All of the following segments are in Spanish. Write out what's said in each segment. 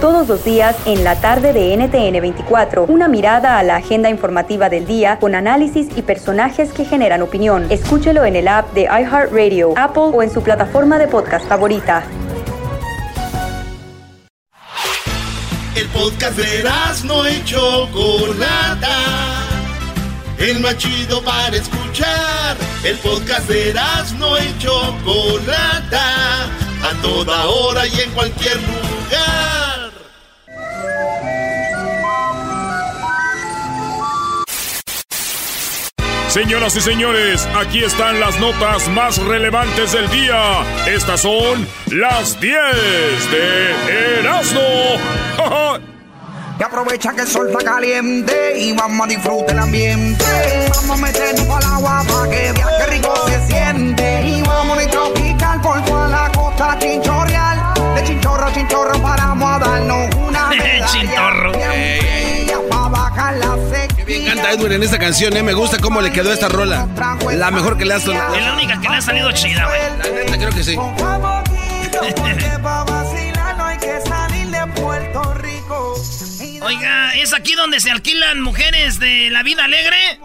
Todos los días en la tarde de NTN 24, una mirada a la agenda informativa del día con análisis y personajes que generan opinión. Escúchelo en el app de iHeartRadio, Apple o en su plataforma de podcast favorita. El podcast de no y Chocolata. El más chido para escuchar. El podcast de no y Chocolata. A toda hora y en cualquier lugar. Señoras y señores, aquí están las notas más relevantes del día. Estas son las 10 de Erasmo. Y aprovecha que el sol está caliente y vamos a disfrutar el ambiente. Vamos a meternos al agua para que veas qué rico se siente. Y vamos a tropical por toda la costa chinchorreal. De chinchorro a chinchorro paramos a darnos una medalla Chintorro. bien Ey, fría pa' bajar la. Bien canta Edwin en esta canción, ¿eh? Me gusta cómo le quedó esta rola. La mejor que le ha sonado. Es la única que le ha salido chida, güey. La neta, creo que sí. Oiga, ¿es aquí donde se alquilan mujeres de la vida alegre?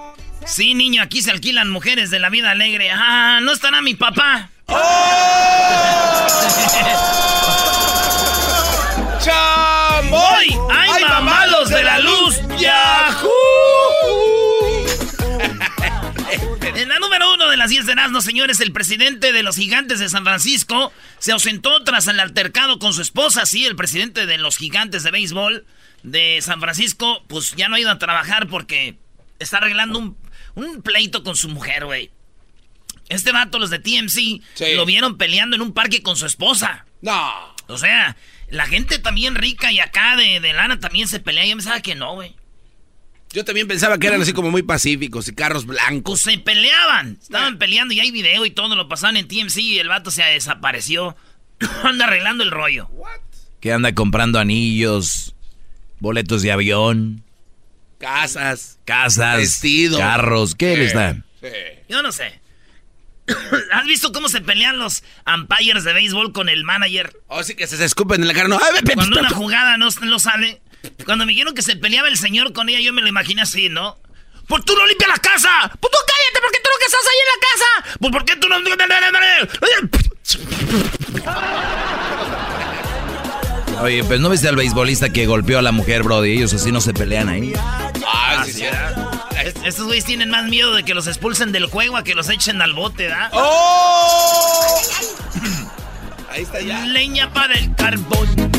Sí, niño, aquí se alquilan mujeres de la vida alegre. Ah, ¿no estará mi papá? ¡Hoy! ¡Ay, En la número uno de las 10 de Erasmo, señores, el presidente de los gigantes de San Francisco se ausentó tras el altercado con su esposa. Sí, el presidente de los gigantes de béisbol de San Francisco, pues ya no ha ido a trabajar porque está arreglando un, un pleito con su mujer, güey. Este vato, los de TMC, lo vieron peleando en un parque con su esposa. No. O sea, la gente también rica y acá de, de lana también se pelea. Yo pensaba que no, güey. Yo también pensaba que eran así como muy pacíficos y carros blancos. Pues se peleaban. Estaban peleando y hay video y todo. Lo pasaban en TMC y el vato se desapareció. Anda arreglando el rollo. Que anda comprando anillos, boletos de avión, Casas. casas, Vestido. carros. ¿Qué les dan? Yo no sé. ¿Has visto cómo se pelean los umpires de béisbol con el manager? Oh, sí que se, se escupen en la cara. No. Cuando una jugada no, no sale. Cuando me dijeron que se peleaba el señor con ella, yo me lo imaginé así, ¿no? ¡Pues tú no limpias la casa! ¡Pues tú cállate! ¿Por qué tú no que estás ahí en la casa? ¡Pues por qué tú no...? Oye, pues no viste al beisbolista que golpeó a la mujer, bro, y ellos así no se pelean ahí. Ah, sí, sí. Estos güeyes tienen más miedo de que los expulsen del juego a que los echen al bote, ¿da? ¡Oh! Ahí está ya. Leña para el carbón.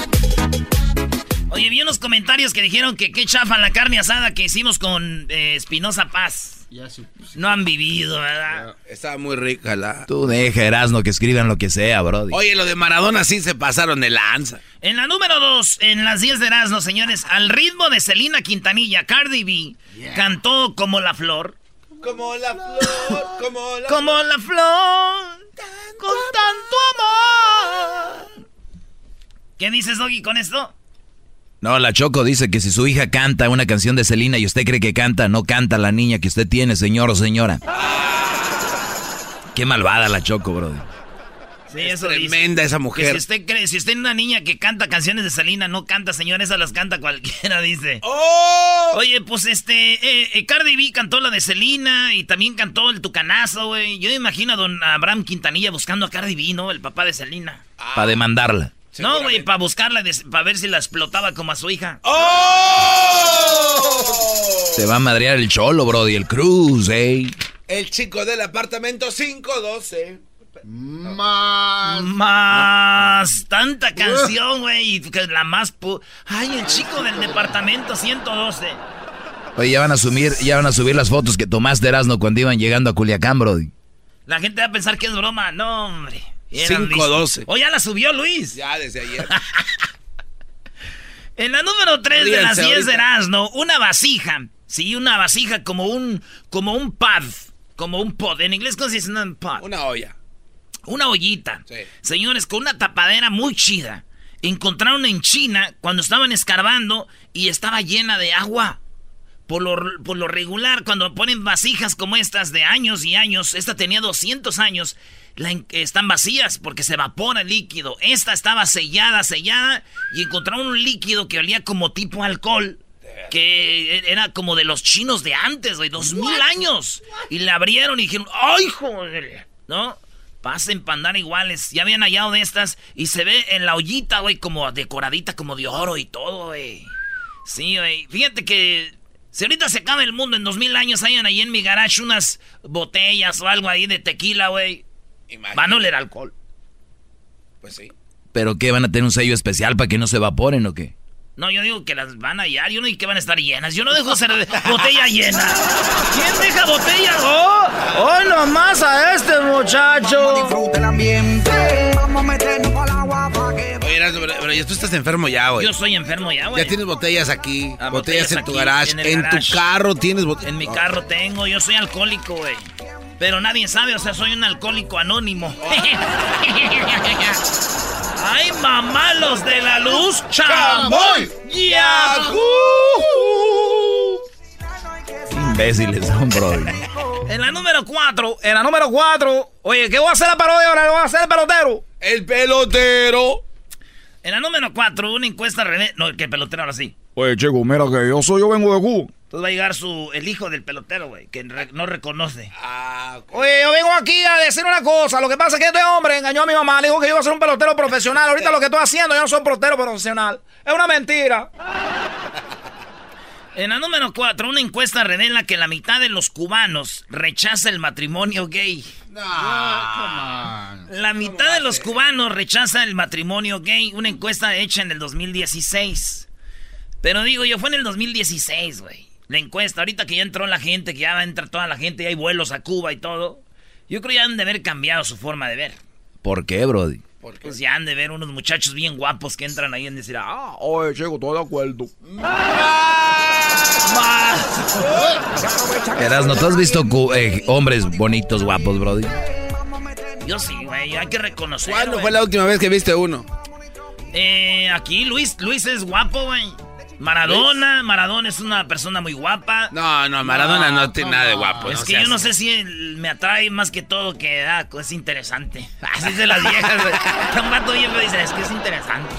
Oye, vi unos comentarios que dijeron que qué chafa la carne asada que hicimos con eh, Espinosa Paz. No han vivido, ¿verdad? Estaba muy rica la. Tú deja, Erasno, que escriban lo que sea, bro. Oye, lo de Maradona sí se pasaron de lanza. En la número 2, en las 10 de Erasmo, señores, al ritmo de Selena Quintanilla, Cardi B cantó como la flor. Como la flor, como la Como la flor, con tanto amor. ¿Qué dices, Doggy, con esto? No, la Choco dice que si su hija canta una canción de Selena y usted cree que canta, no canta la niña que usted tiene, señor o señora. Qué malvada la Choco, bro. Sí, Es eso dice. tremenda esa Que mujer. si usted cree, si usted es una niña que canta canciones de Selena, no canta, señor, esas las canta cualquiera, dice. ¡Oh! Oye, pues este, eh, eh, Cardi B cantó la de Selena y también cantó el Tucanazo, güey. Yo me imagino a don Abraham Quintanilla buscando a Cardi B, ¿no? El papá de Selena. Para demandarla. No, güey, para buscarla, para ver si la explotaba como a su hija. ¡Oh! Se va a madrear el cholo, bro, y el Cruz, eh. El chico del apartamento 512. Más. Más tanta canción, güey, y que la más pu Ay, el chico del departamento 112. Oye, ya van a subir, ya van a subir las fotos que tomaste Erasno cuando iban llegando a Culiacán, bro. La gente va a pensar que es broma. No, hombre. Eran 512. listos. Oh, ya la subió Luis. Ya desde ayer. En la número 3 de las Ríanse 10 de. Erasmo, una vasija. Sí, una vasija como un, como un pad. Como un pod. En inglés, ¿cómo se dice? Un pod. Una olla. Una ollita. Sí. Señores, con una tapadera muy chida. Encontraron en China cuando estaban escarbando y estaba llena de agua. Por lo, por lo regular, cuando ponen vasijas como estas de años y años, esta tenía 200 años, la están vacías porque se evapora el líquido. Esta estaba sellada, sellada, y encontraron un líquido que olía como tipo alcohol, que e- era como de los chinos de antes, de dos mil años. Y la abrieron y dijeron, ¡ay, joder! ¿No? Pasen para andar iguales. Ya habían hallado de estas y se ve en la ollita, güey, como decoradita, como de oro y todo, güey. Sí, güey. Fíjate que si ahorita se acaba el mundo en dos mil años, hayan ahí en mi garage unas botellas o algo ahí de tequila, güey. Van a oler alcohol. Pues sí. ¿Pero qué? ¿Van a tener un sello especial para que no se evaporen o qué? No, yo digo que las van a hallar. Yo no digo que van a estar llenas. Yo no dejo ser botella llena. ¿Quién deja botella? ¡Oh! ¡Oh, nomás a este muchacho! Disfruta el ambiente. Vamos a meternos al agua Oye, pero, tú estás enfermo ya, güey. Yo soy enfermo ya, güey. Ya tienes botellas aquí, Ah, botellas, botellas en tu aquí, garage, en el en, garage. tu carro tienes botellas. En mi carro tengo, yo soy alcohólico, güey. Pero nadie sabe, o sea, soy un alcohólico anónimo. ¡Ay, mamá, los de la luz! ¡Chamoy! ¡Yahoo! Imbéciles son, bro. En la número 4, en la número 4. Oye, ¿qué voy a hacer la parodia ahora? ¿Lo voy a hacer el pelotero? El pelotero. En la número 4, una encuesta revela. No, que el pelotero ahora sí. Oye, chico, mira que yo soy, yo vengo de Cuba. Entonces va a llegar su, el hijo del pelotero, güey, que re- no reconoce. Ah, Oye, yo vengo aquí a decir una cosa. Lo que pasa es que este hombre engañó a mi mamá. Le dijo que yo iba a ser un pelotero profesional. Ahorita lo que estoy haciendo, yo no soy un pelotero profesional. Es una mentira. En la número 4, una encuesta revela que la mitad de los cubanos rechaza el matrimonio gay. La mitad de los cubanos rechaza el matrimonio gay. Una encuesta hecha en el 2016. Pero digo, yo fue en el 2016, güey. La encuesta, ahorita que ya entró la gente, que ya va a entrar toda la gente y hay vuelos a Cuba y todo. Yo creo que ya han de haber cambiado su forma de ver. ¿Por qué, Brody? Pues ya han de ver unos muchachos bien guapos que entran ahí en decir, ah, Oye, chico, estoy de acuerdo. Erasno, ¿tú has visto eh, hombres bonitos, guapos, Brody? yo sí, güey, hay que reconocer. ¿Cuándo fue la última vez que viste uno? Eh, aquí Luis, Luis es guapo, güey. Maradona, Maradona es una persona muy guapa. No, no, Maradona no, tiene nada de guapo. es no que yo no sé si él me atrae más que todo que ah, es interesante. Así de las viejas, güey. Un vato viejo dice, es que es interesante.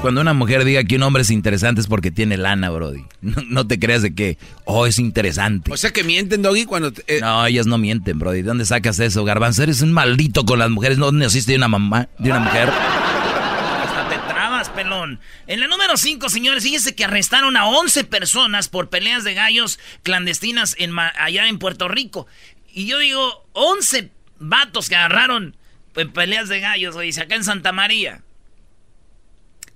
Cuando una mujer diga que un hombre es interesante es porque tiene lana, Brody. No, no te creas de que, oh, es interesante. O sea que mienten, Doggy, cuando... te- eh, No, ellas no mienten, Brody. ¿De dónde sacas eso? Garbanzo, eres un maldito con las mujeres. No naciste de una mamá, de una mujer. Hasta te trabas, pelón. En la número 5, señores, fíjense que arrestaron a 11 personas por peleas de gallos clandestinas en allá en Puerto Rico. Y yo digo, 11 vatos que agarraron en peleas de gallos, güey, acá en Santa María.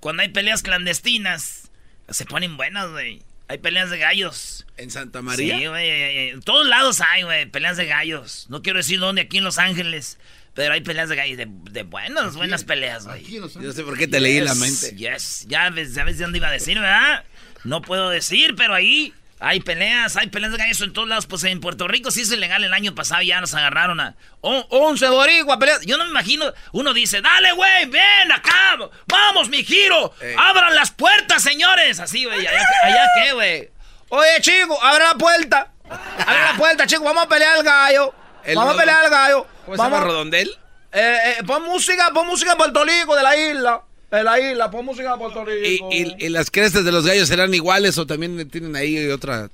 Cuando hay peleas clandestinas, se ponen buenas, güey. Hay peleas de gallos. ¿En Santa María? Sí, güey. eh, En todos lados hay, güey, peleas de gallos. No quiero decir dónde, aquí en Los Ángeles. Pero hay peleas de gallos, de, de buenas, buenas peleas, güey. Yo no sé por qué te leí la mente. Yes, ya ves, ya ves de dónde iba a decir, ¿verdad? No puedo decir, pero ahí hay peleas, hay peleas de gallos en todos lados. Pues en Puerto Rico sí es ilegal. El año pasado ya nos agarraron a on- 11 boricua peleas. Yo no me imagino, uno dice, dale, güey, ven acá, vamos, mi giro, Eh. abran las puertas, señores. Así, güey, allá, allá qué, güey. Oye, chico, abre la puerta. Abre la puerta, chico. Vamos a pelear al gallo. El Vamos a pelear al gallo. ¿Cómo se llama Vamos. Rodondel? Eh, eh, pon música, pon música de Puerto Rico, de la isla. De la isla, pon música de Puerto ¿Y, Rico. y, y las crestas de los gallos serán iguales o también tienen ahí otra...?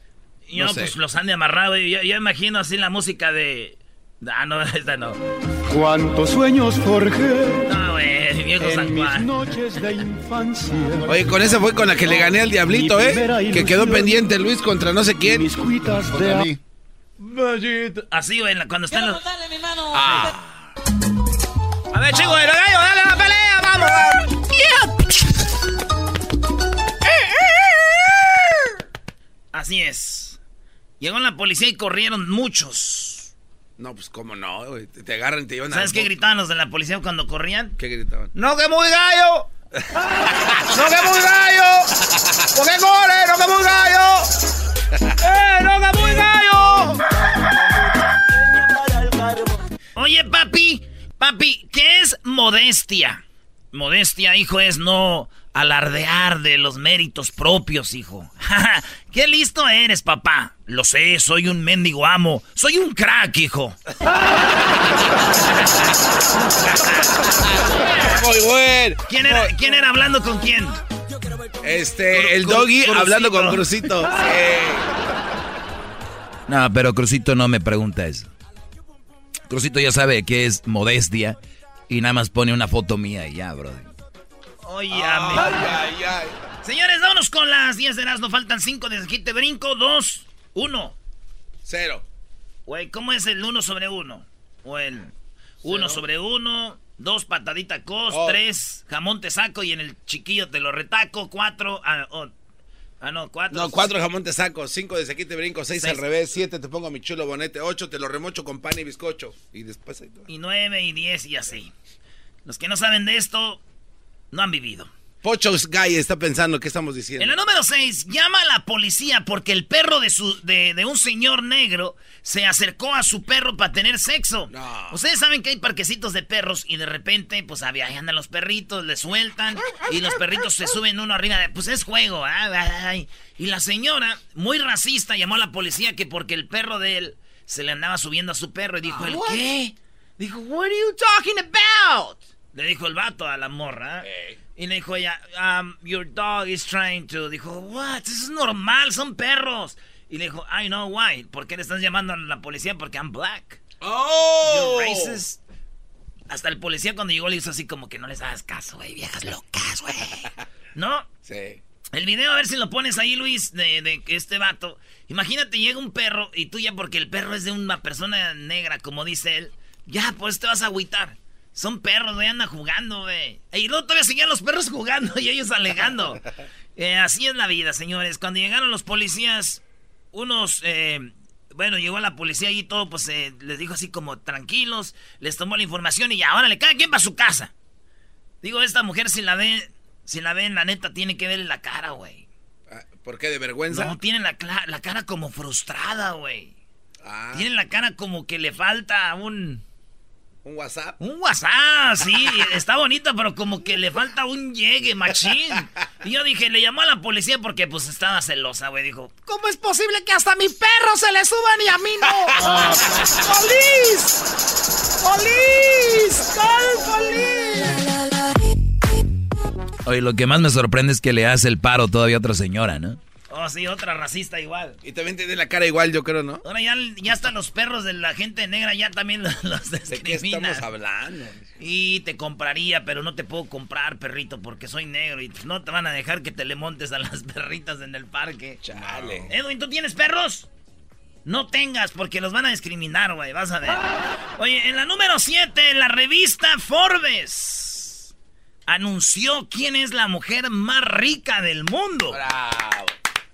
Y no, sé. pues los han de amarrado. güey. Yo, yo imagino así la música de. Ah, no, esta no. Cuántos sueños forjé No, güey, viejo San mis Juan. noches de infancia. Oye, con esa fue con la que le gané al Diablito, ¿eh? Que quedó pendiente Luis contra no sé quién. Mis cuitas de Contra mí. Así, güey, la- cuando están los. Ah, A ver, chicos, el gallo, dale la pelea, Así es. Llegó la policía y corrieron muchos. no, pues cómo no, güey. Te, agarran y te llevan a... ¿Sabes qué gritaban los de la policía cuando corrían? ¿Qué gritaban? No, que muy gallo. ¡No quemo un gallo! ¿Por qué corre? ¡No quemo un gallo! ¡Eh, no quemo un gallo! Oye, papi, papi, ¿qué es modestia? Modestia, hijo, es no alardear de los méritos propios, hijo. ¡Qué listo eres, papá! Lo sé, soy un mendigo amo. Soy un crack, hijo. Muy bueno. ¿Quién era, ¿Quién era hablando con quién? Este, el doggy hablando con Crucito. No, pero Crucito no me pregunta eso. Crucito ya sabe que es modestia y nada más pone una foto mía y ya, bro. Oye, Señores, vámonos con las 10 de Erasmo. Faltan 5 desde aquí te brinco. 2, 1. Cero. Güey, ¿cómo es el 1 sobre 1? O el 1 sobre 1, 2 patadita cos, Oh. 3 jamón te saco y en el chiquillo te lo retaco, 4 ah, oh, ah, no, 4 No, cuatro jamón te saco, cinco de aquí te brinco, seis, Seis. al revés, siete te pongo mi chulo bonete, ocho te lo remocho con pan y bizcocho. Y después ahí y 9 y 10 y así. Los que no saben de esto no han vivido. Pochos Guy está pensando, ¿qué estamos diciendo? En la número 6, llama a la policía porque el perro de, su, de, de un señor negro se acercó a su perro para tener sexo. Ustedes saben que hay parquecitos de perros y de repente, pues ahí andan los perritos, le sueltan y los perritos se suben uno arriba de... Pues es juego, ay, ay, ay. Y la señora, muy racista, llamó a la policía que porque el perro de él se le andaba subiendo a su perro y dijo, ¿el qué? Dijo, what are you talking about? Le dijo el vato a la morra. Y le dijo ella, um, your dog is trying to. Dijo, what? Eso es normal, son perros. Y le dijo, I know why. ¿Por qué le estás llamando a la policía? Porque I'm black. ¡Oh! You're racist. Hasta el policía cuando llegó le hizo así como que no les hagas caso, güey, viejas locas, güey. ¿No? Sí. El video, a ver si lo pones ahí, Luis, de, de este vato. Imagínate, llega un perro y tú ya, porque el perro es de una persona negra, como dice él, ya, pues te vas a agüitar. Son perros, güey, andan jugando, güey. Y luego todavía seguían los perros jugando y ellos alegando. Eh, así es la vida, señores. Cuando llegaron los policías, unos, eh, bueno, llegó la policía y todo, pues eh, les dijo así como tranquilos, les tomó la información y ya, ahora le cada quien para su casa. Digo, esta mujer si la ve, si la ven, la neta, tiene que verle la cara, güey. Ah, ¿Por qué? ¿De vergüenza? No, tiene la cara como frustrada, güey. Ah, Tiene la cara como que le falta un... ¿Un WhatsApp? Un WhatsApp, sí, está bonita, pero como que le falta un llegue, machín. Y yo dije, le llamó a la policía porque pues estaba celosa, güey. Dijo, ¿Cómo es posible que hasta mi perro se le suban y a mí no? ¡Polis! ¡Polis! ¡Call police! Oye, lo que más me sorprende es que le hace el paro todavía a otra señora, ¿no? Oh sí, otra racista igual. Y también tiene la cara igual, yo creo, ¿no? Ahora ya, ya hasta los perros de la gente negra ya también los, los ¿De qué estamos hablando? Y te compraría, pero no te puedo comprar, perrito, porque soy negro y no te van a dejar que te le montes a las perritas en el parque. Chale. Edwin, ¿tú tienes perros? No tengas, porque los van a discriminar, güey, vas a ver. Oye, en la número 7, la revista Forbes anunció quién es la mujer más rica del mundo. Bravo.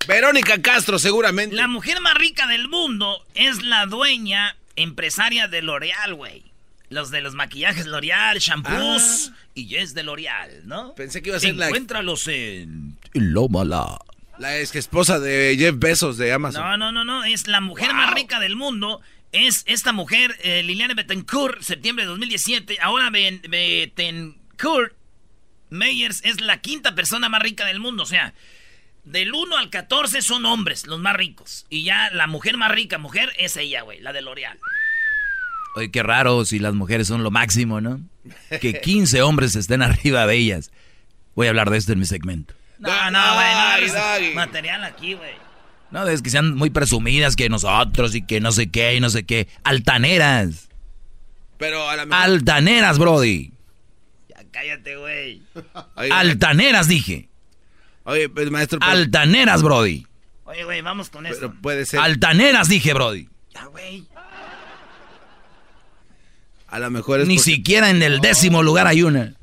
Verónica Castro, seguramente. La mujer más rica del mundo es la dueña empresaria de L'Oreal, güey. Los de los maquillajes L'Oreal, shampoos y es de L'Oreal, ¿no? Ah. Pensé que iba a ser la, Encuéntralos en... Lómala. la ex esposa de Jeff Bezos de Amazon. No, no, no, no. Es la mujer más rica del mundo. Es esta mujer, eh, Liliana Bettencourt, septiembre de 2017. Ahora Bettencourt Meyers es la quinta persona más rica del mundo. O sea, del 1 al 14 son hombres, los más ricos. Y ya la mujer más rica, mujer, es ella, güey, la de L'Oreal. Oye, qué raro si las mujeres son lo máximo, ¿no? Que 15 hombres estén arriba de ellas. Voy a hablar de esto en mi segmento. No, no, güey, no material aquí, güey. No, es que sean muy presumidas que nosotros y que no sé qué y no sé qué. Altaneras. Pero a la mejor... Altaneras, Brody. Ya cállate, güey. Altaneras, dije. Oye, pues, maestro, pero, Altaneras, Brody. Oye, güey, vamos con esto. pero puede ser... Altaneras, dije, Brody. Ya, güey. A lo mejor es Ni porque- siquiera en el décimo lugar hay una.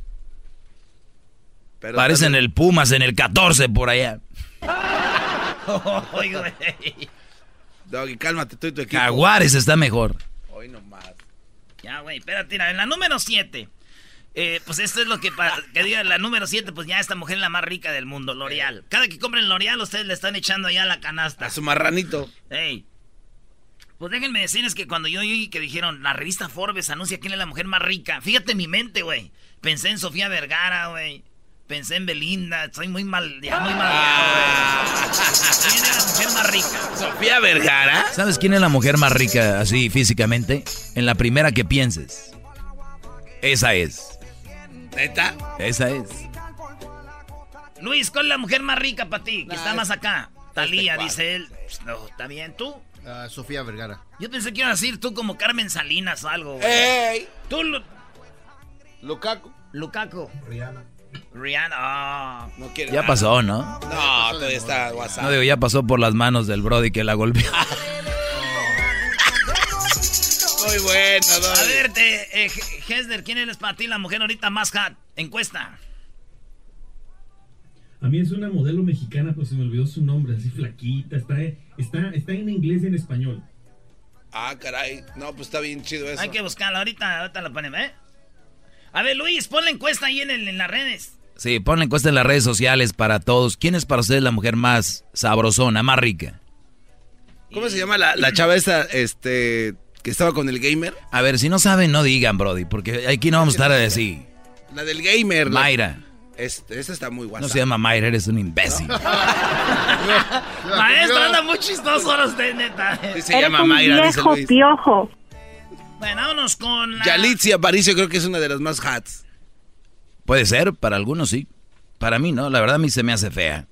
pero Parecen también- el Pumas en el 14 por allá. Oye, güey. Doggy, cálmate tú y tu equipo. Jaguares está mejor. Hoy nomás. Ya, güey, espérate, en la número 7. Eh, pues esto es lo que, que diga la número 7, pues ya esta mujer es la más rica del mundo, L'Oreal. Cada que compren L'Oreal, ustedes le están echando allá la canasta. A su marranito. Ey. Pues déjenme decirles que cuando yo oí que dijeron, la revista Forbes anuncia quién es la mujer más rica, fíjate mi mente, güey. Pensé en Sofía Vergara, güey. Pensé en Belinda, estoy muy mal, ya muy mal. ¿Quién es la mujer más rica? Sofía Vergara. ¿Sabes quién es la mujer más rica así físicamente? En la primera que pienses. Esa es. ¿Neta? Esa es. Luis, ¿cuál es la mujer más rica para ti? Que está más acá. Talía, dice él. Pues, No, está bien, ¿tú? Ah, Sofía Vergara. Yo pensé que ibas a decir tú como Carmen Salinas o algo. güey. ¡Ey! Tú, Lu- Lukaku. Lukaku. Rihanna. Rihanna, ah. No quiere Ya nada. pasó, ¿no? No, todavía está WhatsApp. No digo, ya pasó por las manos del Brody que la golpeó. Muy bueno, A ver, te, eh, Hesder, ¿quién eres para ti la mujer ahorita más hot? Encuesta. A mí es una modelo mexicana, pero se me olvidó su nombre, así flaquita, está, está, está en inglés y en español. Ah, caray. No, pues está bien chido eso. Hay que buscarla, ahorita, ahorita la ponemos, ¿eh? A ver, Luis, pon la encuesta ahí en, el- en las redes. Sí, pon la encuesta en las redes sociales para todos. ¿Quién es para ustedes la mujer más sabrosona, más rica? ¿Cómo se llama la, la chava esta, este, que estaba con el gamer? A ver, si no saben, no digan, Brody, porque aquí no vamos a estar así. La del gamer. Mayra. Este, esta está muy guapa. No se llama Mayra, eres un imbécil. Maestro, anda muy chistoso ahora usted, neta. Sí, se llama Mayra, dice Luis. piojo. Bueno, vámonos con la... Yalitza Aparicio creo que es una de las más hats. Puede ser, para algunos sí. Para mí no, la verdad a mí se me hace fea.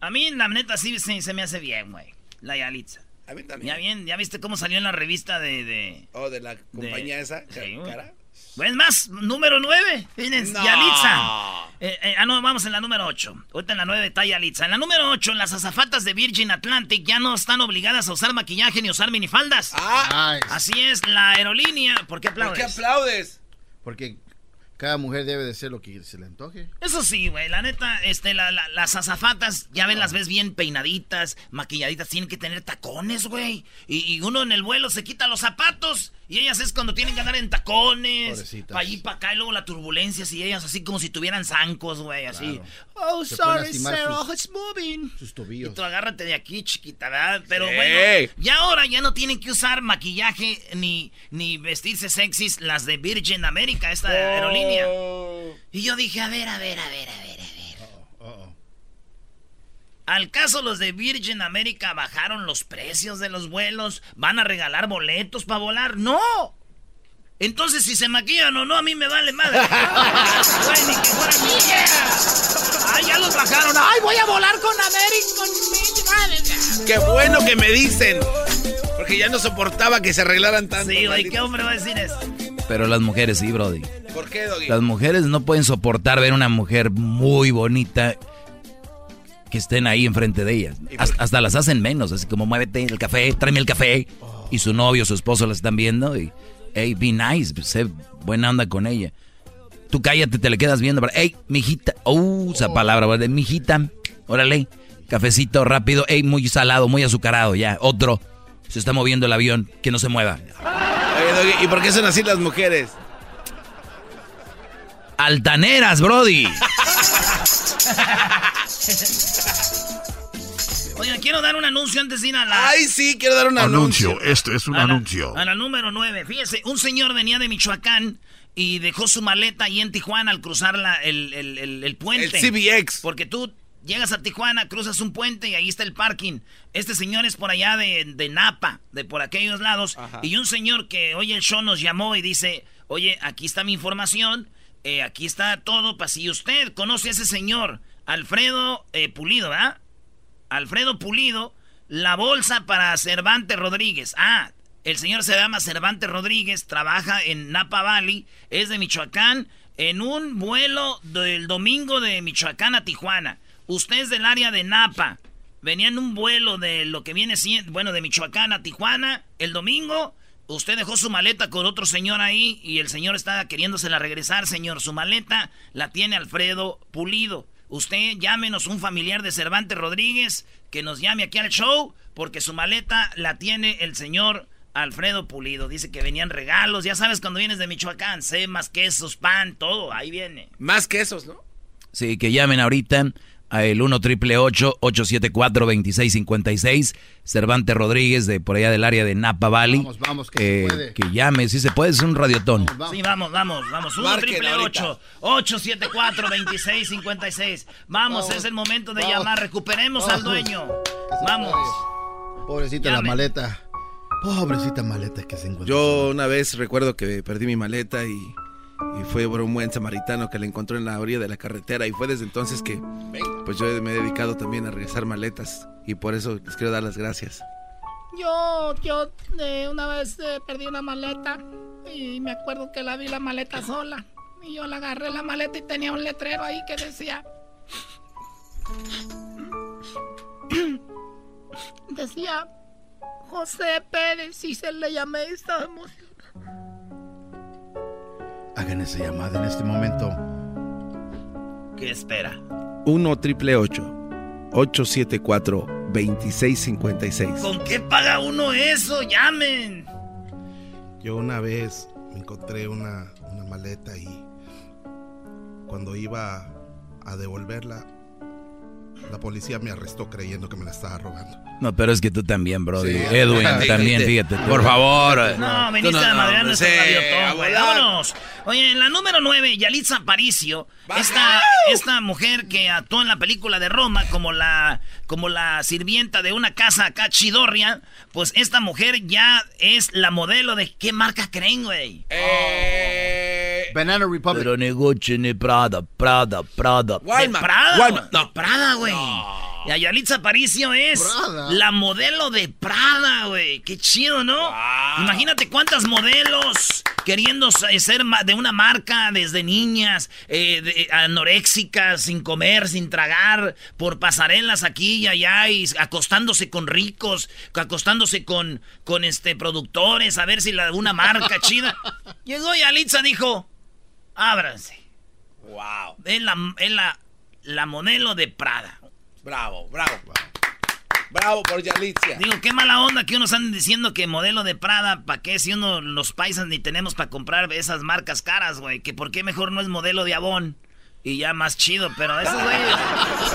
A mí, la neta, sí se, se me hace bien, güey. La Yalitza. A mí también. Ya bien, ¿ya viste cómo salió en la revista de... de Oh, de la compañía esa. Sí, cara. Pues más, número 9. Fíjense, No. Yalitza. Eh, eh, ah, no, vamos en la número 8. Ahorita en la 9 está Yalitza. En la número 8, las azafatas de Virgin Atlantic ya no están obligadas a usar maquillaje ni usar minifaldas. Ah, Así es, la aerolínea. ¿Por qué ¿por aplaudes? qué aplaudes? Porque cada mujer debe de ser lo que se le antoje. Eso sí, güey, la neta, este, la- la- las azafatas, ya ven, las ves bien peinaditas, maquilladitas, tienen que tener tacones, güey. Y, y uno en el vuelo se quita los zapatos y ellas es cuando tienen que andar en tacones, Pobrecitas. para allí, para acá, y luego la turbulencia, y ellas así como si tuvieran zancos, güey, así. Claro. Oh, Se sorry, Sarah, sus- it's moving. Sus Y tobillos. tú agárrate de aquí, chiquita, ¿verdad? Pero Sí. bueno, ya ahora ya no tienen que usar maquillaje ni, ni vestirse sexys las de Virgin America, esta aerolínea. Y yo dije, a ver, a ver, a ver, a ver, a ver. Uh-oh. Al caso los de Virgin America bajaron los precios de los vuelos, van a regalar boletos para volar. ¡No! Entonces si se maquillan o no, a mí me vale madre. Güey, ni que fuera mía. ¡Ay, ya los bajaron! ¡Ay, voy a volar con American! Qué bueno que me dicen. Porque ya no soportaba que se arreglaran tanto. Sí, güey. ¿qué hombre va a decir eso? Pero las mujeres sí, Brody. ¿Por qué, Doggy? Las mujeres no pueden soportar ver una mujer muy bonita que estén ahí enfrente de ellas. Hasta, hasta las hacen menos, así como muévete el café, tráeme el café. Y su novio, su esposo las están viendo y, hey, be nice, sé buena onda con ella. Tú cállate, te le quedas viendo, pero, hey, mijita, uh, esa palabra, ¿verdad? mijita, órale, cafecito rápido, hey, muy salado, muy azucarado, ya, otro. Se está moviendo el avión, que no se mueva. Oye, ¿y por qué son así las mujeres? Altaneras, Brody. Oiga, quiero dar un anuncio antes de ir a la... Ay, sí, quiero dar un anuncio. Anuncio, este es un a la- anuncio. A la número 9. Fíjese, un señor venía de Michoacán y dejó su maleta ahí en Tijuana al cruzar la- el, el- el- el puente. El CBX. Porque tú llegas a Tijuana, cruzas un puente y ahí está el parking. Este señor es por allá de, de Napa, de por aquellos lados. Ajá. Y un señor que oye el show nos llamó y dice, oye, aquí está mi información, eh, aquí está todo, para si usted conoce a ese señor, Alfredo eh, Pulido, ¿verdad? Alfredo Pulido, la bolsa para Cervantes Rodríguez. Ah, el señor se llama Cervantes Rodríguez, trabaja en Napa Valley, es de Michoacán, en un vuelo del domingo de Michoacán a Tijuana. Usted es del área de Napa. Venía en un vuelo de lo que viene siendo, bueno, de Michoacán a Tijuana el domingo. Usted dejó su maleta con otro señor ahí y el señor está queriéndosela regresar, señor. Su maleta la tiene Alfredo Pulido. Usted llámenos un familiar de Cervantes Rodríguez que nos llame aquí al show porque su maleta la tiene el señor Alfredo Pulido. Dice que venían regalos. Ya sabes, cuando vienes de Michoacán, sé más quesos, pan, todo. Ahí viene. Más quesos, ¿no? Sí, que llamen ahorita al 1 triple 874 2656 Cervantes Rodríguez, de por allá del área de Napa Valley. Vamos, vamos, que Eh, se puede. Que llame, si se puede, es un radiotón. Sí, vamos, vamos, vamos. 1 Marquen triple ahorita. 874 2656 Vamos, Vamos, es el momento de vamos. llamar. Recuperemos al Vamos. dueño. Vamos. Pobrecita Llame. la maleta. Pobrecita maleta que se encuentra. Yo una vez recuerdo que perdí mi maleta y, y fue por un buen samaritano que la encontró en la orilla de la carretera y fue desde entonces que pues yo me he dedicado también a regresar maletas y por eso les quiero dar las gracias. Yo, yo eh, una vez eh, perdí una maleta y me acuerdo que la vi la maleta sola. Y yo la agarré la maleta y tenía un letrero ahí que decía... decía José Pérez y se le llamé y estaba emocionado. Hagan esa llamada en este momento. ¿Qué espera? 1 triple 874 2656. ¿Con qué paga uno eso? Llamen. Yo una vez me encontré una, una maleta y cuando iba a devolverla, la policía me arrestó creyendo que me la estaba robando. No, pero es que tú también, Brody. Sí. Edwin Sí, también, sí. fíjate. Por favor. No, viniste no, a madrear no, nuestro a güey. Vámonos. Oye, en la número 9, Yalitza Aparicio, esta, esta mujer que actuó en la película de Roma como la, como la sirvienta de una casa acá chidorria, pues esta mujer ya es la modelo de qué marca creen, güey. Banana Republic. Pero negocio ni Prada, Prada, Prada. De Prada, Walmart. Prada, güey. Y a Yalitza Aparicio es Prada. la modelo de Prada, güey. Qué chido, ¿no? Imagínate cuántas modelos queriendo sa- ser de una marca desde niñas, eh, de- anoréxicas, sin comer, sin tragar, por pasarelas aquí y allá y acostándose con ricos, acostándose con, con este productores, a ver si la, una marca chida. Llegó Yalitza, dijo, ábranse. Wow. Es la, es la, la modelo de Prada. Bravo, bravo. Bravo por Yalitza. Digo, qué mala onda que unos anden diciendo que modelo de Prada, ¿para qué? Si uno, los paisas ni tenemos para comprar esas marcas caras, güey. Que por qué mejor no es modelo de Avon. Y ya más chido, pero eso, güey,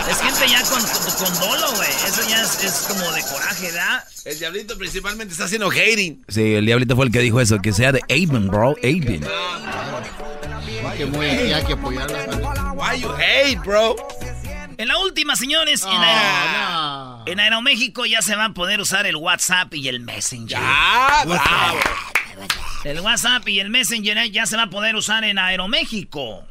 es gente ya con, con, con dolo, güey. Eso ya es, es como de coraje, ¿verdad? El diablito principalmente está haciendo hating. Sí, el diablito fue el que dijo eso, que sea de Avon, bro, Avon. Que muy aquí hay que apoyarla. Why you hate, bro? En la última, señores, en, Aero- en Aeroméxico ya se va a poder usar el WhatsApp y el Messenger. Ya, bravo. El WhatsApp y el Messenger ya se va a poder usar en Aeroméxico.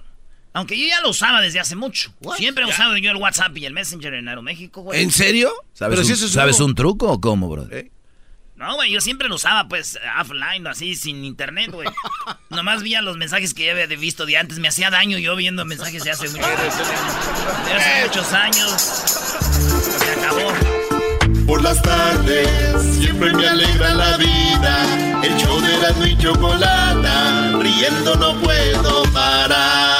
Aunque yo ya lo usaba desde hace mucho. Siempre he usado yo el WhatsApp y el Messenger en Aeroméxico, güey. ¿En serio? ¿Sabes, Pero un, si eso es ¿sabes nuevo. un truco o cómo, bro? No, güey, yo siempre lo usaba, pues, offline, así, sin internet, güey. Nomás veía los mensajes que ya había visto de antes. Me hacía daño yo viendo mensajes de hace, mucho, de hace muchos años. Se acabó. Por las tardes siempre me alegra la vida. El show de Erasmo y Chocolata, riendo no puedo parar.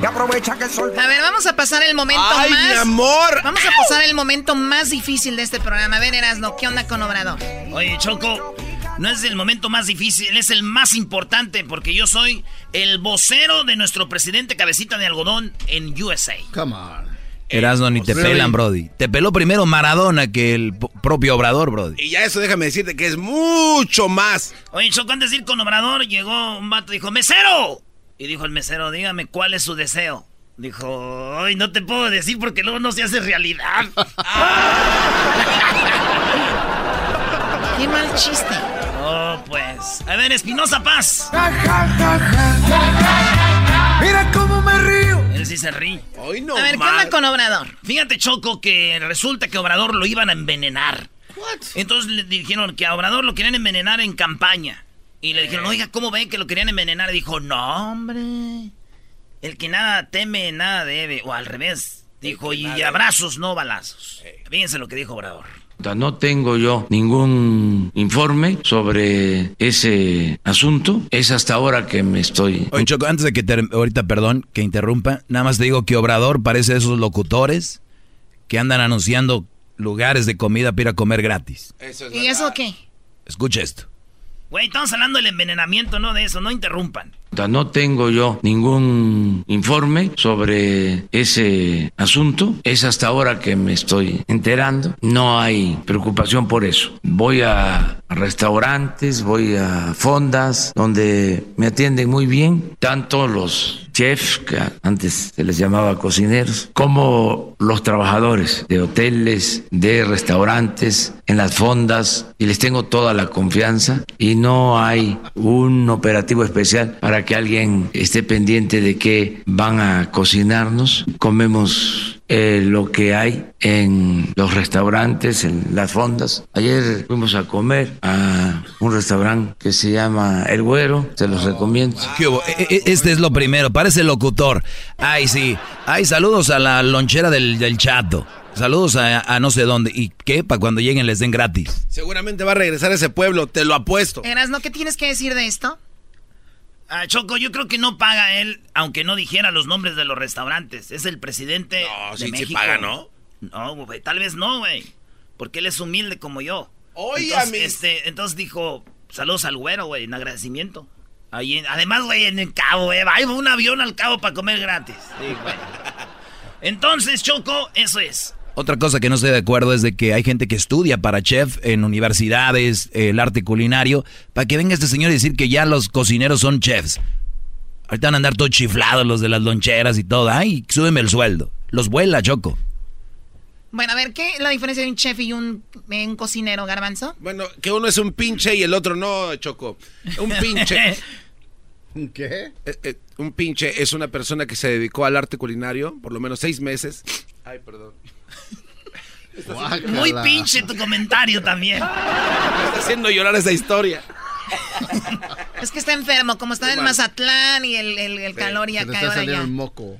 Y aprovecha que el sol. A ver, vamos a pasar el momento Ay, más. mi amor. Vamos a pasar el momento más difícil de este programa. A ver, Erasno, ¿qué onda con Obrador? Oye, Choco, no es el momento más difícil, es el más importante porque yo soy el vocero de nuestro presidente cabecita de algodón en USA. Come on. Erasno ni te Really? pelan, Brody. Te peló primero Maradona que el propio Obrador, Brody. Y ya eso déjame decirte que es mucho más. Oye, Choco, antes de ir con Obrador, llegó un vato y dijo, ¡Mesero! Y dijo el mesero, dígame, ¿cuál es su deseo? Dijo, ay, no te puedo decir porque luego no se hace realidad. Qué mal chiste. oh, pues. A ver, Espinosa Paz. Mira cómo me río. Él sí se ríe. Hoy no A ver, ¿qué onda con Obrador? Fíjate, Choco, que resulta que a Obrador lo iban a envenenar. Entonces le dijeron que a Obrador lo querían envenenar en campaña. Y le dijeron, oiga, ¿cómo ven que lo querían envenenar? Y dijo, no, hombre. El que nada teme, nada debe. O al revés. Dijo, y abrazos, no balazos. Fíjense lo que dijo Obrador. No tengo yo ningún informe sobre ese asunto. Es hasta ahora que me estoy... Oye, Choco, antes de que te, ahorita, perdón, que interrumpa, nada más te digo que Obrador parece de esos locutores que andan anunciando lugares de comida para ir a comer gratis. ¿Y eso qué? Escucha esto. Güey, estamos hablando del envenenamiento, no de eso, no interrumpan. No tengo yo ningún informe sobre ese asunto. Es hasta ahora que me estoy enterando. No hay preocupación por eso. Voy a restaurantes, voy a fondas donde me atienden muy bien, tanto los chefs, que antes se les llamaba cocineros, como los trabajadores de hoteles, de restaurantes, en las fondas, y les tengo toda la confianza y no hay un operativo especial para que alguien esté pendiente de que van a cocinarnos. Comemos eh, lo que hay en los restaurantes, en las fondas. Ayer fuimos a comer a un restaurante que se llama El Güero, se los recomiendo. E, e, este es lo primero, parece locutor. Ay, sí. Ay, saludos a la lonchera del, del chato. Saludos a, no sé dónde. ¿Y qué? Para cuando lleguen les den gratis. Seguramente va a regresar a ese pueblo, te lo apuesto. ¿no? ¿qué tienes que decir de esto? Ah, Choco, yo creo que no paga él, aunque no dijera los nombres de los restaurantes. Es el presidente no, de sí, México. Sí paga, ¿no? No, güey, tal vez no, güey. Porque él es humilde como yo. Oye, entonces, este, entonces dijo, saludos al güero, güey, en agradecimiento. Ahí, además, güey, en el cabo, güey, va un avión al cabo para comer gratis. Sí, güey. Entonces, Choco, eso es. Otra cosa que no estoy de acuerdo es de que hay gente que estudia para chef en universidades, el arte culinario, para que venga este señor y decir que ya los cocineros son chefs. Ahorita van a andar todos chiflados los de las loncheras y todo. Ay, súbeme el sueldo. Los vuela, Choco. Bueno, a ver, ¿qué es la diferencia de un chef y un, un cocinero, Garbanzo? Bueno, que uno es un pinche y el otro no, Choco. Un pinche. ¿Un qué? Eh, eh, un pinche es una persona que se dedicó al arte culinario por lo menos seis meses. Ay, perdón. Muy pinche tu comentario también. Me está haciendo llorar esa historia. Es que está enfermo, como está en Mazatlán y el, el, calor ya cae ahora ya. moco.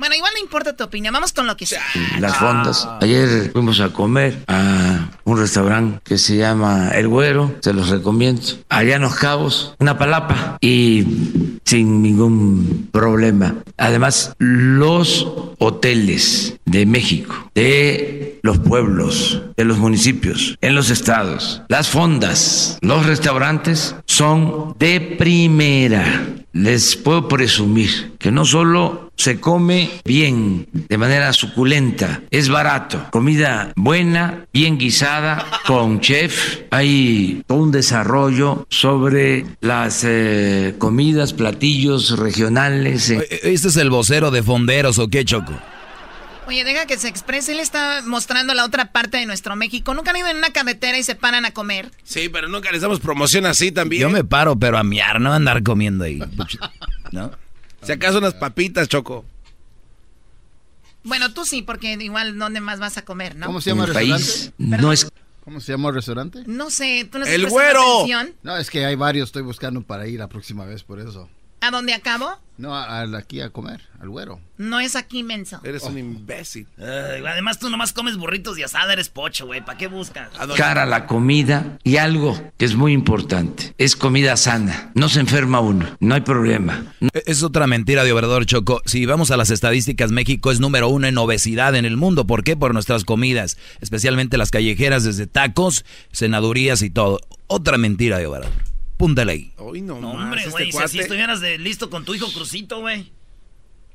Bueno, igual no importa tu opinión, vamos con lo que sea. Las fondas. Ayer fuimos a comer a un restaurante que se llama El Güero, se los recomiendo. Allá en Los Cabos, una palapa y sin ningún problema. Además, los hoteles de México, de los pueblos, de los municipios, en los estados, las fondas, los restaurantes son de primera. Les puedo presumir que no solo se come bien, de manera suculenta, es barato, comida buena, bien guisada, con chef, hay todo un desarrollo sobre las eh, comidas, platillos regionales. ¿Este es el vocero de Fonderos o qué, Choco? Oye, deja que se exprese. Él está mostrando la otra parte de nuestro México. ¿Nunca han ido en una carretera y se paran a comer? Sí, pero nunca les damos promoción así también. Yo me paro, pero a miar, no andar comiendo ahí. ¿No? Si acaso unas papitas, Choco. Bueno, tú sí, porque igual, ¿dónde más vas a comer, no? ¿Cómo se llama el, restaurante? No es... ¿Cómo se llama el restaurante? No sé, tú no ¡El güero! Atención? No, es que hay varios, estoy buscando para ir la próxima vez, por eso. ¿A dónde acabo? No, a, a, aquí a comer, al güero. No es aquí, menso. Eres un imbécil. Uh, además, tú nomás comes burritos y asada, eres pocho, güey. ¿Para qué buscas? Cara la comida y algo que es muy importante. Es comida sana. No se enferma uno. No hay problema. Es otra mentira de Obrador Choco. Si vamos a las estadísticas, México es número uno en obesidad en el mundo. ¿Por qué? Por nuestras comidas. Especialmente las callejeras, desde tacos, cenadurías y todo. Otra mentira de Obrador. Ahí. Hoy no, no hombre, este güey, este si así estuvieras de listo con tu hijo Crucito, güey.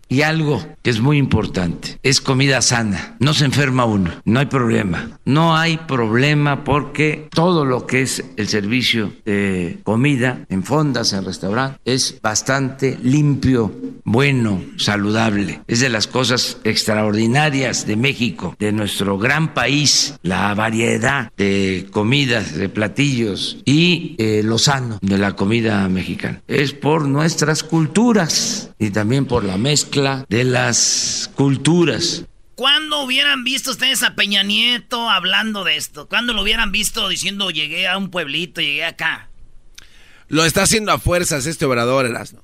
Y algo que es muy importante, es comida sana, no se enferma uno, no hay problema. No hay problema porque todo lo que es el servicio de comida en fondas, en restaurantes, es bastante limpio, bueno, saludable. Es de las cosas extraordinarias de México, de nuestro gran país, la variedad de comidas, de platillos y eh, lo sano de la comida mexicana. Es por nuestras culturas y también por la mezcla de las culturas. ¿Cuándo hubieran visto ustedes a Peña Nieto hablando de esto? ¿Cuándo lo hubieran visto diciendo llegué a un pueblito, llegué acá? lo está haciendo a fuerzas este obrador, Erasmo.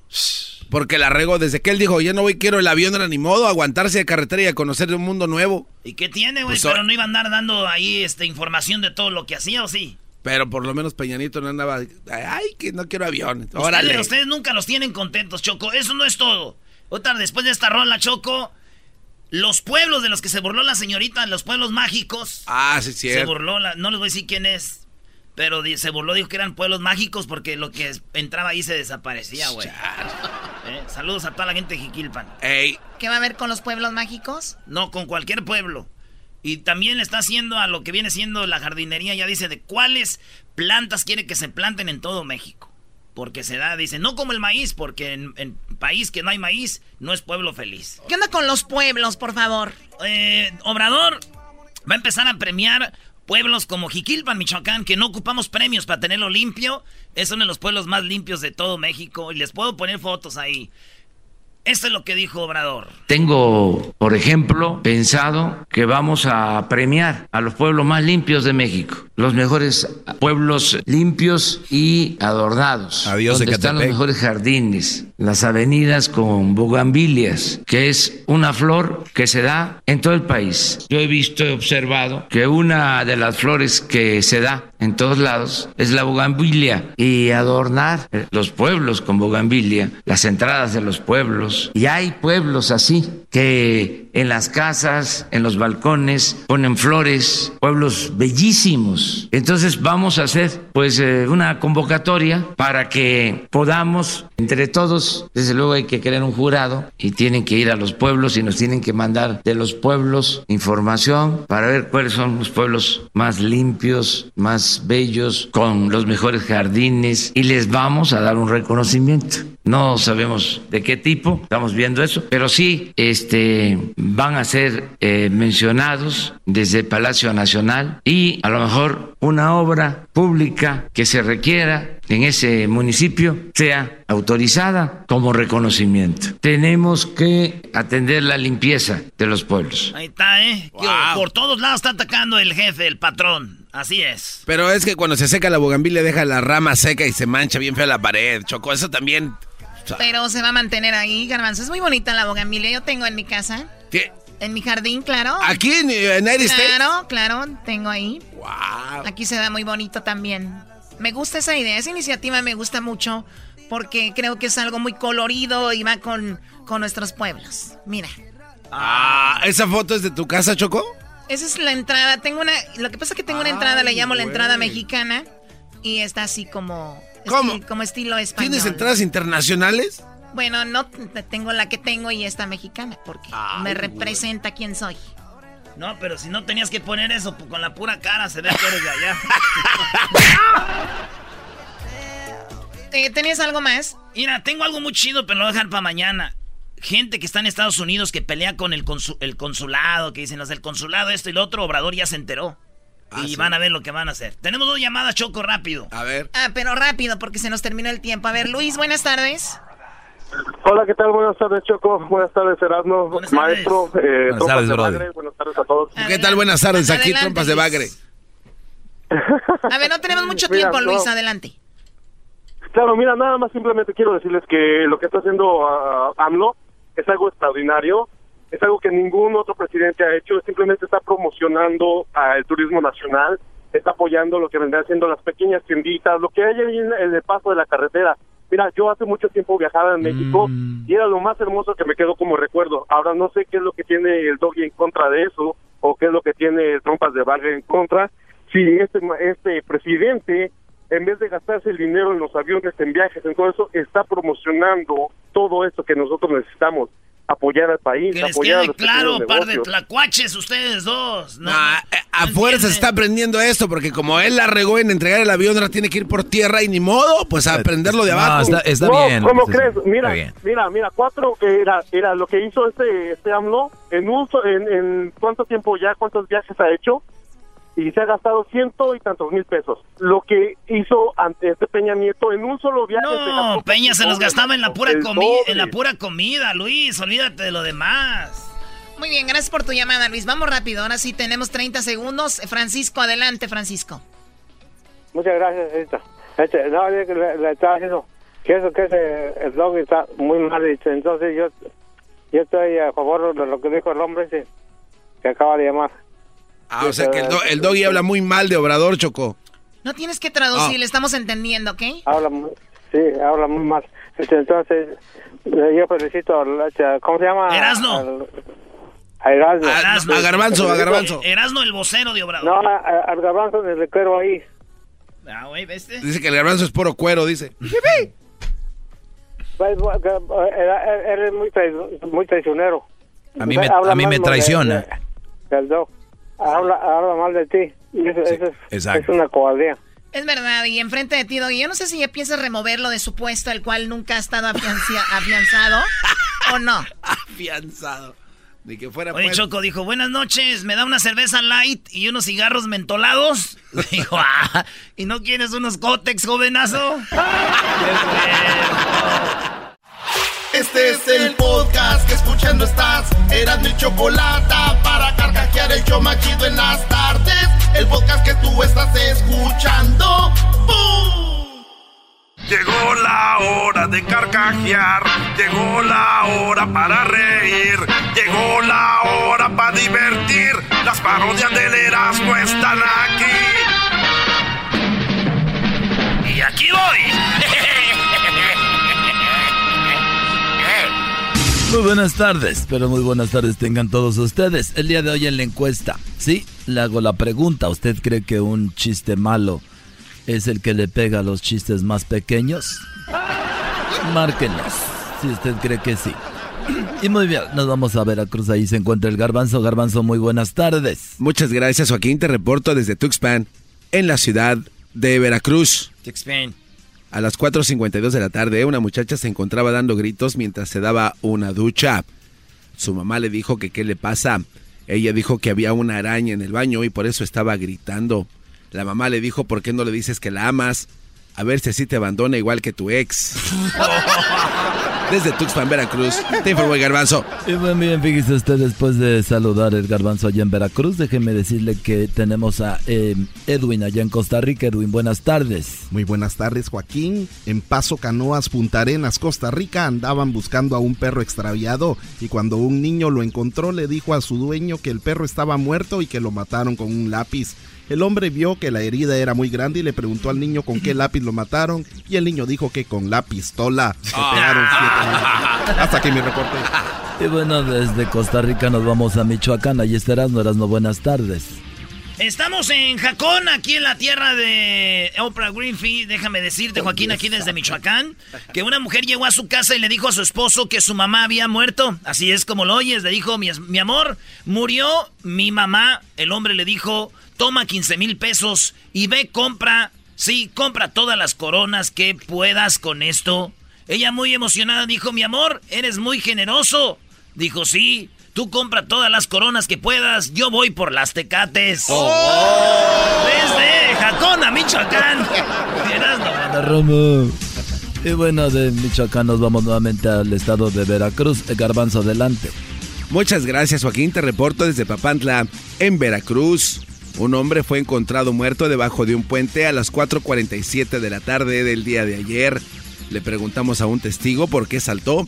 Porque la regó desde que él dijo, ya no voy, quiero el avión, era ni modo, aguantarse de carretera y a conocer un mundo nuevo. ¿Y qué tiene, güey? Pues, Pero o- no iba a andar dando ahí este, información de todo lo que hacía, ¿o sí? Pero por lo menos Peñanito no andaba, ay, que no quiero aviones. Ustedes, Órale. ustedes nunca los tienen contentos, Choco. Eso no es todo. Otra, después de esta rola, Choco, los pueblos de los que se burló la señorita, los pueblos mágicos. Ah, sí, Se cierto. burló, la- no les voy a decir quién es, pero di- se burló, dijo que eran pueblos mágicos porque lo que entraba ahí se desaparecía, güey. Eh, Saludos a toda la gente de Jiquilpan. Ey. ¿Qué va a ver con los pueblos mágicos? No, con cualquier pueblo. Y también le está haciendo a lo que viene siendo la jardinería, ya dice de cuáles plantas quiere que se planten en todo México. Porque se da, dice, no como el maíz, porque en, en país que no hay maíz, no es pueblo feliz. ¿Qué onda con los pueblos, por favor? Eh, Obrador va a empezar a premiar pueblos como Jiquilpan, Michoacán, que no ocupamos premios para tenerlo limpio. Es uno de los pueblos más limpios de todo México. Y les puedo poner fotos ahí. Esto es lo que dijo Obrador. Tengo, por ejemplo, pensado que vamos a premiar a los pueblos más limpios de México, los mejores pueblos limpios y adornados. Adiós, donde están los mejores jardines, las avenidas con bugambilias, que es una flor que se da en todo el país. Yo he visto, he observado que una de las flores que se da en todos lados es la bugambilia y adornar los pueblos con bugambilia, las entradas de los pueblos. Y hay pueblos así que en las casas, en los balcones ponen flores, pueblos bellísimos. Entonces vamos a hacer pues eh, una convocatoria para que podamos entre todos, desde luego hay que crear un jurado y tienen que ir a los pueblos y nos tienen que mandar de los pueblos información para ver cuáles son los pueblos más limpios, más bellos, con los mejores jardines y les vamos a dar un reconocimiento. No sabemos de qué tipo, estamos viendo eso, pero sí este, van a ser eh, mencionados desde Palacio Nacional y a lo mejor una obra pública que se requiera en ese municipio sea autorizada como reconocimiento. Tenemos que atender la limpieza de los pueblos. Ahí está, ¿eh? Que Por todos lados está atacando el jefe, el patrón. Así es. Pero es que cuando se seca la bugambilia deja la rama seca y se mancha bien fea la pared. Choco, eso también. Pero se va a mantener ahí, garbanzo. Es muy bonita la bogamilia. Yo tengo en mi casa. ¿Qué? En mi jardín, claro. ¿Aquí en eh, United States? Claro, claro, tengo ahí. Aquí se da muy bonito también. Me gusta esa idea, esa iniciativa me gusta mucho porque creo que es algo muy colorido y va con, con nuestros pueblos. Mira, Ah, ¿esa foto es de tu casa, Choco? esa es la entrada. Tengo una, lo que pasa es que tengo una entrada, le llamo la entrada mexicana y está así como, ¿Cómo? esti- como estilo español. ¿Tienes entradas internacionales? Bueno, no tengo la que tengo y esta mexicana porque me representa quién soy. No, pero si no tenías que poner eso, pues, con la pura cara se ve que eres de allá. Eh, ¿Tenías algo más? Mira, tengo algo muy chido, pero lo voy a dejar para mañana. Gente que está en Estados Unidos que pelea con el, consu- el consulado, que dicen los del consulado, esto y lo otro, Obrador ya se enteró. y van a ver lo que van a hacer. Tenemos dos llamadas, Choco, rápido. A ver. Ah, pero rápido porque se nos terminó el tiempo. A ver, Luis, buenas tardes. Hola, ¿qué tal? Buenas tardes, Choco. Buenas tardes, Erasmo. tardes. Maestro, eh, Buenas trompas tardes, de bagre. Buenas tardes a todos. ¿Qué tal? Buenas tardes. Aquí Adelante, trompas de bagre. A ver, no tenemos mucho Mira, tiempo, Luis, no. adelante. Claro, mira, nada más simplemente quiero decirles que lo que está haciendo ah, AMLO es algo extraordinario, es algo que ningún otro presidente ha hecho, simplemente está promocionando el turismo nacional, está apoyando lo que vendrán siendo las pequeñas tienditas, lo que hay en el paso de la carretera. Mira, yo hace mucho tiempo viajaba en México y era lo más hermoso que me quedó como recuerdo. Ahora no sé qué es lo que tiene el doggy en contra de eso o qué es lo que tiene el trompas de bagre en contra. Si este, este presidente en vez de gastarse el dinero en los aviones, en viajes, en todo eso, está promocionando todo esto que nosotros necesitamos. Apoyar al país, Que les apoyar a quede los claro, par de tlacuaches ustedes dos. No, A fuerza se está aprendiendo esto, porque como él la regó en entregar el avión, ahora tiene que ir por tierra y ni modo, pues a aprenderlo de No, abajo. está- está no, bien, ¿cómo pues, crees? Mira, bien. mira, mira, cuatro que era, era lo que hizo este, este AMLO en un, en cuánto tiempo ya, cuántos viajes ha hecho y se ha gastado ciento y tantos mil pesos. Lo que hizo ante este Peña Nieto en un solo viaje. No, Peña se los gastaba en la pura comida, en la pura comida, Luis, olvídate de lo demás. Muy bien, gracias por tu llamada, Luis. Vamos rápido. Ahora sí tenemos 30 segundos. Francisco, adelante, Francisco. Muchas gracias, señorita. Este, no, le, le, le estaba diciendo que eso que ese, el dog está muy mal. Dice. Entonces yo, yo estoy a favor de lo que dijo el hombre ese que acaba de llamar. Ah, o sea que el, do- el doggy habla muy mal de Obrador, Choco. No tienes que traducir, le estamos entendiendo, ¿ok? Habla muy, sí, habla muy mal. Este, entonces eh, yo felicito al, este, ¿cómo se llama? Erasno. Al- a Erasno. Erasno. a Garbanzo, a Garbanzo. Erasno, el vocero de Obrador. No, a- a- al garbanzo le quiero ahí. Ah, güey, ¿viste? Dice que el garbanzo es puro cuero, dice. Pues, bueno, que, eh, Eres muy, trai- muy traicionero. A mí me- a mí me traiciona. de- del dog. Habla, habla mal de ti. Y eso, eso es, exacto. es una cobardía. Es verdad, y enfrente de ti, Doggy, yo no sé si ya piensas removerlo de su puesto, el cual nunca ha estado afiancia- afianzado, o no. Afianzado. Ni que fuera Oye, pues- Choco dijo, buenas noches, ¿me da una cerveza light y unos cigarros mentolados? Dijo, ah, ¿y no quieres unos cótex, jovenazo? Este es el podcast que escuchando estás. Eran mi chocolate para carcajear el yo machido en las tardes. El podcast que tú estás escuchando. ¡Bum! Llegó la hora de carcajear, llegó la hora para reír, llegó la hora para divertir. Las parodias del Erasmo están aquí. Y aquí voy. Muy buenas tardes, pero muy buenas tardes tengan todos ustedes. El día de hoy en la encuesta, sí, le hago la pregunta. ¿Usted cree que un chiste malo es el que le pega a los chistes más pequeños? Márquenos, si usted cree que sí. Y muy bien, nos vamos a Veracruz, ahí se encuentra el garbanzo. Garbanzo, muy buenas tardes. Muchas gracias, Joaquín. Te reporto desde Tuxpan, en la ciudad de Veracruz. A las 4.52 de la tarde, una muchacha se encontraba dando gritos mientras se daba una ducha. Su mamá le dijo que qué le pasa. Ella dijo que había una araña en el baño y por eso estaba gritando. La mamá le dijo, ¿por qué no le dices que la amas? A ver si así te abandona igual que tu ex. Desde Tuxpan, Veracruz, te informó el garbanzo. Y muy bien, fíjese usted, después de saludar el garbanzo allá en Veracruz, déjeme decirle que tenemos a eh, Edwin allá en Costa Rica. Edwin, buenas tardes. Muy buenas tardes, Joaquín. En Paso Canoas, Punta Arenas, Costa Rica, andaban buscando a un perro extraviado y cuando un niño lo encontró le dijo a su dueño que el perro estaba muerto y que lo mataron con un lápiz. El hombre vio que la herida era muy grande y le preguntó al niño con qué lápiz lo mataron y el niño dijo que con la pistola. Se pegaron siete minutos. Hasta aquí mi reporte. Y bueno, desde Costa Rica nos vamos a Michoacán. Allí estarás, no eras no buenas tardes. Estamos en Jacón, aquí en la tierra de Oprah Winfrey. Déjame decirte, Joaquín, aquí desde Michoacán, que una mujer llegó a su casa y le dijo a su esposo que su mamá había muerto. Así es como lo oyes. Le dijo, mi, mi amor, murió mi mamá. El hombre le dijo, toma 15 mil pesos y ve, compra, sí, compra todas las coronas que puedas con esto. Ella muy emocionada dijo, mi amor, eres muy generoso. Dijo, sí, tú compra todas las coronas que puedas, yo voy por las tecates. Desde Jacón a Michoacán. Y bueno, de Michoacán nos vamos nuevamente al estado de Veracruz. Garbanzo, adelante. Muchas gracias, Joaquín. Te reporto desde Papantla, en Veracruz. Un hombre fue encontrado muerto debajo de un puente a las 4.47 de la tarde del día de ayer. Le preguntamos a un testigo por qué saltó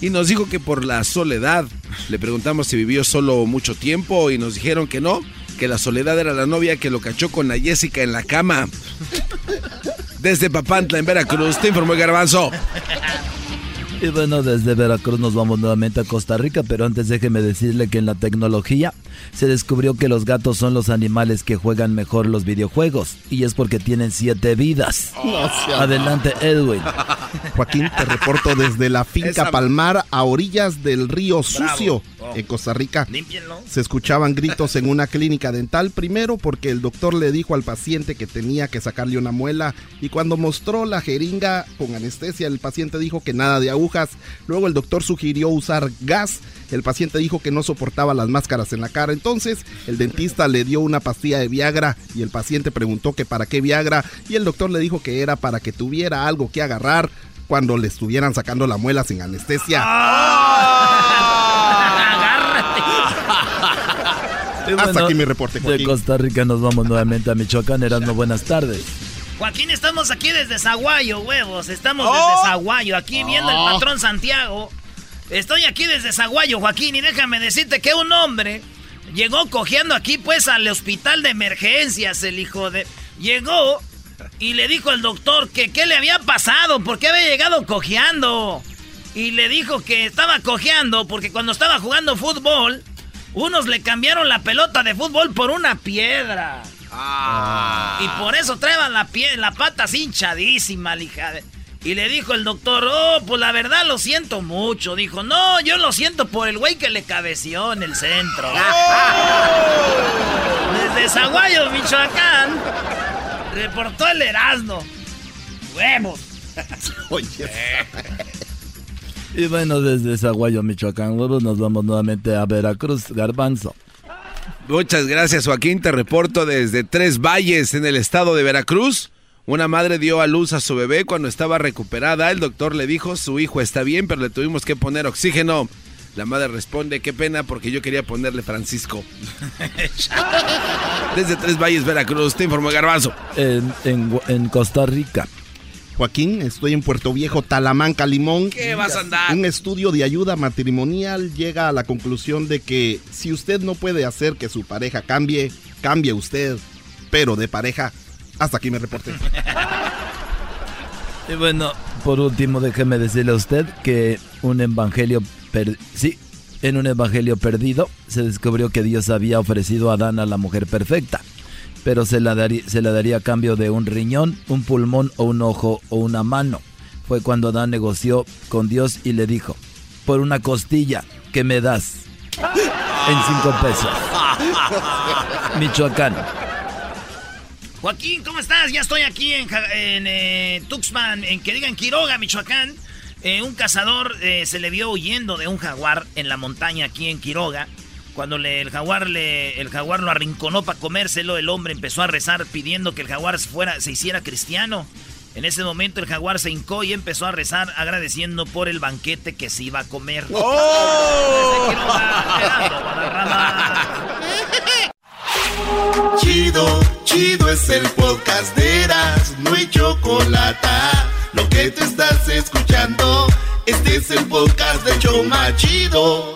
y nos dijo que por la soledad. Le preguntamos si vivió solo mucho tiempo y nos dijeron que no, que la soledad era la novia que lo cachó con la Jessica en la cama. Desde Papantla, en Veracruz, te informó el garbanzo. Y bueno, desde Veracruz nos vamos nuevamente a Costa Rica, pero antes déjeme decirle que en la tecnología se descubrió que los gatos son los animales que juegan mejor los videojuegos, y es porque tienen siete vidas. No Adelante, Edwin. Joaquín, te reporto desde la finca Esa- Palmar a orillas del río Sucio, Oh. en Costa Rica. Límpienlo. Se escuchaban gritos en una clínica dental, primero porque el doctor le dijo al paciente que tenía que sacarle una muela y cuando mostró la jeringa con anestesia el paciente dijo que nada de agujas, luego el doctor sugirió usar gas, el paciente dijo que no soportaba las máscaras en la cara, entonces el dentista le dio una pastilla de Viagra y el paciente preguntó que para qué Viagra y el doctor le dijo que era para que tuviera algo que agarrar cuando le estuvieran sacando la muela sin anestesia. Y Hasta aquí mi reporte, De. Costa Rica nos vamos nuevamente a Michoacán. Erasmo, buenas tardes. Joaquín, estamos aquí desde Zaguayo, huevos. Estamos Oh. desde Zaguayo, aquí viendo el Oh. patrón Santiago. Estoy aquí desde Zaguayo, Joaquín, y déjame decirte que un hombre llegó cojeando aquí, pues, al hospital de emergencias, el hijo de... Llegó y le dijo al doctor que qué le había pasado, por qué había llegado cojeando. Y le dijo que estaba cojeando porque cuando estaba jugando fútbol, unos le cambiaron la pelota de fútbol por una piedra. Y por eso traeba la, pie, la pata así hinchadísima, de- Y le dijo el doctor, oh, pues la verdad lo siento mucho. Dijo, no, yo lo siento por el güey que le cabeció en el centro. Desde Zaguayo, Michoacán, reportó el Erasmo. Huevos. Y bueno, desde Zaguayo, Michoacán, luego nos vamos nuevamente a Veracruz, Garbanzo. Muchas gracias, Joaquín. Te reporto desde Tres Valles, en el estado de Veracruz. Una madre dio a luz a su bebé cuando estaba recuperada. El doctor le dijo, su hijo está bien, pero le tuvimos que poner oxígeno. La madre responde, qué pena porque yo quería ponerle Francisco. Desde Tres Valles, Veracruz, te informó Garbanzo. En, en Costa Rica. Joaquín, estoy en Puerto Viejo, Talamanca, Limón. ¿Qué vas a andar? Un estudio de ayuda matrimonial llega a la conclusión de que si usted no puede hacer que su pareja cambie, cambie usted. Pero de pareja, hasta aquí me reporté. Y bueno, por último, déjeme decirle a usted que un evangelio, per- sí, en un evangelio perdido se descubrió que Dios había ofrecido a Adán a la mujer perfecta, pero se la, daría, se la daría a cambio de un riñón, un pulmón o un ojo o una mano. Fue cuando Adán negoció con Dios y le dijo, por una costilla, ¿qué me das? En cinco pesos. Michoacán. Joaquín, ¿cómo estás? Ya estoy aquí en, en, eh, Tuxpan, en que digan Quiroga, Michoacán. Eh, un cazador eh, se le vio huyendo de un jaguar en la montaña aquí en Quiroga. Cuando le- el, jaguar le, el jaguar lo arrinconó para comérselo, el hombre empezó a rezar pidiendo que el jaguar fuera, se hiciera cristiano. En ese momento el jaguar se hincó y empezó a rezar agradeciendo por el banquete que se iba a comer. Guadarrama. Chido, chido es el podcast de Eras, no hay chocolate. Lo que te estás escuchando, este es el podcast de Choma Chido.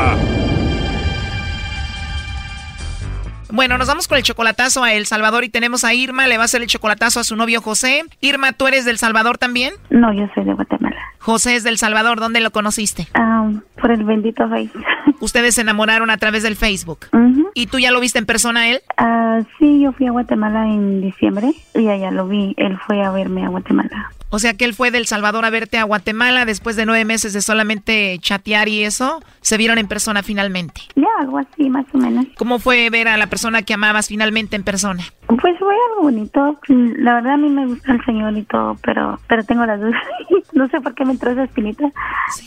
Bueno, nos vamos con el chocolatazo a El Salvador y tenemos a Irma, le va a hacer el chocolatazo a su novio José. Irma, ¿tú eres del Salvador también? No, yo soy de Guatemala. José es del Salvador, ¿dónde lo conociste? Ah, por el bendito Face. Ustedes se enamoraron a través del Facebook. ¿Y tú ya lo viste en persona él? Ah, sí, yo fui a Guatemala en diciembre y allá lo vi. Él fue a verme a Guatemala. O sea que él fue del Salvador a verte a Guatemala después de nueve meses de solamente chatear y eso. Se vieron en persona finalmente. Ya, algo así, más o menos. ¿Cómo fue ver a la persona que amabas finalmente en persona? Pues fue algo bonito. Mm, La verdad a mí me gusta el señor y todo, pero pero tengo las dudas. no sé por qué me entró esa espinita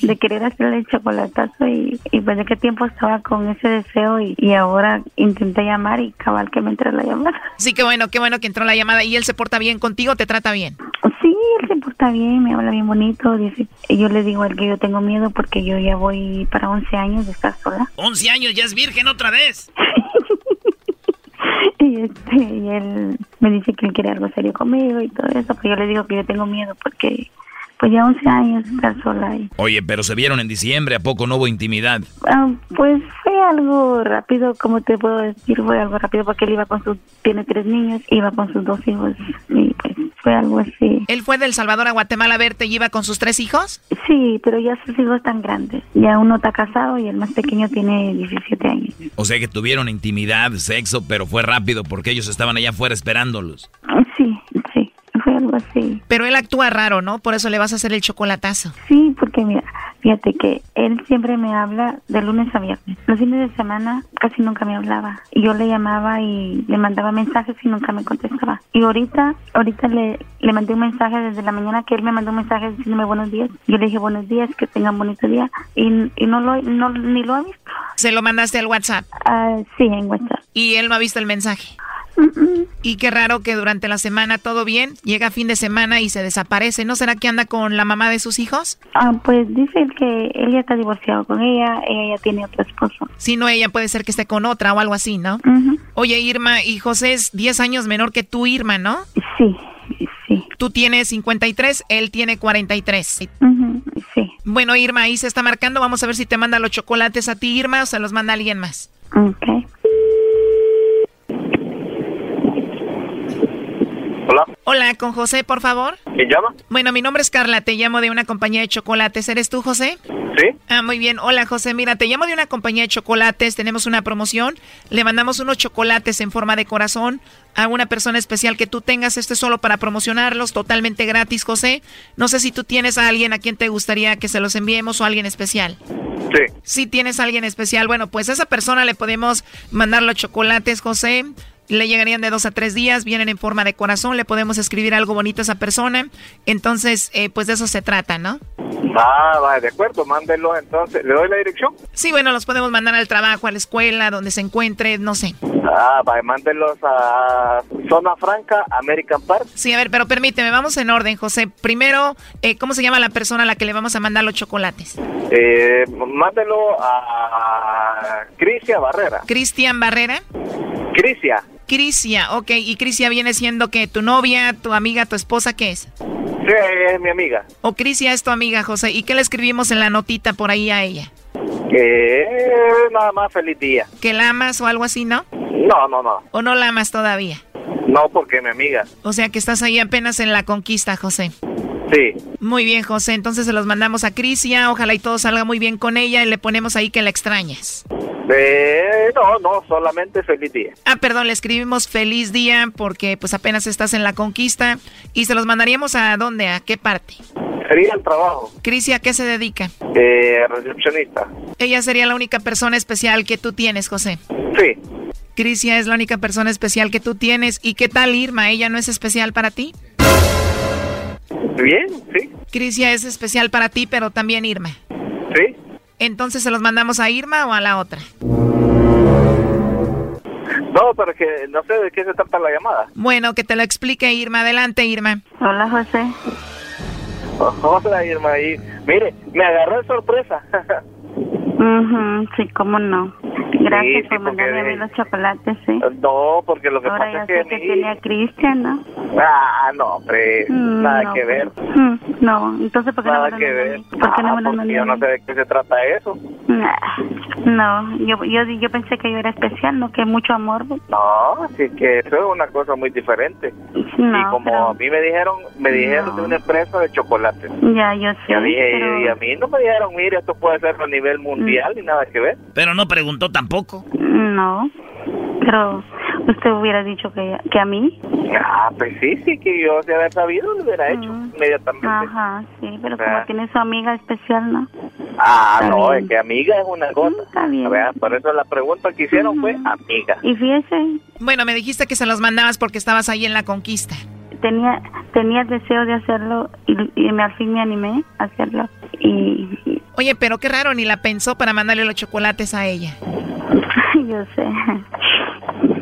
de querer hacerle el chocolatazo y, y pues de qué tiempo estaba con ese deseo y, y ahora intenté llamar y cabal que me entró la llamada. Sí, qué bueno, qué bueno que entró la llamada y él se porta bien contigo, te trata bien. Sí, él se porta bien, me habla bien bonito. Dice, yo le digo a él que yo tengo miedo porque yo ya voy para 11 años de estar sola. 11 años, ya es virgen otra vez. Y, este, y él me dice que él quiere algo serio conmigo y todo eso, pero yo le digo que yo tengo miedo porque pues ya 11 años de estar sola. Y, Oye, pero se vieron en diciembre, ¿a poco no hubo intimidad? ah, pues fue algo rápido, como te puedo decir, fue algo rápido porque él iba con sus, tiene tres niños, iba con sus dos hijos y pues fue algo así. ¿Él fue del Salvador a Guatemala a verte y iba con sus tres hijos? Sí, pero ya sus hijos están grandes. Ya uno está casado y el más pequeño tiene 17 años. O sea que tuvieron intimidad, sexo, pero fue rápido porque ellos estaban allá afuera esperándolos. Algo así. Pero él actúa raro, ¿no? Por eso le vas a hacer el chocolatazo. Sí, porque mira, Fíjate que él siempre me habla de lunes a viernes. Los fines de semana casi nunca me hablaba. Yo le llamaba y le mandaba mensajes y nunca me contestaba. Y ahorita, ahorita le, le mandé un mensaje desde la mañana que él me mandó un mensaje diciéndome buenos días. Yo le dije buenos días, que tengan bonito día. Y, y no lo, no, ni lo ha visto. ¿Se lo mandaste al WhatsApp? Ah, sí, en WhatsApp. ¿Y él no ha visto el mensaje? Y qué raro que durante la semana todo bien, llega fin de semana y se desaparece. ¿No será que anda con la mamá de sus hijos? Ah, pues dice que él ya está divorciado con ella, ella ya tiene otro esposo. Si no, ella puede ser que esté con otra o algo así, ¿no? Oye, Irma, y José es 10 años menor que tú, Irma, ¿no? Sí, sí. Tú tienes 53, él tiene 43. sí. Bueno, Irma, ahí se está marcando. Vamos a ver si te manda los chocolates a ti, Irma, o se los manda alguien más. Ok. Hola. Con José, por favor. ¿Quién llama? Bueno, mi nombre es Carla, te llamo de una compañía de chocolates. ¿Eres tú, José? Sí. Ah, muy bien. Hola, José. Mira, te llamo de una compañía de chocolates. Tenemos una promoción. Le mandamos unos chocolates en forma de corazón a una persona especial que tú tengas. Esto es solo para promocionarlos, totalmente gratis, José. No sé si tú tienes a alguien a quien te gustaría que se los enviemos o a alguien especial. Sí. Si tienes a alguien especial, bueno, pues a esa persona le podemos mandar los chocolates, José. Le llegarían de dos a tres días, vienen en forma de corazón, le podemos escribir algo bonito a esa persona. Entonces, eh, pues de eso se trata, ¿no? Ah, va, de acuerdo, mándenlo entonces. ¿Le doy la dirección? Sí, bueno, los podemos mandar al trabajo, a la escuela, donde se encuentre, no sé. Ah, va, mándenlos a Zona Franca, American Park. Sí, a ver, pero permíteme, vamos en orden, José. Primero, eh, ¿cómo se llama la persona a la que le vamos a mandar los chocolates? Eh, mándelo a Crisia Barrera. Cristian Barrera. Crisia. Crisia, ok. ¿Y Crisia viene siendo que tu novia, tu amiga, tu esposa, qué es? Sí, es mi amiga. O Crisia es tu amiga, José. ¿Y qué le escribimos en la notita por ahí a ella? Que nada más feliz día. ¿Que la amas o algo así, no? No, no, no. ¿O no la amas todavía? No, porque mi amiga. O sea que estás ahí apenas en la conquista, José. Sí. Muy bien, José. Entonces se los mandamos a Crisia. Ojalá y todo salga muy bien con ella y le ponemos ahí que la extrañas. Eh, no, no, solamente feliz día. Ah, perdón, le escribimos feliz día porque pues apenas estás en la conquista y se los mandaríamos a dónde, a qué parte. Sería el trabajo. Crisia, ¿a qué se dedica? Eh, recepcionista. Ella sería la única persona especial que tú tienes, José. Sí. Crisia es la única persona especial que tú tienes. ¿Y qué tal Irma? ¿Ella no es especial para ti? Bien, sí. Crisia es especial para ti, pero también Irma. Sí. Entonces, ¿se los mandamos a Irma o a la otra? No, pero que no sé de qué se trata la llamada. Bueno, que te lo explique Irma. Adelante, Irma. Hola, José. Hola, Irma. Y, mire, me agarró de sorpresa. Ujú, sí, cómo no. Gracias Sí, por sí, mandarme a mí los chocolates, sí. No, porque lo que Ahora pasa ya es que... sé que tiene a Cristian, ¿no? Ah, no, hombre, Mm, nada no, que ver. Mm, No, entonces, ¿por qué no Nada me lo que a ver. mí? ¿Por qué no Ah, me lo porque yo a no mí? sé de qué se trata eso. Nah, No, yo, yo, yo pensé que yo era especial, ¿no? Que mucho amor. No, así que eso es una cosa muy diferente. No, y como pero- a mí me dijeron, me dijeron de una empresa de chocolates. Ya, yo sé. Yo dije, pero- y a mí no me dijeron, mire, esto puede ser a nivel mundial ni nada que ver. Pero no preguntó tampoco. No, pero usted hubiera dicho que, que a mí. Ah, pues sí, sí, que yo de haber sabido lo hubiera hecho inmediatamente. Ajá, sí, pero Ah. como tiene su amiga especial, ¿no? Ah, Está no, bien. es que amiga es una cosa. Está bien. Vea, Por eso la pregunta que hicieron fue amiga. Y fíjese, Bueno, me dijiste que se los mandabas porque estabas ahí en la conquista. Tenía tenía el deseo de hacerlo y, y me, al fin me animé a hacerlo. Y, y- Oye, pero qué raro, ni la pensó para mandarle los chocolates a ella. yo sé.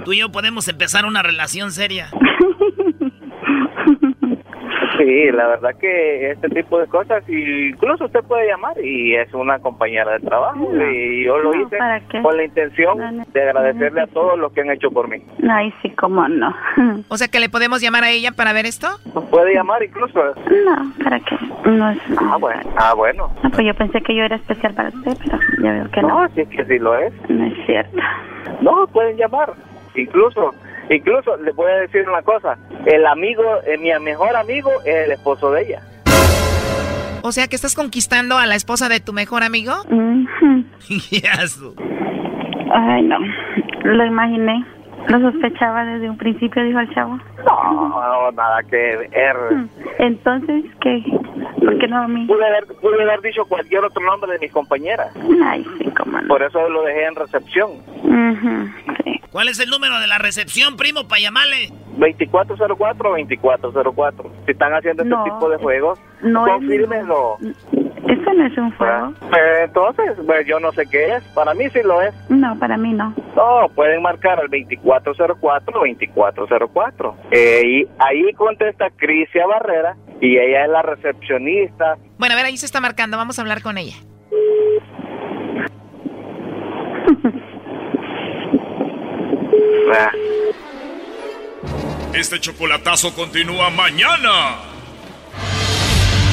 Tú y yo podemos empezar una relación seria. Sí, la verdad que este tipo de cosas, y incluso usted puede llamar y es una compañera de trabajo y yo lo No, hice con la intención de agradecerle a todos los que han hecho por mí. Ay, sí, cómo no. O sea que le podemos llamar a ella para ver esto. Puede llamar incluso. No, ¿para qué? No es... Ah, bueno. Ah, bueno. No, pues yo pensé que yo era especial para usted, pero ya veo que no. No, sí que sí lo es. No es cierto. No, pueden llamar. Incluso, incluso les voy a decir una cosa. El amigo, eh, mi mejor amigo es el esposo de ella. O sea que estás conquistando a la esposa de tu mejor amigo. Ay, no. Lo imaginé. Lo sospechaba desde un principio, dijo el chavo. No, nada que ver. Mm. Entonces, ¿qué? ¿Por qué no a mí? Pude haber, pude haber dicho cualquier otro nombre de mis compañeras. Ay, sí, cómo no. Por eso lo dejé en recepción. Ujú, sí. ¿Cuál es el número de la recepción, primo, para llamarle? 2404-2404. Si están haciendo este No, tipo de juegos, no es confírmenlo. Eso no es un juego. Eh, Entonces, pues yo no sé qué es. Para mí sí lo es. No, para mí no. No, pueden marcar al 2404-2404. Eh, y ahí contesta Crisia Barrera y ella es la recepcionista. Bueno, a ver, ahí se está marcando. Vamos a hablar con ella. Ah, Este chocolatazo continúa mañana.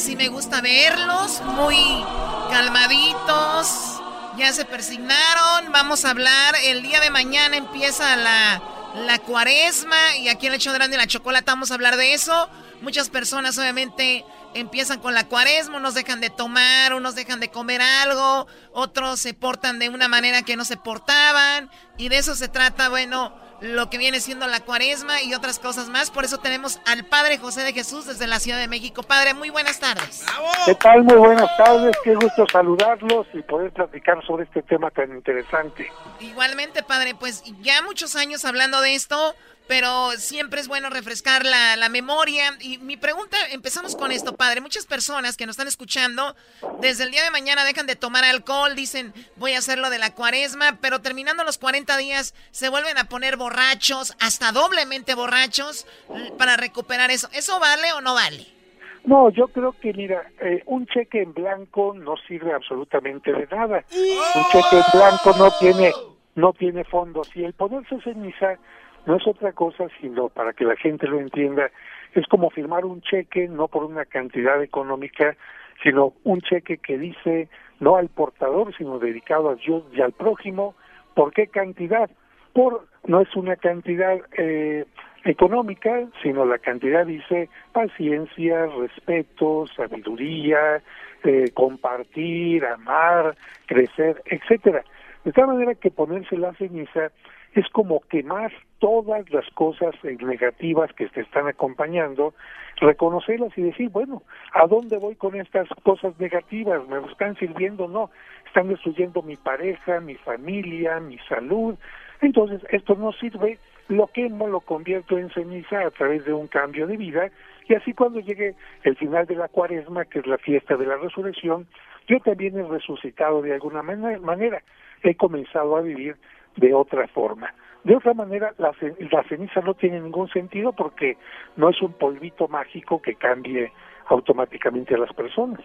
así me gusta verlos, muy calmaditos. Ya se persignaron. Vamos a hablar. El día de mañana empieza la, la cuaresma. Y aquí en el hecho grande la chocolate vamos a hablar de eso. Muchas personas obviamente empiezan con la cuaresma, unos dejan de tomar, unos dejan de comer algo, otros se portan de una manera que no se portaban. Y de eso se trata, bueno, lo que viene siendo la cuaresma y otras cosas más. Por eso tenemos al Padre José de Jesús desde la Ciudad de México. Padre, muy buenas tardes. ¿Qué tal? Muy buenas tardes, qué gusto saludarlos y poder platicar sobre este tema tan interesante. Igualmente, padre, pues ya muchos años hablando de esto, pero siempre es bueno refrescar la, la memoria. Y mi pregunta, empezamos con esto, padre. Muchas personas que nos están escuchando, desde el día de mañana dejan de tomar alcohol, dicen voy a hacer lo de la cuaresma, pero terminando los 40 días se vuelven a poner borrachos, hasta doblemente borrachos, para recuperar eso. ¿Eso vale o no vale? No, yo creo que, mira, eh, un cheque en blanco no sirve absolutamente de nada. Un cheque en blanco no tiene, no tiene fondos. Y el ponerse ceniza no es otra cosa, sino para que la gente lo entienda, es como firmar un cheque no por una cantidad económica, sino un cheque que dice no al portador, sino dedicado a Dios y al prójimo. ¿Por qué cantidad? Por no es una cantidad eh, económica, sino la cantidad dice paciencia, respeto, sabiduría, eh, compartir, amar, crecer, etcétera. De tal manera que ponerse la ceniza es como quemar todas las cosas eh, negativas que te están acompañando, reconocerlas y decir, bueno, ¿a dónde voy con estas cosas negativas? ¿Me están sirviendo? No, están destruyendo mi pareja, mi familia, mi salud. Entonces, esto no sirve, lo quemo, lo convierto en ceniza a través de un cambio de vida y así cuando llegue el final de la cuaresma, que es la fiesta de la resurrección, yo también he resucitado de alguna mane- manera, he comenzado a vivir de otra forma. De otra manera, la, la ceniza no tiene ningún sentido porque no es un polvito mágico que cambie automáticamente a las personas.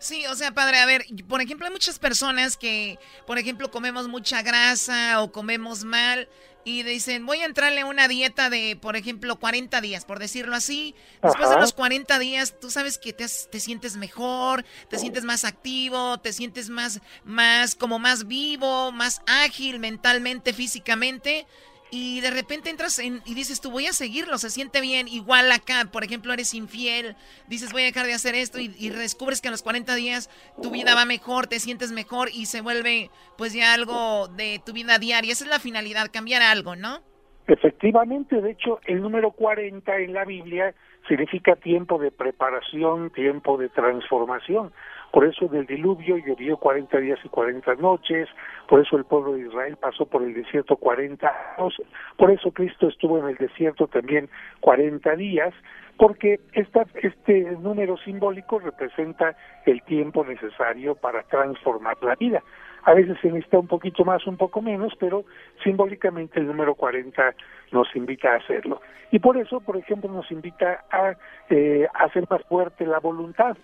Sí, o sea, padre, a ver, por ejemplo, hay muchas personas que, por ejemplo, comemos mucha grasa o comemos mal y dicen, voy a entrarle a una dieta de, por ejemplo, 40 días, por decirlo así. Después de los 40 días, tú sabes que te, te sientes mejor, te sientes más activo, te sientes más, más, como más vivo, más ágil mentalmente, físicamente. Y de repente entras en, y dices, tú voy a seguirlo, se siente bien. Igual acá, por ejemplo, eres infiel, dices, voy a dejar de hacer esto y, y descubres que en los 40 días tu vida va mejor, te sientes mejor y se vuelve pues ya algo de tu vida diaria. Esa es la finalidad, cambiar algo, ¿no? Efectivamente, de hecho, el número 40 en la Biblia significa tiempo de preparación, tiempo de transformación. Por eso del diluvio llovió 40 días y 40 noches, por eso el pueblo de Israel pasó por el desierto 40 años, por eso Cristo estuvo en el desierto también 40 días, porque esta, este número simbólico representa el tiempo necesario para transformar la vida. A veces se necesita un poquito más, un poco menos, pero simbólicamente el número 40 nos invita a hacerlo. Y por eso, por ejemplo, nos invita a eh, hacer más fuerte la voluntad.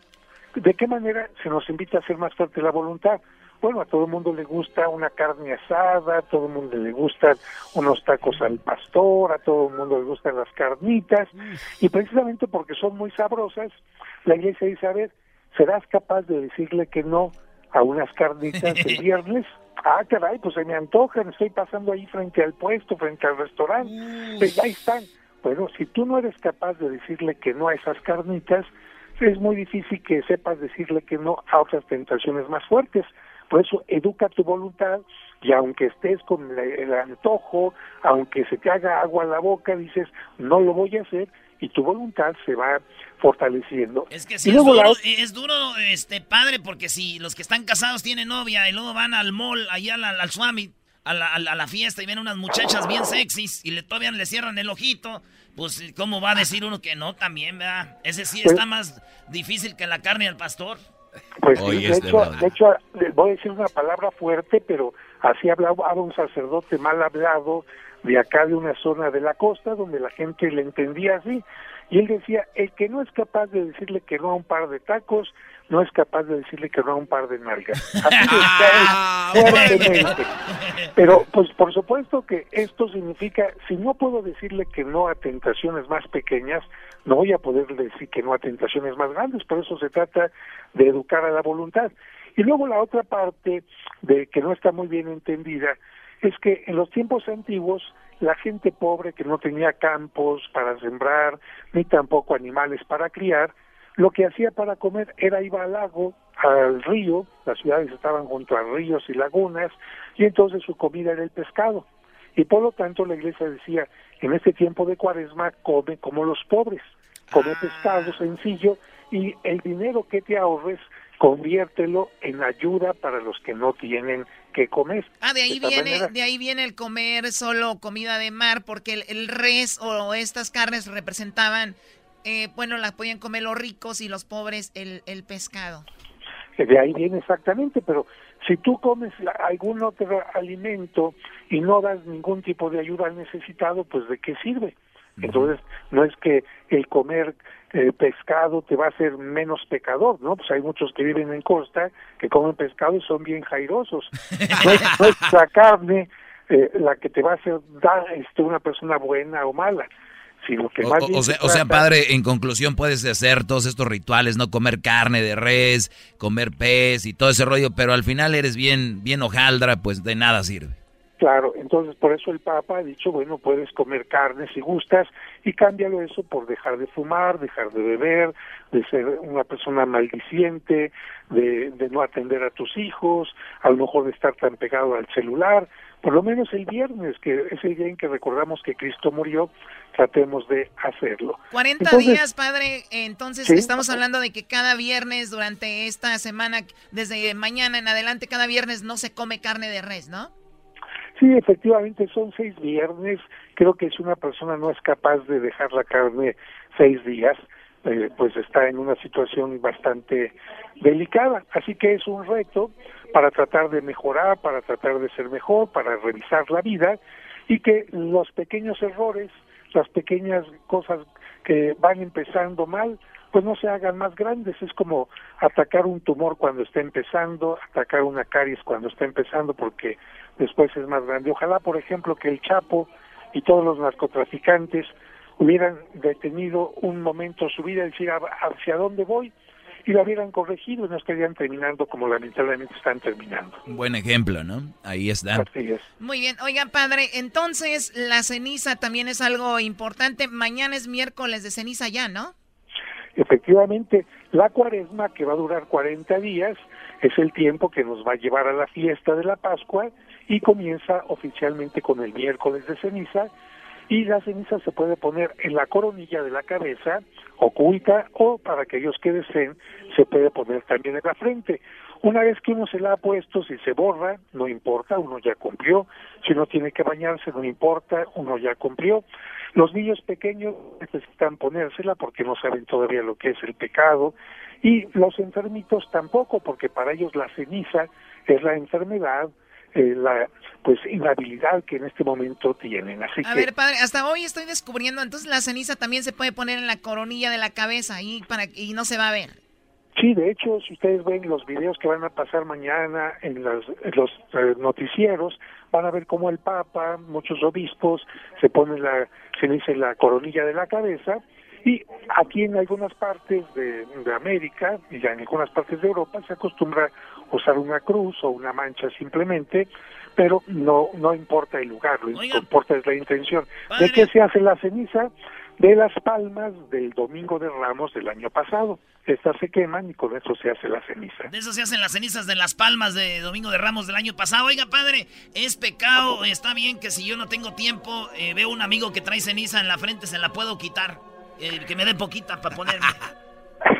¿De qué manera se nos invita a hacer más fuerte la voluntad? bueno, a todo el mundo le gusta una carne asada, a todo el mundo le gustan unos tacos al pastor, a todo el mundo le gustan las carnitas, y precisamente porque son muy sabrosas, la iglesia dice, a ver, ¿serás capaz de decirle que no a unas carnitas el viernes? Ah, caray, pues se me antojan, estoy pasando ahí frente al puesto, frente al restaurante, pues ahí están. Bueno, si tú no eres capaz de decirle que no a esas carnitas, es muy difícil que sepas decirle que no a otras tentaciones más fuertes. Por eso educa tu voluntad y aunque estés con el, antojo, aunque se te haga agua a la boca, dices, no lo voy a hacer y tu voluntad se va fortaleciendo. Es que sí, es la duro, es duro, este, padre, porque si los que están casados tienen novia y luego van al mall, allá al, al swami, a la, a la- a la fiesta y ven unas muchachas bien sexys y le todavía le cierran el ojito, pues, ¿cómo va a decir uno que no también, verdad? Ese sí Pues- está más difícil que la carne del pastor. Pues Oye, de, este hecho, de hecho, voy a decir una palabra fuerte, pero así hablaba un sacerdote mal hablado de acá de una zona de la costa donde la gente le entendía así. Y él decía, el que no es capaz de decirle que no a un par de tacos, no es capaz de decirle que no a un par de nalgas. Así fuertemente. Pero, pues por supuesto que esto significa, si no puedo decirle que no a tentaciones más pequeñas, no voy a poder decir que no a tentaciones más grandes, por eso se trata de educar a la voluntad. Y luego la otra parte de que no está muy bien entendida es que en los tiempos antiguos la gente pobre que no tenía campos para sembrar ni tampoco animales para criar, lo que hacía para comer era ir al lago, al río, las ciudades estaban junto a ríos y lagunas, y entonces su comida era el pescado. Y por lo tanto la iglesia decía, en este tiempo de cuaresma come como los pobres, come pescado sencillo y el dinero que te ahorres conviértelo en ayuda para los que no tienen que comer. Ah, de ahí viene, manera- de ahí viene el comer solo comida de mar, porque el, el res o estas carnes representaban, eh, bueno, las podían comer los ricos y los pobres el, el pescado. que de ahí viene exactamente, pero si tú comes algún otro alimento y no das ningún tipo de ayuda al necesitado, pues ¿de qué sirve? Entonces, no es que el comer eh, pescado te va a hacer menos pecador, ¿no? Pues hay muchos que viven en costa que comen pescado y son bien jairosos. No es, no es la carne eh, la que te va a hacer dar este, una persona buena o mala, sino que O, más o- sea, se o sea, padre, en conclusión puedes hacer todos estos rituales, no comer carne de res, comer pez y todo ese rollo, pero al final eres bien, bien hojaldra, pues de nada sirve. Claro, entonces por eso el Papa ha dicho, bueno, puedes comer carne si gustas y cámbialo eso por dejar de fumar, dejar de beber, de ser una persona maldiciente, de, de no atender a tus hijos, a lo mejor de estar tan pegado al celular. Por lo menos el viernes, que es el día en que recordamos que Cristo murió, tratemos de hacerlo. 40 Entonces, días, padre. Entonces Sí. estamos hablando de que cada viernes durante esta semana, desde mañana en adelante, cada viernes no se come carne de res, ¿no? Sí, efectivamente son seis viernes. Creo que si una persona no es capaz de dejar la carne seis días, eh, pues está en una situación bastante delicada. Así que es un reto para tratar de mejorar, para tratar de ser mejor, para revisar la vida y que los pequeños errores, las pequeñas cosas que van empezando mal, pues no se hagan más grandes. Es como atacar un tumor cuando está empezando, atacar una caries cuando está empezando, porque después es más grande. Ojalá, por ejemplo, que el Chapo y todos los narcotraficantes hubieran detenido un momento su vida y decir "¿A- hacia dónde voy y lo hubieran corregido y no estarían terminando como lamentablemente están terminando. Un buen ejemplo, ¿no? Ahí está. Así es. Muy bien. Oiga, padre, entonces la ceniza también es algo importante. Mañana es miércoles de ceniza ya, ¿no? Efectivamente, la cuaresma, que va a durar 40 días, es el tiempo que nos va a llevar a la fiesta de la Pascua y comienza oficialmente con el miércoles de ceniza. Y la ceniza se puede poner en la coronilla de la cabeza, oculta, o para aquellos que deseen, se puede poner también en la frente. Una vez que uno se la ha puesto, si se borra, no importa, uno ya cumplió. Si uno tiene que bañarse, no importa, uno ya cumplió. Los niños pequeños necesitan ponérsela porque no saben todavía lo que es el pecado. Y los enfermitos tampoco, porque para ellos la ceniza es la enfermedad, eh, la pues inhabilidad que en este momento tienen. Así A que ver, padre, hasta hoy estoy descubriendo, entonces la ceniza también se puede poner en la coronilla de la cabeza y para y no se va a ver. Sí, de hecho, si ustedes ven los videos que van a pasar mañana en los, en los eh, noticieros, van a ver cómo el Papa, muchos obispos, se ponen la ceniza en la coronilla de la cabeza y aquí en algunas partes de, de América y ya en algunas partes de Europa se acostumbra usar una cruz o una mancha simplemente, pero no no importa el lugar, lo que importa es la intención. ¿De qué se hace la ceniza? De las palmas del Domingo de Ramos del año pasado. Estas se queman y con eso se hace la ceniza. De eso se hacen las cenizas de las palmas de Domingo de Ramos del año pasado. Oiga, padre, es pecado, está bien que si yo no tengo tiempo, eh, veo un amigo que trae ceniza en la frente, se la puedo quitar. Eh, que me dé poquita para ponerme.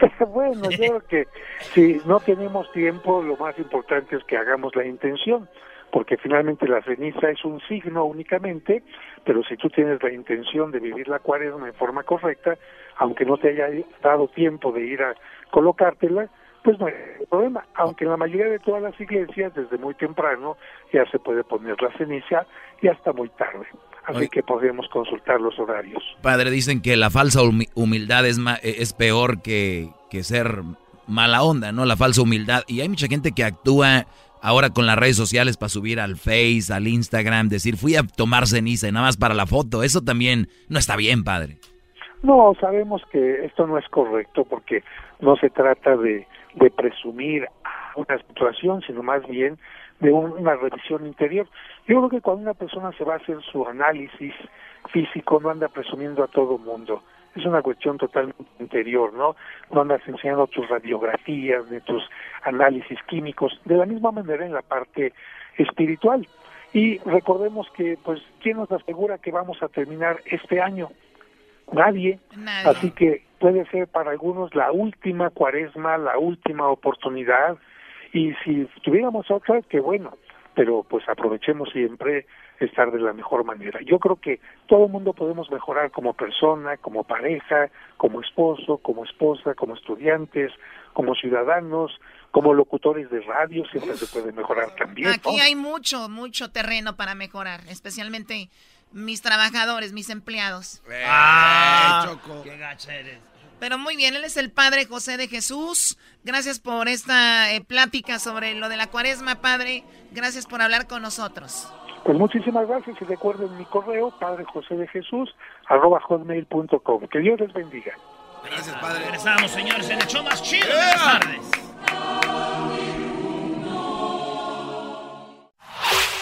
bueno, yo creo que si no tenemos tiempo, lo más importante es que hagamos la intención, porque finalmente la ceniza es un signo únicamente, pero si tú tienes la intención de vivir la cuaresma en forma correcta, aunque no te haya dado tiempo de ir a colocártela, pues no hay problema, aunque en la mayoría de todas las iglesias desde muy temprano ya se puede poner la ceniza y hasta muy tarde. Así que podemos consultar los horarios. Padre, dicen que la falsa humildad es, e-, es peor que, que ser mala onda, ¿no? La falsa humildad. Y hay mucha gente que actúa ahora con las redes sociales para subir al Face, al Instagram, decir fui a tomar ceniza y nada más para la foto. Eso también no está bien, padre. No, sabemos que esto no es correcto porque no se trata de, de presumir una situación, sino más bien de una revisión interior. Yo creo que cuando una persona se va a hacer su análisis físico, no anda presumiendo a todo mundo. Es una cuestión totalmente interior, ¿no? No andas enseñando tus radiografías, ni tus análisis químicos, de la misma manera en la parte espiritual. Y recordemos que, pues, ¿quién nos asegura que vamos a terminar este año? Nadie. Así que puede ser para algunos la última cuaresma, la última oportunidad. Y si tuviéramos otra, que bueno, pero pues aprovechemos siempre estar de la mejor manera. Yo creo que todo el mundo podemos mejorar como persona, como pareja, como esposo, como esposa, como estudiantes, como ciudadanos, como locutores de radio, siempre se puede mejorar también. Aquí hay mucho, mucho terreno para mejorar, especialmente mis trabajadores, mis empleados. Ah, qué gacha eres. Pero muy bien, él es el Padre José de Jesús. Gracias por esta eh, plática sobre lo de la cuaresma, Padre. Gracias por hablar con nosotros. Pues muchísimas gracias y recuerden mi correo, Padre José de Jesús, arroba hotmail.com. Que Dios les bendiga. Gracias, Padre. Regresamos, señores, en el show más chido de las tardes.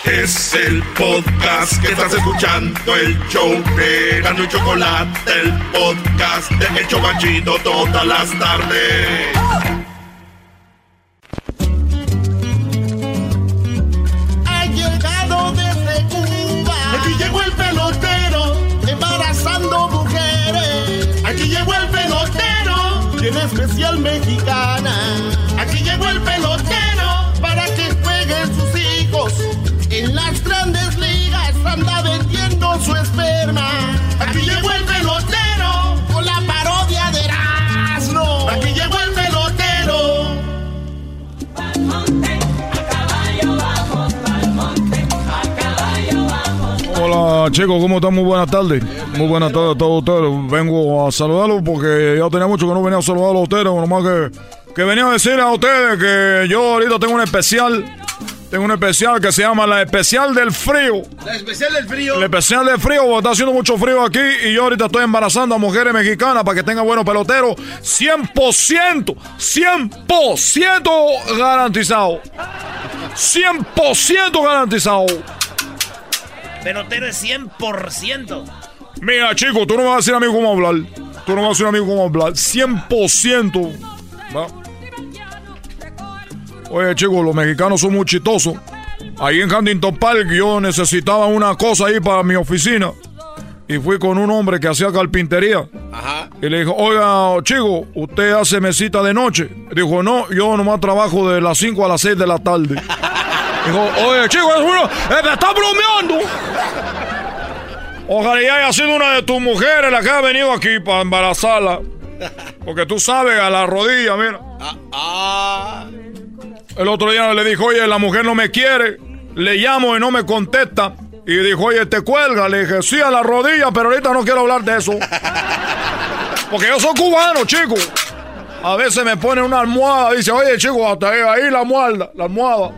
Es el podcast que estás escuchando, el show de Gano y Chocolate, el podcast de El Chocachito todas las tardes. Ha llegado desde Cuba. Aquí llegó el pelotero, embarazando mujeres. Aquí llegó el pelotero, tiene especial mexicana. Aquí llegó el pelotero en las grandes ligas anda vendiendo su esperma. Aquí llegó el pelotero con la parodia de Erasmo. Aquí llegó el pelotero. Hola chicos, ¿cómo están? Muy buenas tardes. Muy buenas tardes a todos ustedes. Vengo a saludarlos porque ya tenía mucho que no venía a saludarlos a ustedes. Nomás que, que venía a decir a ustedes que yo ahorita tengo un especial tengo un especial que se llama la especial del frío. La especial del frío. La especial del frío, porque está haciendo mucho frío aquí y yo ahorita estoy embarazando a mujeres mexicanas para que tengan buenos peloteros. 100%, 100% garantizado. 100% garantizado. Pelotero es 100%. Mira, chico, tú no me vas a decir a mí cómo hablar. Tú no me vas a decir a mí cómo hablar. 100%. ¿va? Oye, chicos, los mexicanos son muy chistosos. Ahí en Huntington Park yo necesitaba una cosa ahí para mi oficina. Y fui con un hombre que hacía carpintería. Ajá. Y le dijo, oiga, chico, ¿usted hace mesita de noche? Dijo, no, yo nomás trabajo de las 5 a las 6 de la tarde. Dijo, oye, chico, es uno, eh, me está bromeando. Ojalá ya haya sido una de tus mujeres la que ha venido aquí para embarazarla. Porque tú sabes, a la rodilla, mira. Ah. El otro día le dijo, oye, la mujer no me quiere. Le llamo y no me contesta. Y dijo, oye, te cuelga. Le dije, sí, a la rodilla, pero ahorita no quiero hablar de eso. Porque yo soy cubano, chico. A veces me pone una almohada. Dice, oye, chico, hasta ahí, ahí la almohada. La almohada.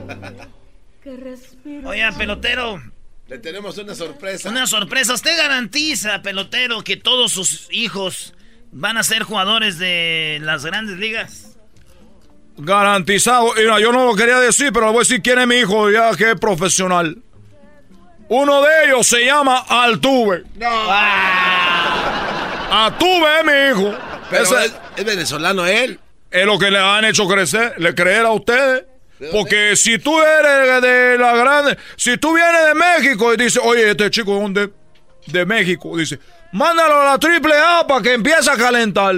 Oye, pelotero. Le tenemos una sorpresa. Una sorpresa. ¿Usted garantiza, pelotero, que todos sus hijos van a ser jugadores de las grandes ligas? Garantizado. Mira, yo no lo quería decir, pero le voy a decir quién es mi hijo ya que es profesional. Uno de ellos se llama Altuve. No. Altuve es mi hijo. Pero Ese- es, es venezolano él. es lo que le han hecho crecer, le creer a ustedes. Porque si tú eres de la grande, si tú vienes de México y dices, oye, este chico es de, de México, dice, mándalo a la triple A para que empiece a calentar.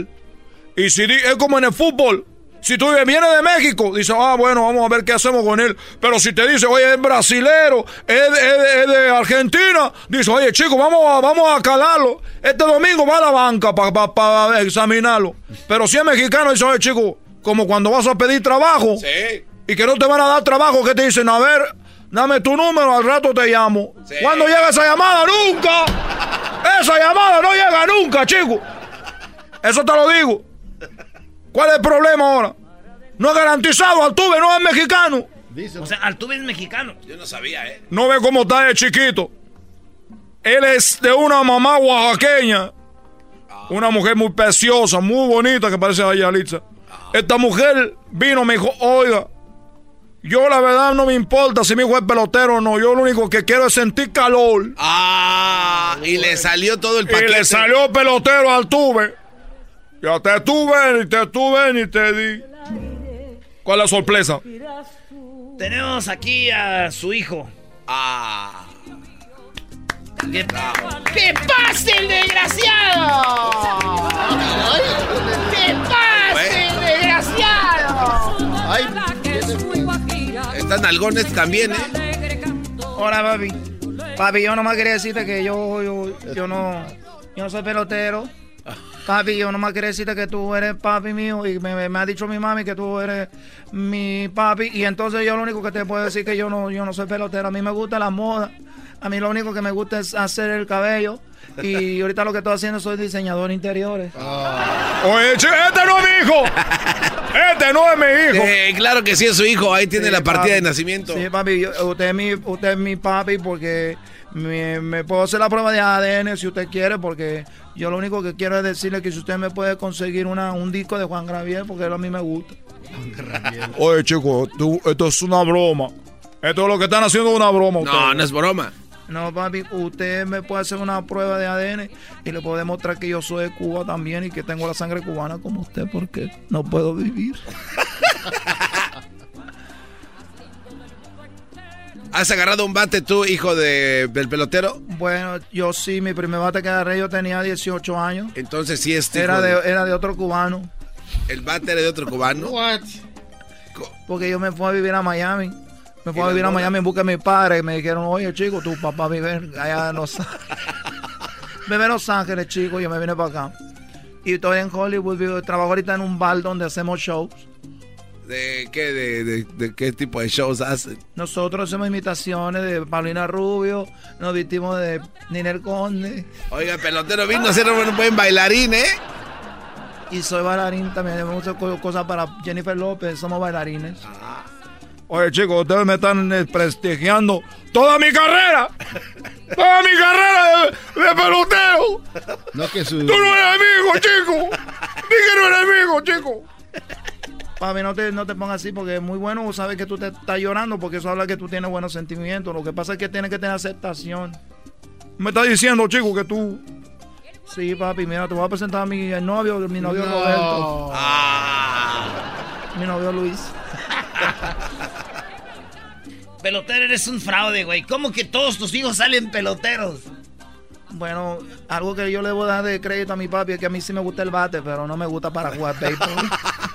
Y si es como en el fútbol, si tú vienes de México, dice, ah, bueno, vamos a ver qué hacemos con él. Pero si te dice, oye, es brasilero, es, es- es de Argentina, dice, oye, chico, vamos a, vamos a calarlo. Este domingo va a la banca para examinarlo. Pero si es mexicano, dice, oye, chico, como cuando vas a pedir trabajo y que no te van a dar trabajo, que te dicen, a ver, dame tu número, al rato te llamo. ¿Cuándo llega esa llamada? ¡Nunca! Esa llamada no llega nunca, chico. Eso te lo digo. ¿Cuál es el problema ahora? No es garantizado, Altuve no es mexicano. O sea, Altuve es mexicano. Yo no sabía, ¿eh? No ve cómo está de chiquito. Él es de una mamá oaxaqueña. Una mujer muy preciosa, muy bonita que parece a Yalitza. Esta mujer vino, me dijo, oiga, yo la verdad no me importa si mi hijo es pelotero o no. Yo lo único que quiero es sentir calor. Ah, y le salió todo el Y paquete. le salió pelotero al tuve. Ya te tuve, ni te tuve, ni te di. ¿Cuál es la sorpresa? Tenemos aquí a su hijo. Ah. ¿Qué, ¡Que pase el desgraciado! ¡Que pase el desgraciado! Están algones también, ¿eh? Hola, papi. Papi, yo nomás quería decirte que yo, yo, yo no, yo no soy pelotero. Papi, yo nomás quería decirte que tú eres papi mío y me, me ha dicho mi mami que tú eres mi papi y entonces yo lo único que te puedo decir que yo no, yo no soy pelotero. A mí me gusta la moda. A mí lo único que me gusta es hacer el cabello y ahorita lo que estoy haciendo soy diseñador de interiores. Oye, che, este no es mi hijo. Este no es mi hijo. Eh, claro que sí es su hijo. Ahí tiene Sí, la partida papi. de nacimiento. Sí, papi, yo- usted, es mi, usted es mi papi porque me, me puedo hacer la prueba de ADN si usted quiere, porque yo lo único que quiero es decirle que si usted me puede conseguir una, un disco de Juan Gravier, porque a mí me gusta. Oye, chico, tú- esto es una broma. Esto es lo que están haciendo es una broma. No, no es broma. No, papi, usted me puede hacer una prueba de ADN y le puedo demostrar que yo soy de Cuba también y que tengo la sangre cubana como usted, porque no puedo vivir. ¿Has agarrado un bate tú, hijo de- del pelotero? Bueno, yo sí, mi primer bate que agarré yo tenía 18 años. Entonces sí este Era de, era de otro cubano. El bate era de otro cubano. Porque yo me fui a vivir a Miami. Me fui ¿Y a vivir a? Miami en busca de mi padre. Y me dijeron, oye, chico, tu papá vive allá en Los Ángeles. vive en Los Ángeles, chico. Yo me vine para acá. Y estoy en Hollywood. vivo- trabajo ahorita en un bar donde hacemos shows. ¿De qué, de, de- de qué tipo de shows hacen? Nosotros hacemos imitaciones de Paulina Rubio. Nos vestimos de Ninel Conde. Oiga, pelotero vino a ser un buen bailarín, ¿eh? Y soy bailarín también. Me gusta co- cosas para Jennifer López. Somos bailarines. Oye, chicos, ustedes me están eh, prestigiando toda mi carrera. Toda mi carrera de, de pelotero. No que su... Tú no eres amigo, chico. Di que no eres amigo, chico. Papi, no te, no te pongas así porque es muy bueno vos sabes que tú te estás llorando porque eso habla que tú tienes buenos sentimientos. Lo que pasa es que tienes que tener aceptación. Me estás diciendo, chico, que tú. Sí, papi, mira, te voy a presentar a mi novio, mi novio No. Roberto. Mi novio Luis. Pelotero, eres un fraude, güey. ¿Cómo que todos tus hijos salen peloteros? Bueno, algo que yo le voy a dar de crédito a mi papi es que a mí sí me gusta el bate, pero no me gusta para jugar béisbol.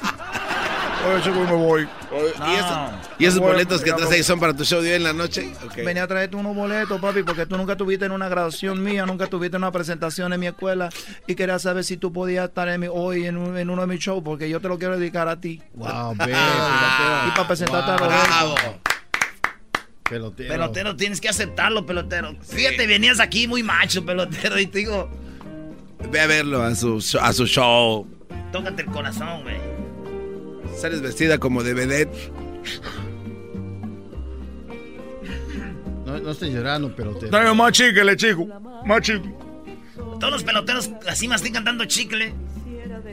Oye, chico, me voy. ¿Y, eso- y esos boletos que traes ahí son para tu show de hoy en la noche? Venía a traerte unos boletos, papi, porque tú nunca estuviste en una graduación mía, nunca tuviste en una presentación en mi escuela y quería saber si tú podías estar en mi- hoy en, un- en uno de mis shows, porque yo te lo quiero dedicar a ti. Wow, baby, Y para presentarte a Wow. Roberto. Pelotero. Pelotero, tienes que aceptarlo, pelotero. Fíjate, venías aquí muy macho, pelotero, y te digo, Ve a verlo a su, a su show. tócate el corazón, güey. Sales vestida como de vedette. No, no estoy llorando, pero te. Dale más chicle, chico. Más chicle. Todos los peloteros así mastican dando chicle.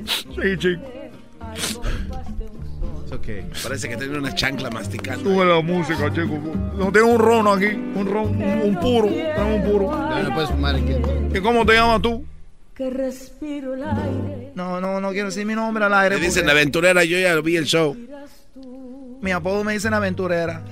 Sí, chico. Es ok. Parece que tiene una chancla masticando. Sube la música, chico. No tengo un ron aquí. Un ron, un, un puro. Tengo un puro. Ya no puedes fumar aquí. ¿Y cómo te llamas tú? Que respiro el aire. No, no, no quiero decir mi nombre al aire. Me dicen aventurera, yo ya vi el show. Mi apodo me dicen aventurera.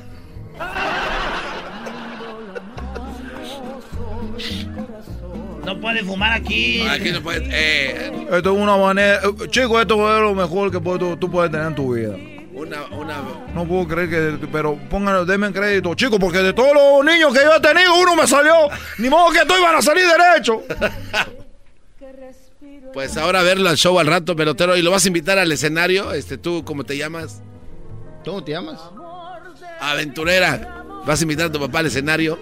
No puede fumar aquí. Aquí no puedes. Eh, Esto es una manera. eh, Chico, esto es lo mejor que puedes- tú, puedes tener en tu vida. una, una. No puedo creer que. Pero pónganle, denme crédito, chicos, porque de todos los niños que yo he tenido, uno me salió. Ni modo que todos iban a salir derecho. Pues ahora verlo al show al rato, pelotero. Y lo vas a invitar al escenario. Este, tú, ¿cómo te llamas? ¿Cómo te llamas? Aventurera. Vas a invitar a tu papá al escenario.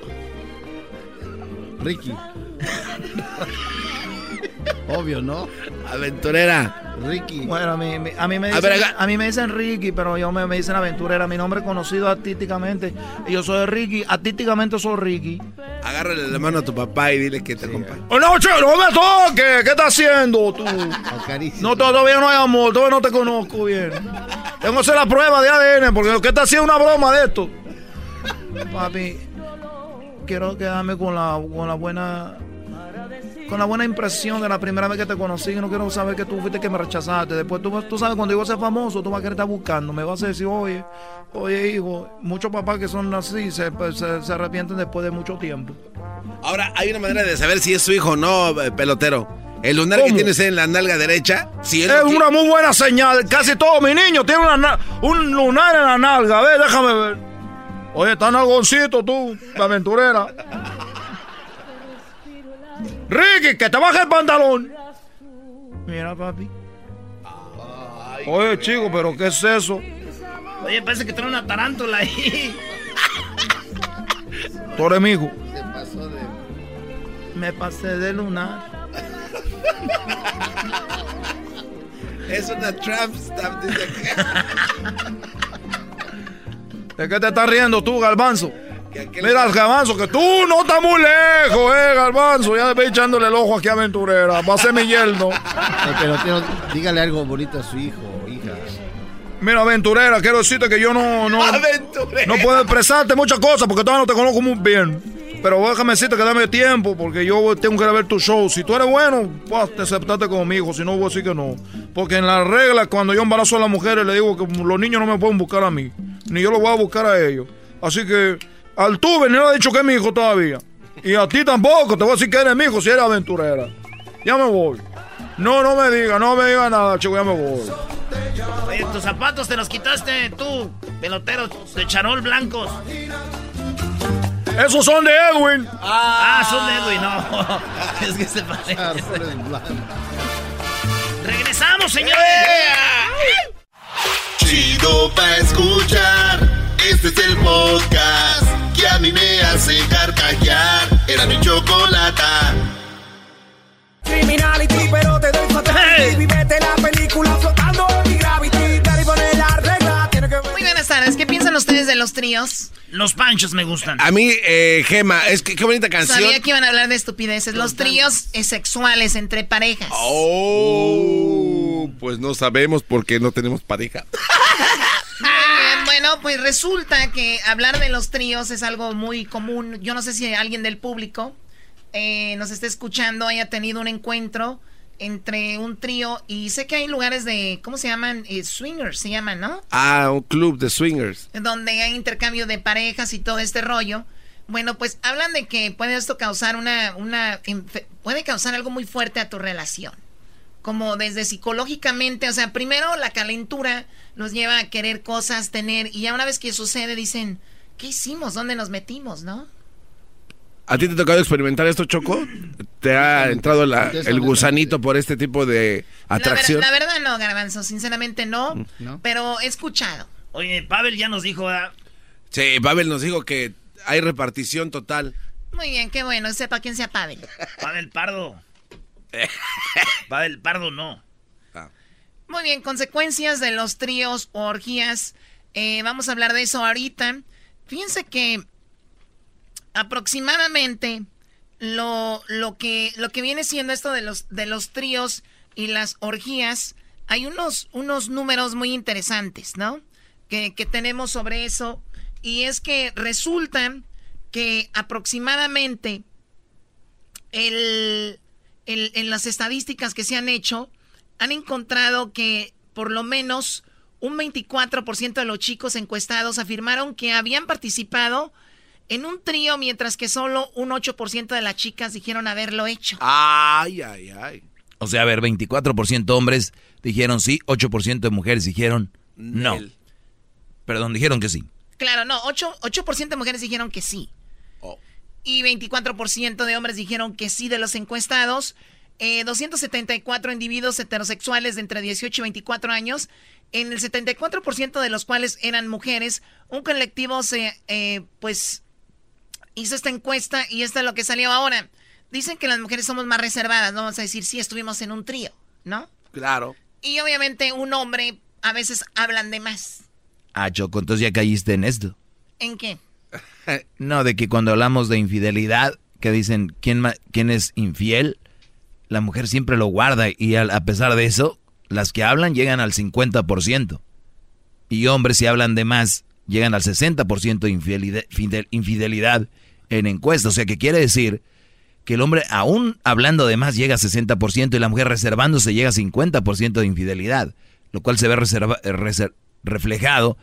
Ricky. Obvio, ¿no? Aventurera. Ricky. Bueno, a mí, me- a mí me A dicen, ver, a mí me dicen Ricky, pero yo me, me dicen aventurera. Mi nombre es conocido artísticamente. Y yo soy Ricky. Artísticamente soy Ricky. Agárrale la mano a tu papá y dile que te acompañe. Oh, no, che, no me toques. ¿Qué estás haciendo tú? No, todavía no hay amor. Todavía no te conozco bien. Tengo que hacer la prueba de ADN porque lo que está haciendo una broma de esto. Papi, quiero quedarme con la, con la buena con la buena impresión de la primera vez que te conocí. No quiero saber que tú fuiste que me rechazaste. Después tú, tú sabes, cuando yo voy a ser famoso, tú vas a querer estar buscando. Me vas a decir, oye, oye, hijo, muchos papás que son así se, pues, se, se arrepienten después de mucho tiempo. Ahora, hay una manera de saber si es su hijo o no, eh, pelotero. El lunar que tienes en la nalga derecha, si Es una muy buena señal. Casi todos mis niños tienen una un lunar en la nalga. A ver, déjame ver. Oye, está nalgoncito tú, la aventurera. Ricky, que te baje el pantalón. Mira, papi. Oye, chico, pero ¿qué es eso? Oye, parece que trae una tarántula ahí. Tú eres mi hijo. Se pasó de. Me pasé de lunar. Es una trap stamp. ¿De qué te estás riendo tú, Galbanzo? Mira, Galbanzo, que tú no estás muy lejos, eh, Galbanzo. Ya ve echándole el ojo aquí a Aventurera. Va a ser mi yerno. Pero tío, dígale algo bonito a su hijo o hija. Mira, Aventurera, quiero decirte que yo no... No, no puedo expresarte muchas cosas porque todavía no te conozco muy bien. Pero déjame decirte que dame tiempo porque yo tengo que ir a ver tu show. Si tú eres bueno, pues te aceptaste conmigo. Si no, voy a decir que no. Porque en las reglas, cuando yo embarazo a las mujeres, le digo que los niños no me pueden buscar a mí. Ni yo los voy a buscar a ellos. Así que al tuve ni le ha dicho que es mi hijo todavía. Y a ti tampoco. Te voy a decir que eres mi hijo si eres aventurera. Ya me voy. No, no me diga, no me diga nada, chico, ya me voy. Oye, tus zapatos te los quitaste tú, pelotero de charol blancos. Esos son de Edwin. Ah, son de Edwin, no. es que se parece. Regresamos, señores. Chido pa' escuchar. Este es el podcast que a mí me hace carcajear. Era mi chocolata. Criminality, pero te doy fatality. Vivete la película flotando en mi gravity. Daddy, pone la regla. Tiene que Muy buenas tardes. ¿Qué piensan ustedes de los tríos? Los panchos me gustan. A mí, eh, Gema, es que qué bonita canción. Sabía que iban a hablar de estupideces. Los tríos sexuales entre parejas. Oh, pues no sabemos porque no tenemos pareja. Pues resulta que hablar de los tríos es algo muy común. Yo no sé si alguien del público eh, nos está escuchando, haya tenido un encuentro entre un trío y sé que hay lugares de, ¿cómo se llaman? Eh, swingers se llaman, ¿no? Ah, un club de swingers. donde hay intercambio de parejas y todo este rollo. Bueno, pues hablan de que puede esto causar una, una, puede causar algo muy fuerte a tu relación. Como desde psicológicamente, o sea, primero la calentura los lleva a querer cosas, tener, y ya una vez que sucede dicen, ¿qué hicimos? ¿Dónde nos metimos, no? ¿A ti te ha tocado experimentar esto, Choco? ¿Te ha entrado la- el gusanito por este tipo de La, ver- atracción? la verdad no, Garbanzo, sinceramente no, ¿No? pero he escuchado. Oye, Pavel ya nos dijo, ¿verdad? Sí, Pavel nos dijo que hay repartición total. Muy bien, qué bueno, sepa quién sea Pavel. Pavel Pardo. Pavel Pardo no. Muy bien, consecuencias de los tríos o orgías. Eh, vamos a hablar de eso ahorita. Fíjense que aproximadamente lo, lo, que, lo que viene siendo esto de los, de los tríos y las orgías, hay unos, unos números muy interesantes, ¿no? Que, que tenemos sobre eso. Y es que resulta que aproximadamente el, en las estadísticas que se han hecho, han encontrado que por lo menos un 24% de los chicos encuestados afirmaron que habían participado en un trío, mientras que solo un 8% de las chicas dijeron haberlo hecho. Ay, ay, ay. O sea, a ver, 24% hombres dijeron sí, 8% de mujeres dijeron no. Perdón, dijeron que sí. Claro, no, 8%, de mujeres dijeron que sí. Oh. Y 24% de hombres dijeron que sí de los encuestados. 274 eh, individuos heterosexuales de entre 18 y 24 años, en el 74% de los cuales eran mujeres. Un colectivo se, eh, pues, hizo esta encuesta y esto es lo que salió ahora. Dicen que las mujeres somos más reservadas, no vamos a decir si estuvimos en un trío, ¿no? Claro. Y obviamente un hombre a veces hablan de más. Ah, Choco, entonces ya caíste en esto. ¿En qué? No, de que cuando hablamos de infidelidad, que dicen quién, quién es infiel, la mujer siempre lo guarda y a, pesar de eso, las que hablan llegan al 50%. Y hombres si hablan de más, llegan al 60% de infidelidad, infidelidad en encuestas. O sea que quiere decir que el hombre aún hablando de más llega a 60% y la mujer reservándose llega a 50% de infidelidad, lo cual se ve reflejado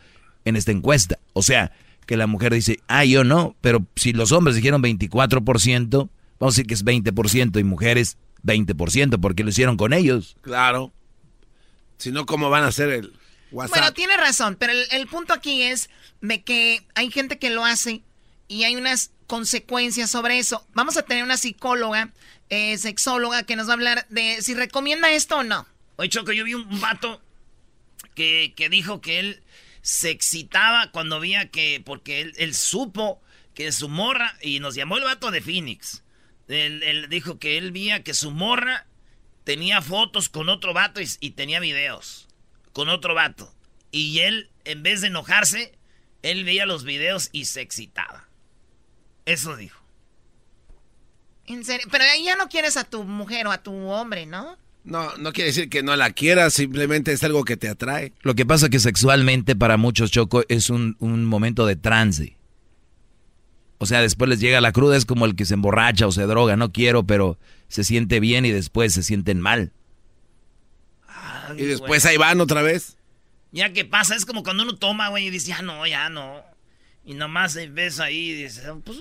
en esta encuesta. O sea, que la mujer dice, ah, yo no, pero si los hombres dijeron 24%, vamos a decir que es 20% y mujeres 20%, porque lo hicieron con ellos. Claro. Si no, ¿cómo van a hacer el WhatsApp? Bueno, tiene razón, pero el, punto aquí es de que hay gente que lo hace y hay unas consecuencias sobre eso. Vamos a tener una psicóloga, eh, sexóloga, que nos va a hablar de si recomienda esto o no. Oye, Choco, yo vi un vato que, que dijo que él se excitaba cuando veía que, porque él, supo que su morra, y nos llamó el vato de Phoenix, él, dijo que él veía que su morra tenía fotos con otro vato y, tenía videos con otro vato. Y él, en vez de enojarse, él veía los videos y se excitaba. Eso dijo. En serio, pero ahí ya no quieres a tu mujer o a tu hombre, ¿no? No, no quiere decir que no la quieras, simplemente es algo que te atrae. Lo que pasa es que sexualmente para muchos Choco es un, un momento de trance. O sea, después les llega la cruda, es como el que se emborracha o se droga, no quiero, pero se siente bien y después se sienten mal. y después ahí van otra vez. Ya que pasa, es como cuando uno toma, güey, y dice, ya no, ya no. Y nomás ves ahí y dices, pues...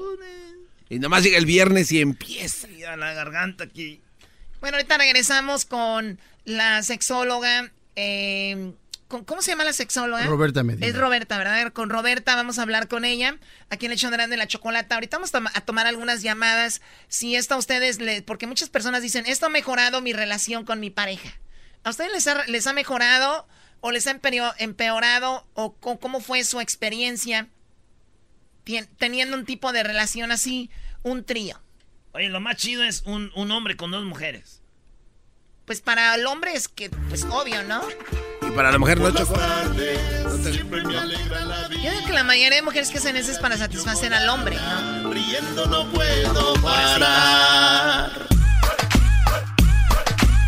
Y nomás llega el viernes y empieza. Y a la garganta aquí. Bueno, ahorita regresamos con la sexóloga eh, ¿Cómo se llama la sexóloga? Roberta Medina. Es Roberta, ¿verdad? Con Roberta vamos a hablar con ella. Aquí en el de la Chocolata. Ahorita vamos a tomar algunas llamadas. Si esto a ustedes, le, porque muchas personas dicen, esto ha mejorado mi relación con mi pareja. ¿A ustedes les ha, les ha mejorado o les ha empeorado o cómo fue su experiencia teniendo un tipo de relación así, un trío? Oye, lo más chido es un, un hombre con dos mujeres. Pues para el hombre es que, pues obvio, ¿no? Y para la mujer no chocó. Yo digo que la mayoría de mujeres que hacen eso es para satisfacer al hombre, ¿no? Riendo no puedo parar.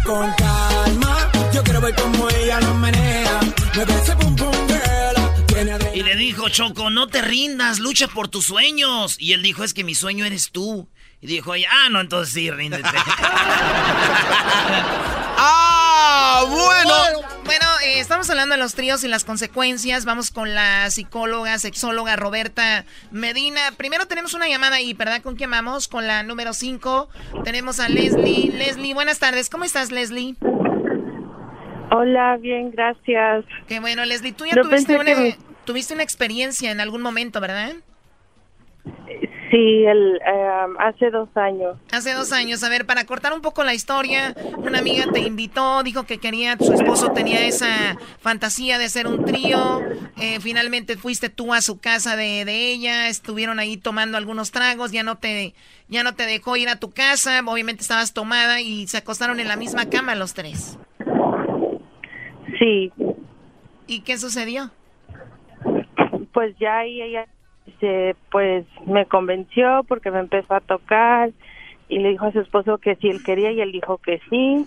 Con calma, yo quiero ver cómo ella lo menea. Me pum pum girl. Y le dijo Choco, no te rindas, lucha por tus sueños. Y él dijo, es que mi sueño eres tú. Y dijo ah, no, entonces sí, ríndete. ¡Ah, bueno! Bueno, eh, estamos hablando de los tríos y las consecuencias. Vamos con la psicóloga, sexóloga Roberta Medina. Primero tenemos una llamada ahí, ¿verdad? ¿Con quién vamos? Con la número 5. Tenemos a Leslie. Leslie, buenas tardes. ¿Cómo estás, Leslie? Hola, bien, gracias. Qué bueno, Leslie. Tú ya tuviste, una, tuviste una experiencia en algún momento, ¿verdad? Sí, el, em, hace dos años. Hace dos años. A ver, para cortar un poco la historia, una amiga te invitó, dijo que quería, su esposo tenía esa fantasía de hacer un trío. Eh, finalmente fuiste tú a su casa de, de, ella, estuvieron ahí tomando algunos tragos, ya no te, ya no te dejó ir a tu casa, obviamente estabas tomada y se acostaron en la misma cama los tres. Sí. ¿Y qué sucedió? Pues ya ahí ella se, pues me convenció porque me empezó a tocar y le dijo a su esposo que si él quería y él dijo que sí.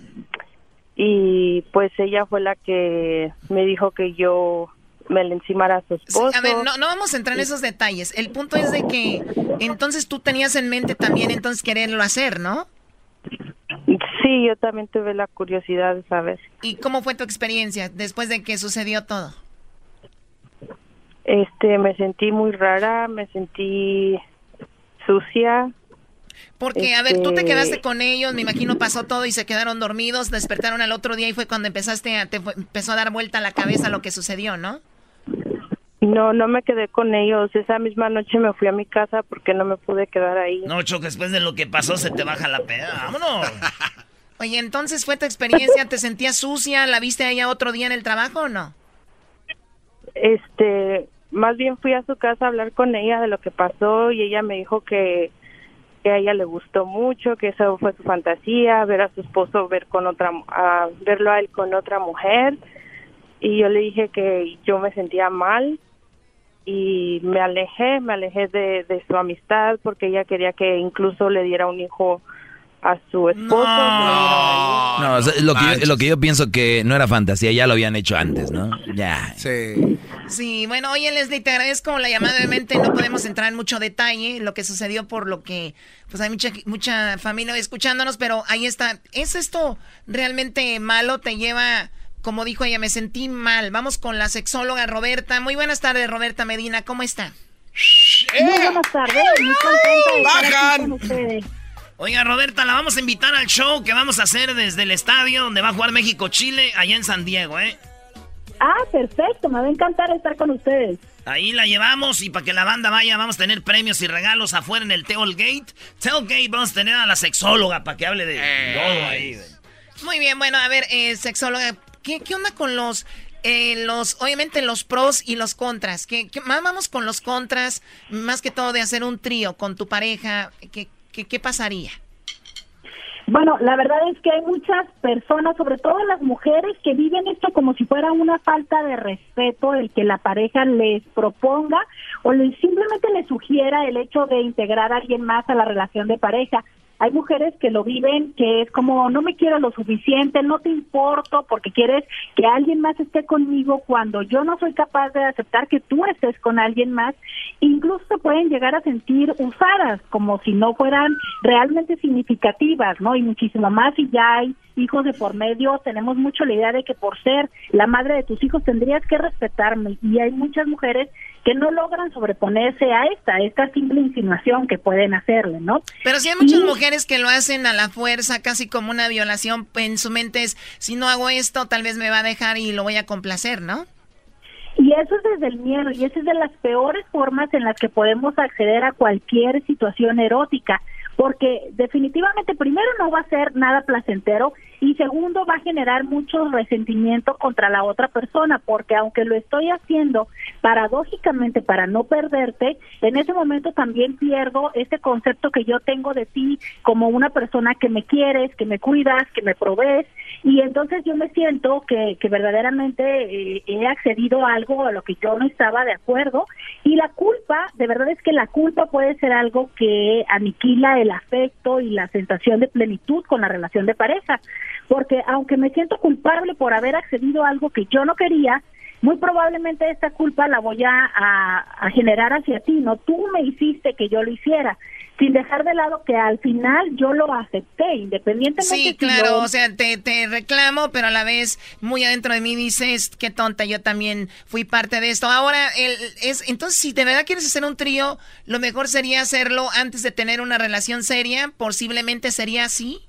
Y pues ella fue la que me dijo que yo me le encimara a su esposo. a ver, no, no vamos a entrar en esos detalles. El punto es de que entonces tú tenías en mente también entonces quererlo hacer, ¿no? Sí, yo también tuve la curiosidad de saber. ¿Y cómo fue tu experiencia después de que sucedió todo? Este, me sentí muy rara, me sentí sucia. Porque, a ver, tú te Este- quedaste con ellos, me imagino pasó todo y se quedaron dormidos, despertaron al otro día y fue cuando empezaste a, te fue- empezó a dar vuelta a la cabeza lo que sucedió, ¿no? No, no me quedé con ellos. Esa misma noche me fui a mi casa porque no me pude quedar ahí. No, Choco, después de lo que pasó se te baja la peda. Vámonos. Oye, entonces fue tu experiencia, ¿te sentías sucia? ¿La viste a ella otro día en el trabajo o no? Este, más bien fui a su casa a hablar con ella de lo que pasó y ella me dijo que, que a ella le gustó mucho, que eso fue su fantasía, ver a su esposo ver con otra, a verlo a él con otra mujer. Y yo le dije que yo me sentía mal y me alejé, me alejé de, de su amistad porque ella quería que incluso le diera un hijo a su esposo. No, o sea, lo, que yo, lo que yo pienso que no era fantasía, ya lo habían hecho antes, ¿no? Ya. Sí. Sí, bueno, oye Leslie, te agradezco la llamada, obviamente no podemos entrar en mucho detalle, lo que sucedió por lo que, pues hay mucha, mucha familia escuchándonos, pero ahí está. ¿Es esto realmente malo? ¿Te lleva, como dijo ella, me sentí mal? Vamos con la sexóloga Roberta. Muy buenas tardes, Roberta Medina, ¿cómo está? Muy buenas tardes, muy contenta de estar aquí ¡Bajan! con ustedes. Oiga, Roberta, la vamos a invitar al show que vamos a hacer desde el estadio donde va a jugar México-Chile, allá en San Diego, ¿eh? Ah, perfecto, me va a encantar estar con ustedes. Ahí la llevamos y para que la banda vaya vamos a tener premios y regalos afuera en el Tailgate. Tailgate vamos a tener a la sexóloga para que hable de todo ahí. Muy bien, bueno, a ver, eh, sexóloga, ¿qué, qué onda con los, eh, los, obviamente los pros y los contras? ¿Qué, qué- más vamos con los contras, más que todo de hacer un trío con tu pareja? ¿Qué, qué, qué pasaría? Bueno, la verdad es que hay muchas personas, sobre todo las mujeres, que viven esto como si fuera una falta de respeto el que la pareja les proponga o les, simplemente les sugiera el hecho de integrar a alguien más a la relación de pareja. Hay mujeres que lo viven, que es como, no me quiero lo suficiente, no te importo porque quieres que alguien más esté conmigo cuando yo no soy capaz de aceptar que tú estés con alguien más. Incluso pueden llegar a sentir usadas, como si no fueran realmente significativas, ¿no? Y muchísimo más si ya hay hijos de por medio, tenemos mucho la idea de que por ser la madre de tus hijos tendrías que respetarme. Y hay muchas mujeres que no logran sobreponerse a esta, a esta simple insinuación que pueden hacerle, ¿no? Pero sí hay muchas Y- mujeres que lo hacen a la fuerza, casi como una violación. En su mente es, si no hago esto, tal vez me va a dejar y lo voy a complacer, ¿no? Y eso es desde el miedo, y esa es de las peores formas en las que podemos acceder a cualquier situación erótica, porque definitivamente primero no va a ser nada placentero y segundo va a generar mucho resentimiento contra la otra persona, porque aunque lo estoy haciendo paradójicamente para no perderte, en ese momento también pierdo ese concepto que yo tengo de ti como una persona que me quieres, que me cuidas, que me provees, y entonces yo me siento que, que verdaderamente eh, he accedido a algo a lo que yo no estaba de acuerdo. Y la culpa, de verdad es que la culpa puede ser algo que aniquila el afecto y la sensación de plenitud con la relación de pareja, porque aunque me siento culpable por haber accedido a algo que yo no quería, muy probablemente esta culpa la voy a, a, a generar hacia ti, no tú me hiciste que yo lo hiciera, sin dejar de lado que al final yo lo acepté, independientemente Sí, si claro, lo- o sea, te, te reclamo, pero a la vez muy adentro de mí dices, qué tonta, yo también fui parte de esto. Ahora, el, es, entonces, si de verdad quieres hacer un trío, lo mejor sería hacerlo antes de tener una relación seria, posiblemente sería así.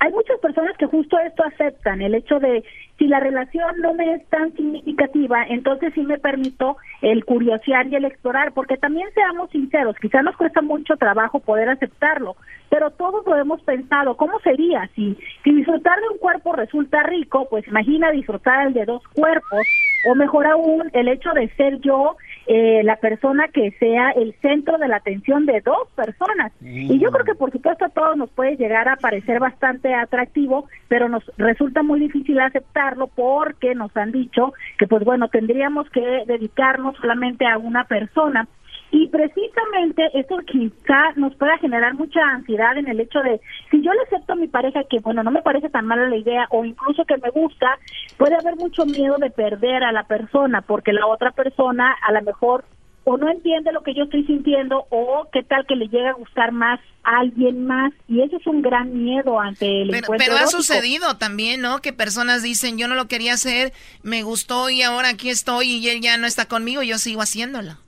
hay muchas personas que justo esto aceptan, el hecho de si la relación no me es tan significativa, entonces sí me permito el curiosear y el explorar, porque también seamos sinceros, quizá nos cuesta mucho trabajo poder aceptarlo, pero todos lo hemos pensado, ¿cómo sería si, si disfrutar de un cuerpo resulta rico? Pues imagina disfrutar el de dos cuerpos, o mejor aún, el hecho de ser yo eh, la persona que sea el centro de la atención de dos personas. Y yo creo que por supuesto a todos nos puede llegar a parecer bastante atractivo, pero nos resulta muy difícil aceptarlo porque nos han dicho que pues bueno, tendríamos que dedicarnos solamente a una persona. Y precisamente eso quizá nos pueda generar mucha ansiedad en el hecho de, si yo le acepto a mi pareja que, bueno, no me parece tan mala la idea o incluso que me gusta, puede haber mucho miedo de perder a la persona porque la otra persona a lo mejor o no entiende lo que yo estoy sintiendo o qué tal que le llegue a gustar más a alguien más y eso es un gran miedo ante el Pero, encuentro pero ha erótico. sucedido también, ¿no? Que personas dicen, yo no lo quería hacer, me gustó y ahora aquí estoy y él ya no está conmigo, yo sigo haciéndolo.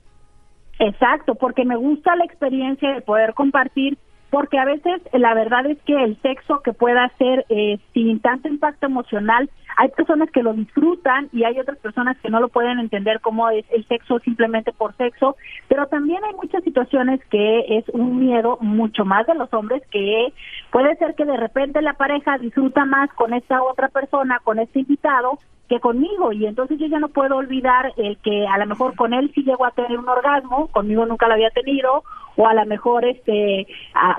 Exacto, porque me gusta la experiencia de poder compartir, porque a veces la verdad es que el sexo que pueda ser eh, sin tanto impacto emocional, hay personas que lo disfrutan y hay otras personas que no lo pueden entender como es el sexo simplemente por sexo, pero también hay muchas situaciones que es un miedo mucho más de los hombres que puede ser que de repente la pareja disfruta más con esta otra persona, con este invitado, que conmigo y entonces yo ya no puedo olvidar el que a lo mejor con él sí llegó a tener un orgasmo, conmigo nunca lo había tenido o a lo mejor este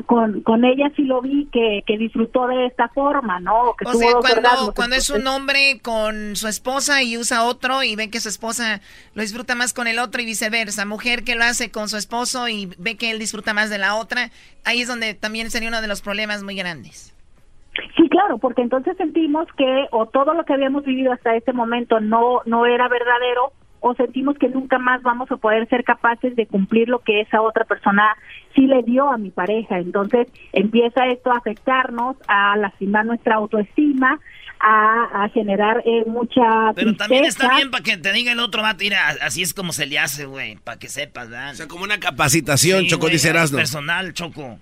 con, con ella sí lo vi que, que disfrutó de esta forma, ¿no? O que O tuvo sea, cuando, es un Entonces, hombre con su esposa y usa otro y ve que su esposa lo disfruta más con el otro y viceversa, mujer que lo hace con su esposo y ve que él disfruta más de la otra, ahí es donde también sería uno de los problemas muy grandes. Sí, claro, porque entonces sentimos que o todo lo que habíamos vivido hasta este momento no no era verdadero o sentimos que nunca más vamos a poder ser capaces de cumplir lo que esa otra persona sí le dio a mi pareja. Entonces empieza esto a afectarnos, a lastimar nuestra autoestima, a, a generar eh, mucha Pero también está bien para que te diga el otro vato, mira, así es como se le hace, güey, para que sepas, ¿verdad? O sea, como una capacitación, sí, Choco, dice personal, Choco.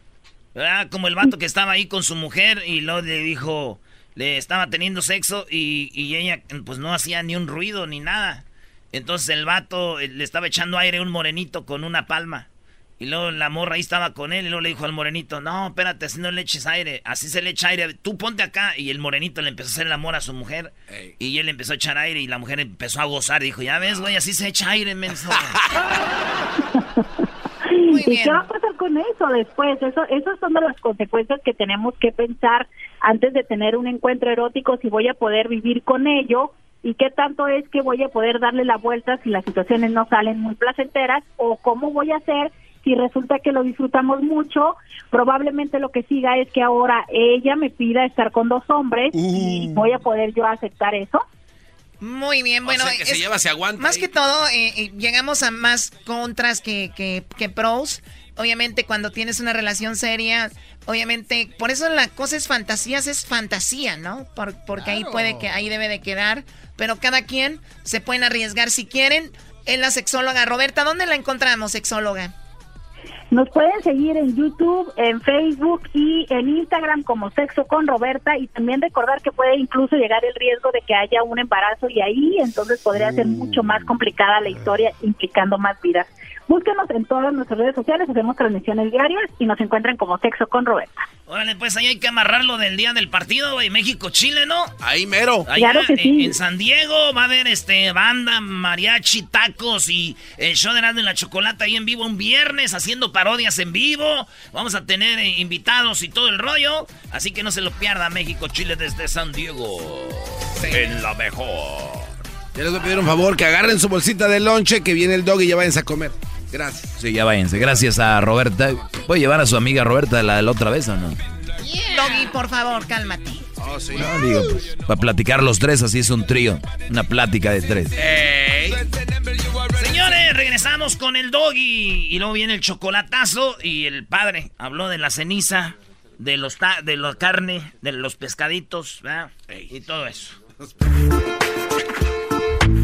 ¿Verdad? Como el vato que estaba ahí con su mujer y luego le dijo, le estaba teniendo sexo y, y ella pues no hacía ni un ruido ni nada. Entonces el vato eh, le estaba echando aire un morenito con una palma. Y luego la morra ahí estaba con él y luego le dijo al morenito, no, espérate, así no le eches aire, así se le echa aire, tú ponte acá. Y el morenito le empezó a hacer el amor a su mujer y él empezó a echar aire y la mujer empezó a gozar. Dijo, ya ves, güey, así se echa aire, menso. ¿Y qué va a pasar con eso después? Eso, esas son de las consecuencias que tenemos que pensar antes de tener un encuentro erótico, si voy a poder vivir con ello y qué tanto es que voy a poder darle la vuelta si las situaciones no salen muy placenteras o cómo voy a hacer si resulta que lo disfrutamos mucho, probablemente lo que siga es que ahora ella me pida estar con dos hombres y voy a poder yo aceptar eso. Muy bien, bueno. sea, que se es- lleva, se aguanta Más ahí. que todo, eh, eh, llegamos a más contras que, que, que pros. Obviamente, cuando tienes una relación seria, obviamente, por eso la cosa es fantasías, es fantasía, ¿no? Por- porque ahí puede que, ahí debe de quedar. Pero cada quien se pueden arriesgar si quieren. Es la sexóloga Roberta, ¿dónde la encontramos, sexóloga? Nos pueden seguir en YouTube, en Facebook y en Instagram como Sexo con Roberta y también recordar que puede incluso llegar el riesgo de que haya un embarazo y ahí entonces podría ser mucho más complicada la historia implicando más vidas. Búsquenos en todas nuestras redes sociales, hacemos transmisiones diarias y nos encuentran como Sexo con Roberta. Órale, pues ahí hay que amarrarlo del día del partido, güey. México-Chile, ¿no? Ahí mero. Allá Claro que en- sí. en, San Diego va a haber este banda, mariachi, tacos y el show de Erasmo y la Chocolata ahí en vivo un viernes haciendo parodias en vivo. Vamos a tener eh, invitados y todo el rollo. Así que no se lo pierda México-Chile desde San Diego. En la mejor. Ya les voy a pedir un favor, que agarren su bolsita de lonche, que viene el dog y ya váyanse a comer. Gracias. Sí, ya váyanse. Gracias a Roberta. ¿Puede llevar a su amiga Roberta la, la otra vez o no? Doggy, por favor, cálmate. No, digo, pues, para platicar los tres, así es un trío. Una plática de tres. Señores, regresamos con el doggy. Y luego viene el chocolatazo. Y el padre habló de la ceniza, de los ta- de la carne, de los pescaditos, ¿verdad? Y todo eso.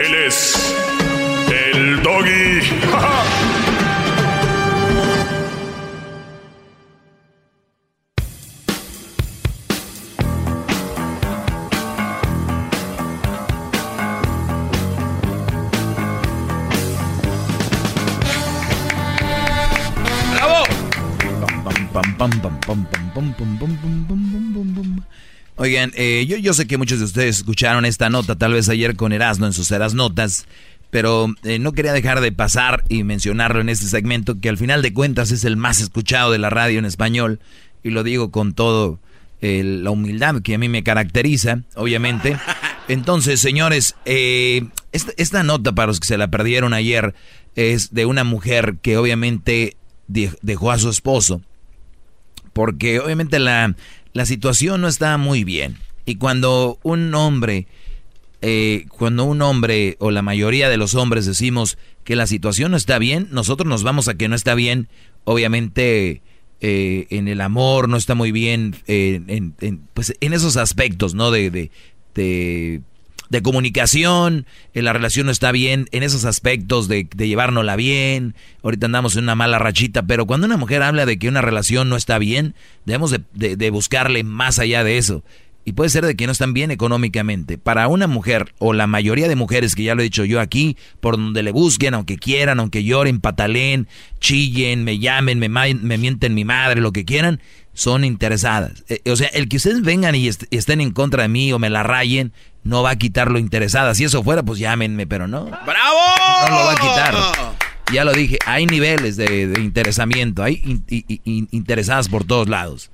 Él es el Doggy. ¡Bravo! Oigan, eh, yo, yo sé que muchos de ustedes escucharon esta nota, tal vez ayer con Erasmo en sus Eras Notas, pero eh, no quería dejar de pasar y mencionarlo en este segmento, que al final de cuentas es el más escuchado de la radio en español, y lo digo con todo eh, la humildad que a mí me caracteriza, obviamente. Entonces, señores, eh, esta, nota para los que se la perdieron ayer es de una mujer que obviamente de- dejó a su esposo porque obviamente la, la situación no está muy bien. Y cuando un hombre, eh, cuando un hombre o la mayoría de los hombres decimos que la situación no está bien, nosotros nos vamos a que no está bien, obviamente eh, en el amor no está muy bien, eh, en, pues en esos aspectos, ¿no? De, de, de comunicación, en la relación no está bien, en esos aspectos de, de llevárnosla bien, ahorita andamos en una mala rachita, pero cuando una mujer habla de que una relación no está bien, debemos de, buscarle más allá de eso. Y puede ser de que no están bien económicamente. Para una mujer, o la mayoría de mujeres, que ya lo he dicho yo aquí, por donde le busquen, aunque quieran, aunque lloren, patalen, chillen, me llamen, me mienten mi madre, lo que quieran, son interesadas. Eh, o sea, el que ustedes vengan y, est- y estén en contra de mí o me la rayen, no va a quitar lo interesada. Si eso fuera, pues llámenme, pero no. ¡Bravo! No lo va a quitar. Ya lo dije, hay niveles de, de interesamiento, hay in- interesadas por todos lados.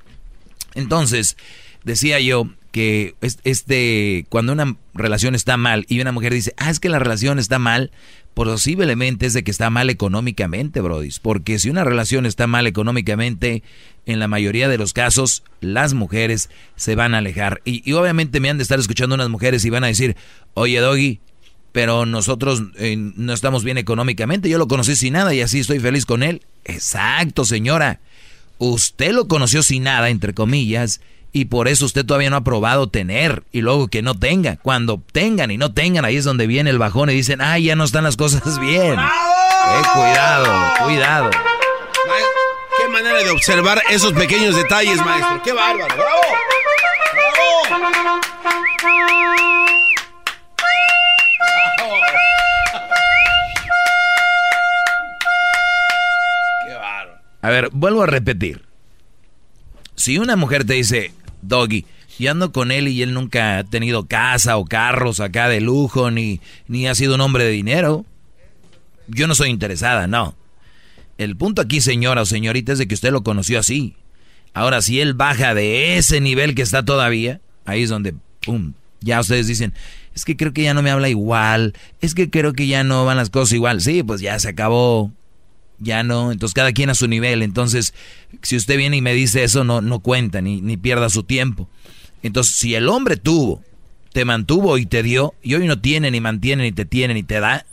Entonces, decía yo que es- este, cuando una relación está mal y una mujer dice, ah, es que la relación está mal, posiblemente es de que está mal económicamente, Brody. Porque si una relación está mal económicamente, en la mayoría de los casos, las mujeres se van a alejar. Y, y obviamente me han de estar escuchando unas mujeres y van a decir, oye, Doggy, pero nosotros eh, no estamos bien económicamente. Yo lo conocí sin nada y así estoy feliz con él. Exacto, señora. Usted lo conoció sin nada, entre comillas, y por eso usted todavía no ha probado tener y luego que no tenga. Cuando tengan y no tengan, ahí es donde viene el bajón y dicen, ay, ya no están las cosas bien. Eh, cuidado, cuidado. Qué manera de observar esos pequeños detalles, maestro. Qué bárbaro. ¡Bravo! A ver, vuelvo a repetir. Si una mujer te dice, Doggy, yo ando con él y él nunca ha tenido casa o carros acá de lujo, ni, ni ha sido un hombre de dinero, yo no soy interesada, no. El punto aquí, señora o señorita, es de que usted lo conoció así. Ahora, si él baja de ese nivel que está todavía, ahí es donde, pum, ya ustedes dicen, es que creo que ya no me habla igual, es que creo que ya no van las cosas igual. Sí, pues ya se acabó, ya no, entonces cada quien a su nivel. Entonces, si usted viene y me dice eso, no, no cuenta, ni, ni pierda su tiempo. Entonces, si el hombre tuvo, te mantuvo y te dio, y hoy no tiene, ni mantiene, ni te tiene, ni te da.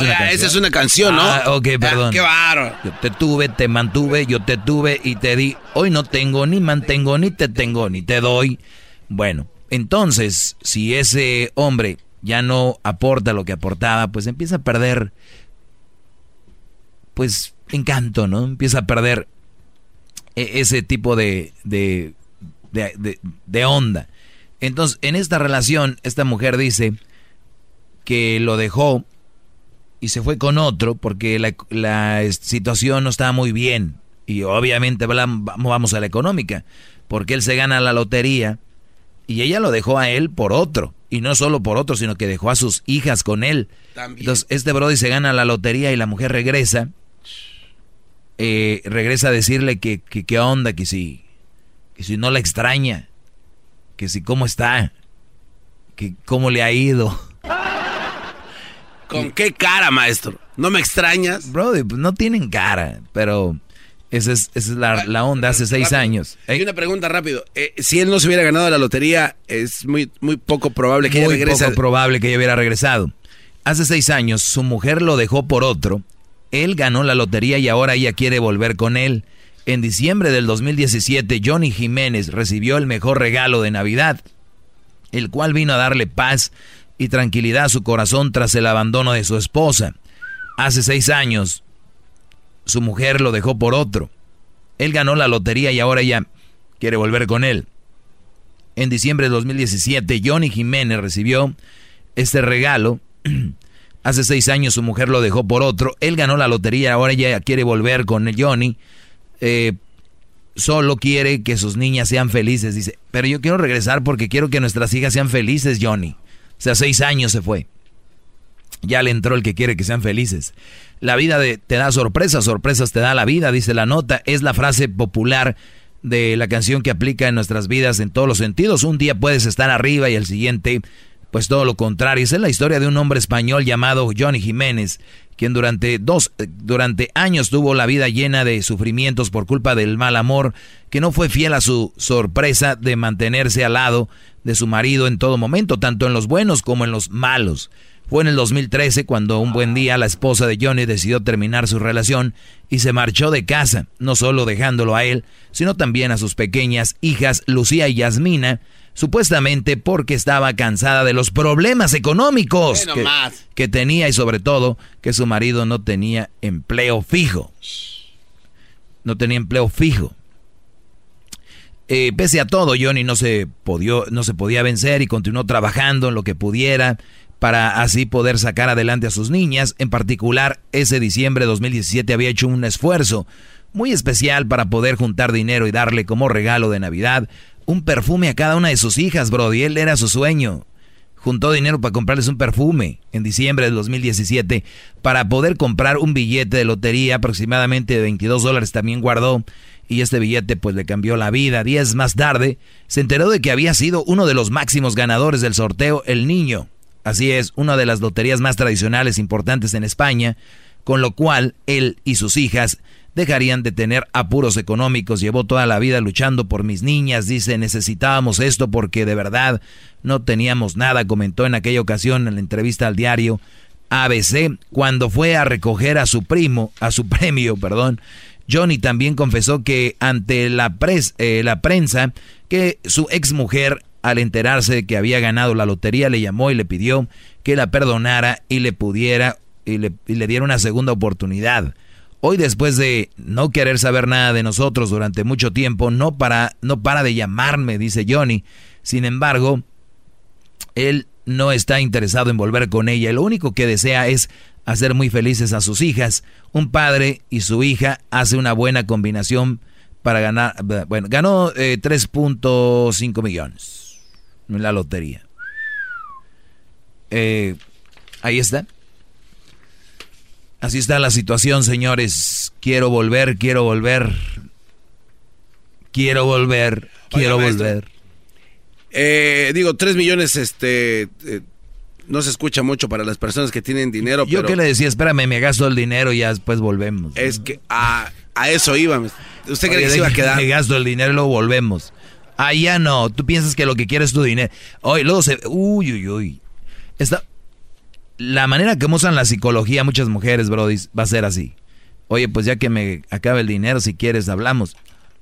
Oiga, esa es una canción, ¿no? Ah, ok, perdón. Ah, qué bárbaro. Yo te tuve, te mantuve, yo te tuve y te di. Hoy no tengo, ni mantengo, ni te tengo, ni te doy. Bueno, entonces, si ese hombre ya no aporta lo que aportaba, pues empieza a perder, pues, encanto, ¿no? Empieza a perder e- ese tipo de, de, de, onda. Entonces, en esta relación, esta mujer dice que lo dejó y se fue con otro porque la, la situación no estaba muy bien. Y obviamente vamos a la económica, porque él se gana la lotería y ella lo dejó a él por otro. Y no solo por otro, sino que dejó a sus hijas con él. Entonces, este Brody se gana la lotería y la mujer regresa. Eh, regresa a decirle que, que qué onda, que si, que si no la extraña, que si cómo está, que cómo le ha ido. ¿Con qué cara, maestro? ¿No me extrañas? Brody, pues no tienen cara, pero esa es, esa es la, la onda hace seis Rápido. años. Y una pregunta rápido. Eh, si él no se hubiera ganado la lotería, es muy, muy poco probable que ella Muy regrese. poco probable que ella hubiera regresado. Hace seis años su mujer lo dejó por otro. Él ganó la lotería y ahora ella quiere volver con él. En diciembre del 2017, Johnny Jiménez recibió el mejor regalo de Navidad, el cual vino a darle paz y tranquilidad a su corazón tras el abandono de su esposa. Hace seis años, su mujer lo dejó por otro. Él ganó la lotería y ahora ella quiere volver con él. En diciembre de 2017, Johnny Jiménez recibió este regalo. Hace seis años su mujer lo dejó por otro. Él ganó la lotería, ahora ella quiere volver con Johnny. Eh, solo quiere que sus niñas sean felices. Dice, pero yo quiero regresar porque quiero que nuestras hijas sean felices, Johnny. O sea, seis años se fue. Ya le entró el que quiere que sean felices. La vida te da sorpresas, sorpresas te da la vida, dice la nota. Es la frase popular de la canción que aplica en nuestras vidas en todos los sentidos. Un día puedes estar arriba y el siguiente, pues todo lo contrario. Es la historia de un hombre español llamado Johnny Jiménez, quien durante dos, durante años tuvo la vida llena de sufrimientos por culpa del mal amor, que no fue fiel a su sorpresa de mantenerse al lado de su marido en todo momento, tanto en los buenos como en los malos. Fue en el 2013 cuando un buen día la esposa de Johnny decidió terminar su relación y se marchó de casa, no solo dejándolo a él, sino también a sus pequeñas hijas Lucía y Yasmina, supuestamente porque estaba cansada de los problemas económicos que, que, tenía y sobre todo que su marido no tenía empleo fijo. No tenía empleo fijo. Eh, pese a todo, Johnny no se, no se podía vencer y continuó trabajando en lo que pudiera para así poder sacar adelante a sus niñas. En particular, ese diciembre de 2017 había hecho un esfuerzo muy especial para poder juntar dinero y darle como regalo de Navidad un perfume a cada una de sus hijas, Brody. Él era su sueño. Juntó dinero para comprarles un perfume en diciembre de 2017 para poder comprar un billete de lotería aproximadamente de 22 dólares. También guardó y este billete pues le cambió la vida. Días más tarde se enteró de que había sido uno de los máximos ganadores del sorteo El Niño. Así es, una de las loterías más tradicionales importantes en España, con lo cual él y sus hijas dejarían de tener apuros económicos. Llevó toda la vida luchando por mis niñas, dice, necesitábamos esto porque de verdad no teníamos nada, comentó en aquella ocasión en la entrevista al diario ABC, cuando fue a recoger a su primo, a su premio, perdón. Johnny también confesó que ante la, pres, eh, la prensa que su exmujer al enterarse de que había ganado la lotería, le llamó y le pidió que la perdonara y le pudiera y le, diera una segunda oportunidad. Hoy después de no querer saber nada de nosotros durante mucho tiempo, no para, no para de llamarme, dice Johnny. Sin embargo, él no está interesado en volver con ella. Lo único que desea es hacer muy felices a sus hijas. Un padre y su hija hace una buena combinación para ganar. Bueno, ganó 3.5 eh, millones en la lotería. Eh, ahí está. Así está la situación, señores. Quiero volver, quiero volver. Quiero volver, quiero volver. Eh, digo, tres millones, este, eh, no se escucha mucho para las personas que tienen dinero. Yo que le decía, espérame, me gasto el dinero y ya después volvemos. Es que a, eso iba. ¿Usted cree que se iba a quedar? Me gasto el dinero y luego volvemos. Allá no, tú piensas que lo que quieres es tu dinero. Oye, luego se... Uy, uy, uy. Esta, la manera que usan la psicología muchas mujeres, Brody, va a ser así. Oye, pues ya que me acabe el dinero, si quieres, hablamos.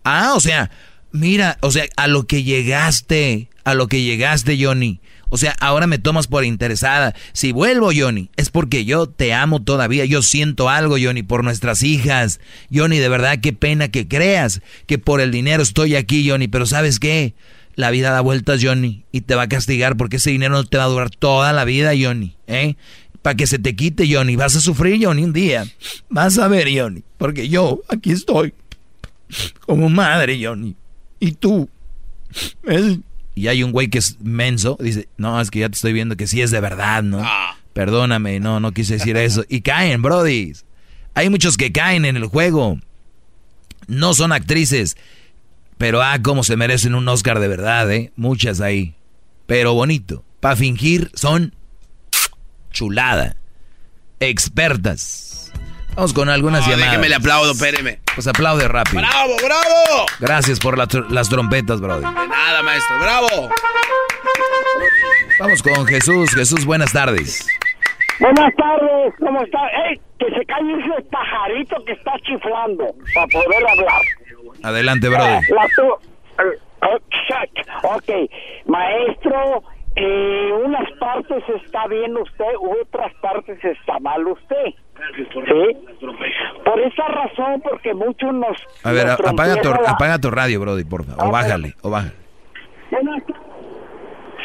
Ah, o sea, mira, o sea, a lo que llegaste, a lo que llegaste, Johnny. O sea, ahora me tomas por interesada. Si vuelvo, Johnny, es porque yo te amo todavía. Yo siento algo, Johnny, por nuestras hijas. Johnny, de verdad, qué pena que creas que por el dinero estoy aquí, Johnny. Pero ¿sabes qué? La vida da vueltas, Johnny, y te va a castigar porque ese dinero no te va a durar toda la vida, Johnny. ¿Eh? Para que se te quite, Johnny. Vas a sufrir, Johnny, un día. Vas a ver, Johnny. Porque yo aquí estoy como madre, Johnny. Y tú y hay un güey que es menso, dice, no, es que ya te estoy viendo que sí es de verdad, ¿no? Ah. Perdóname, no, no quise decir eso. Y caen, Brody. Hay muchos que caen en el juego. No son actrices, pero ah, cómo se merecen un Oscar de verdad, ¿eh? Muchas ahí. Pero bonito. Para fingir son chulada. Expertas. Vamos con algunas llamadas. Déjeme le aplaudo, espéreme. Pues aplaude rápido. ¡Bravo, bravo! Gracias por las trompetas, brother. De nada, maestro, bravo. Vamos con Jesús. Jesús, buenas tardes. Buenas tardes, ¿cómo está? ¡Ey! Que se calle ese pajarito que está chiflando para poder hablar. Adelante, brother. La tu... Ok, maestro, eh, unas partes está bien usted, otras partes está mal usted. ¿Sí? Por esa razón, porque muchos nos... A ver, nos apaga tu, la- apaga tu radio, Brody, por favor. O bájale, o bájale.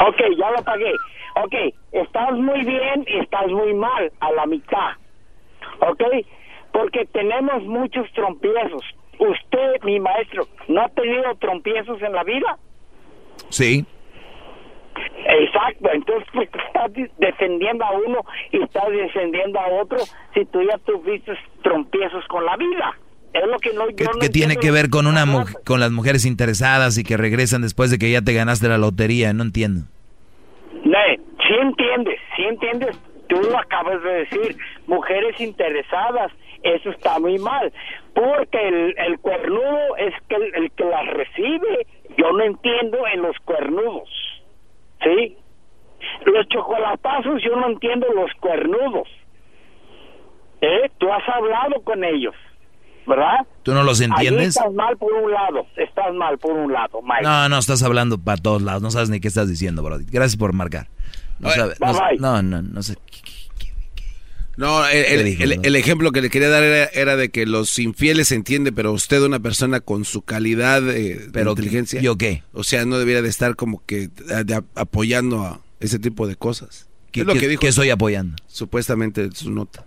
Ok, ya lo pagué. Ok, estás muy bien y estás muy mal a la mitad. Ok, porque tenemos muchos trompiezos. Usted, mi maestro, ¿no ha tenido trompiezos en la vida? Sí. Exacto, entonces pues, estás di- defendiendo a uno y estás defendiendo a otro si tú ya tuviste trompiezos con la vida. Es lo que no, yo ¿Qué, no qué tiene que ver con una con las mujeres interesadas y que regresan después de que ya te ganaste la lotería? No entiendo. Ne, sí entiendes, sí entiendes, tú lo acabas de decir, mujeres interesadas, eso está muy mal, porque el, el cuernudo es que el, el que las recibe, yo no entiendo en los cuernudos, ¿sí? Los chocolatazos yo no entiendo los cuernudos, ¿eh? Tú has hablado con ellos, ¿verdad? ¿Tú no los Ahí entiendes? estás mal por un lado, estás mal por un lado, Mike. No, no, estás hablando para todos lados. No sabes ni qué estás diciendo, Brody. Gracias por marcar. No, sabe- no, no, no, no sé. No, el, el- ¿Qué dijo, el- no? el ejemplo que le quería dar era, era de que los infieles se entiende, pero usted una persona con su calidad eh, Pero, de inteligencia. ¿yo qué? O sea, no debería de estar como que de- apoyando a ese tipo de cosas. ¿Qué- es lo qué- que dijo. qué estoy apoyando? Supuestamente en su nota.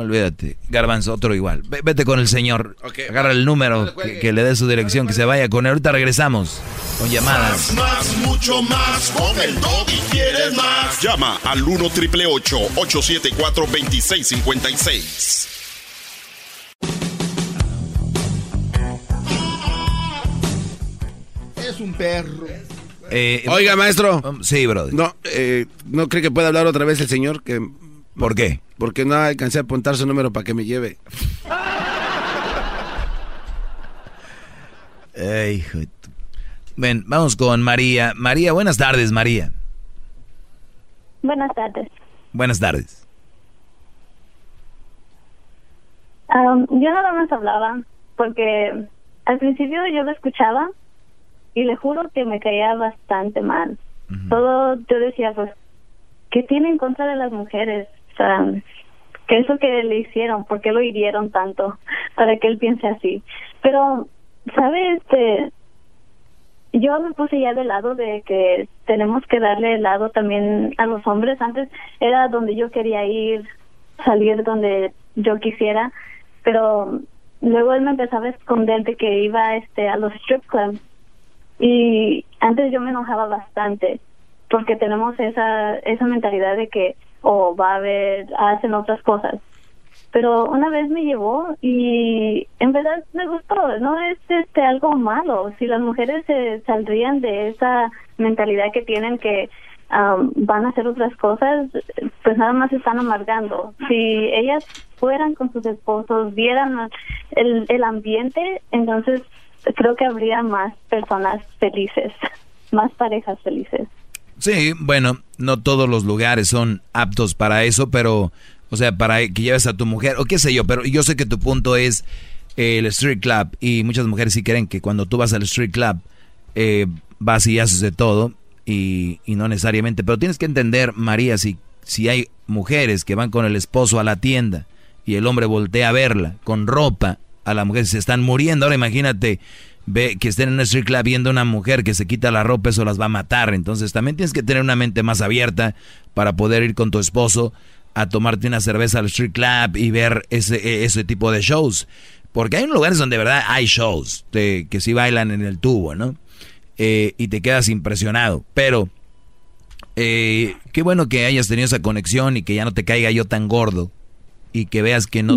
Olvídate. Garbanzo, otro igual. Ve- Vete con el señor. Agarra el número, que, que le dé su dirección, que se vaya con él. Ahorita regresamos con llamadas. Más, mucho más. Con el y quieres más. Llama al 1 triple 874 2656. Es un perro. Eh, Oiga, maestro. Sí, Brody. No, eh, ¿no cree que puede hablar otra vez el señor? Que, ¿Por qué? Porque no alcancé a apuntar su número para que me lleve. Ey, hijo de tu- Ven, vamos con María. María, buenas tardes, María. Buenas tardes. Buenas tardes. Am, yo nada más hablaba porque al principio yo lo escuchaba y le juro que me caía bastante mal. Todo yo decía, pues, ¿qué tiene en contra de las mujeres? Sea, ¿qué es lo que le hicieron? ¿Por qué lo hirieron tanto para que él piense así? Pero, ¿sabe? Este, yo me puse ya del lado de que tenemos que darle el lado también a los hombres. Antes era donde yo quería ir, salir donde yo quisiera, pero luego él me empezaba a esconder de que iba este a los strip clubs y antes yo me enojaba bastante porque tenemos esa esa mentalidad de que o va a haber hacen otras cosas. Pero una vez me llevó y en verdad me gustó no es este algo malo. Si las mujeres se saldrían de esa mentalidad que tienen que am, van a hacer otras cosas pues nada más están amargando. Si ellas fueran con sus esposos vieran el, el ambiente entonces creo que habría más personas felices más parejas felices Sí, bueno, no todos los lugares son aptos para eso, pero, o sea, para que lleves a tu mujer, o qué sé yo, pero yo sé que tu punto es eh, el street club, y muchas mujeres sí creen que cuando tú vas al street club, eh, vas y haces de todo, y, y no necesariamente, pero tienes que entender, María, si, si hay mujeres que van con el esposo a la tienda, y el hombre voltea a verla con ropa, a la mujer se están muriendo, ahora imagínate ve que estén en un street club viendo a una mujer que se quita la ropa, eso las va a matar. Entonces también tienes que tener una mente más abierta para poder ir con tu esposo a tomarte una cerveza al street club y ver ese, ese tipo de shows. Porque hay lugares donde de verdad hay shows que sí bailan en el tubo, ¿no? Eh, y te quedas impresionado. Pero eh, qué bueno que hayas tenido esa conexión y que ya no te caiga yo tan gordo y que veas que no,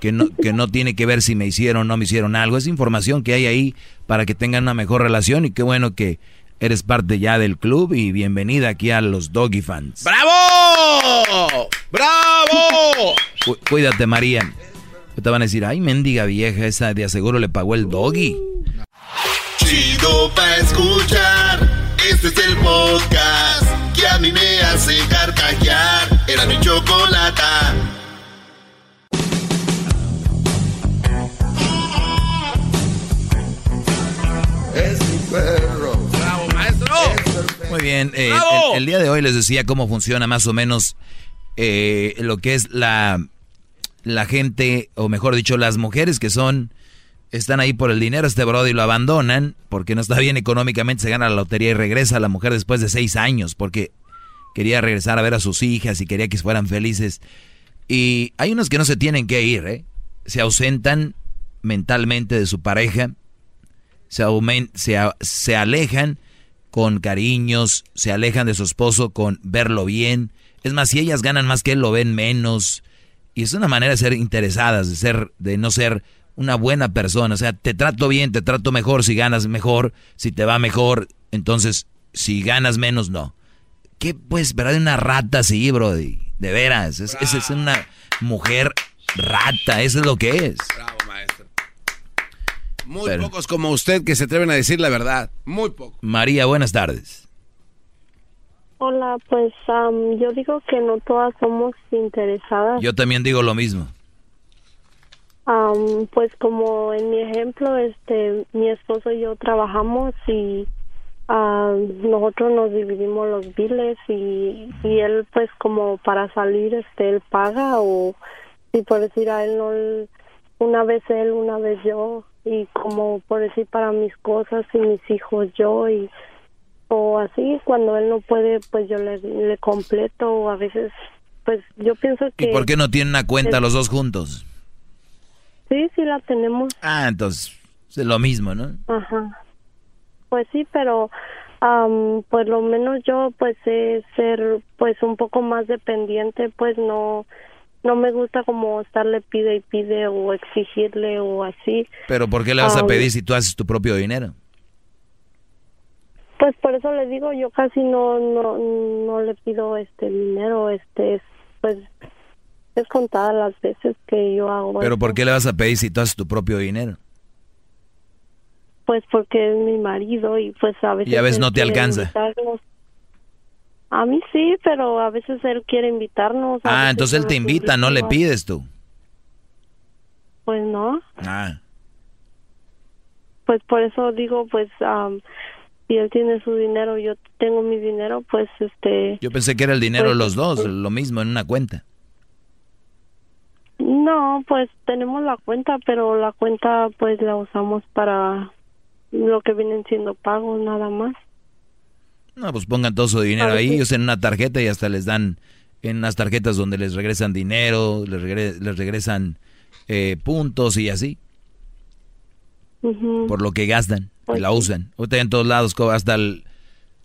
que no que no tiene que ver si me hicieron o no me hicieron algo. Es información que hay ahí para que tengan una mejor relación y qué bueno que eres parte ya del club y bienvenida aquí a los Doggy Fans. ¡Bravo! ¡Bravo! Cu- cuídate, María. Te van a decir, ay, mendiga vieja, esa de aseguro le pagó el doggy. Chido pa' escuchar. Este es el podcast que a mí me hace carcajear. Era mi chocolata. Muy bien, eh, el, el día de hoy les decía cómo funciona más o menos eh, lo que es la, la gente, o mejor dicho, las mujeres que son, están ahí por el dinero, este brody lo abandonan porque no está bien económicamente, se gana la lotería y regresa a la mujer después de seis años porque quería regresar a ver a sus hijas y quería que fueran felices. Y hay unos que no se tienen que ir, ¿eh? se ausentan mentalmente de su pareja, se, se, se alejan con cariños, se alejan de su esposo con verlo bien. Es más, si ellas ganan más que él, lo ven menos. Y es una manera de ser interesadas, de ser, de no ser una buena persona. O sea, te trato bien, te trato mejor si ganas mejor, si te va mejor. Entonces, si ganas menos, no. ¿Qué pues, verdad? Una rata así, bro. De veras. Esa es, es, una mujer rata. Eso es lo que es. Bravo. Muy pocos como usted que se atreven a decir la verdad. Muy pocos. María, buenas tardes. Hola, pues um, yo digo que no todas somos interesadas. Yo también digo lo mismo. Um, pues como en mi ejemplo, este, mi esposo y yo trabajamos y uh, nosotros nos dividimos los biles y, y él pues como para salir, este, él paga o si por decir a él no, una vez él, una vez yo y como por decir para mis cosas y mis hijos yo y o así cuando él no puede pues yo le, le completo o a veces pues yo pienso que ¿Y por qué no tienen una cuenta los dos juntos? Sí, sí la tenemos. Ah, entonces es lo mismo, ¿no? Ajá. Pues sí, pero um, pues lo menos yo pues sé ser pues un poco más dependiente, pues no no me gusta como estarle pide y pide o exigirle o así. Pero ¿por qué le vas a pedir si tú haces tu propio dinero? Pues por eso le digo, yo casi no no no le pido este dinero, este pues es contada las veces que yo hago. Pero ¿por qué le vas a pedir si tú haces tu propio dinero? Pues porque es mi marido y pues a veces Y a veces no te alcanza. A mí sí, pero a veces él quiere invitarnos. Ah, entonces él te invita, no le pides tú. Pues no. Ah. Pues por eso digo, pues um, si él tiene su dinero, yo tengo mi dinero, pues este... Yo pensé que era el dinero de pues, los dos, lo mismo en una cuenta. No, pues tenemos la cuenta, pero la cuenta pues la usamos para lo que vienen siendo pagos nada más. No, pues pongan todo su dinero ahí, usen una tarjeta y hasta les dan en unas tarjetas donde les regresan dinero, les, regre les regresan eh, puntos y así. Uh -huh. Por lo que gastan y la usan. Ahorita en todos lados, hasta el,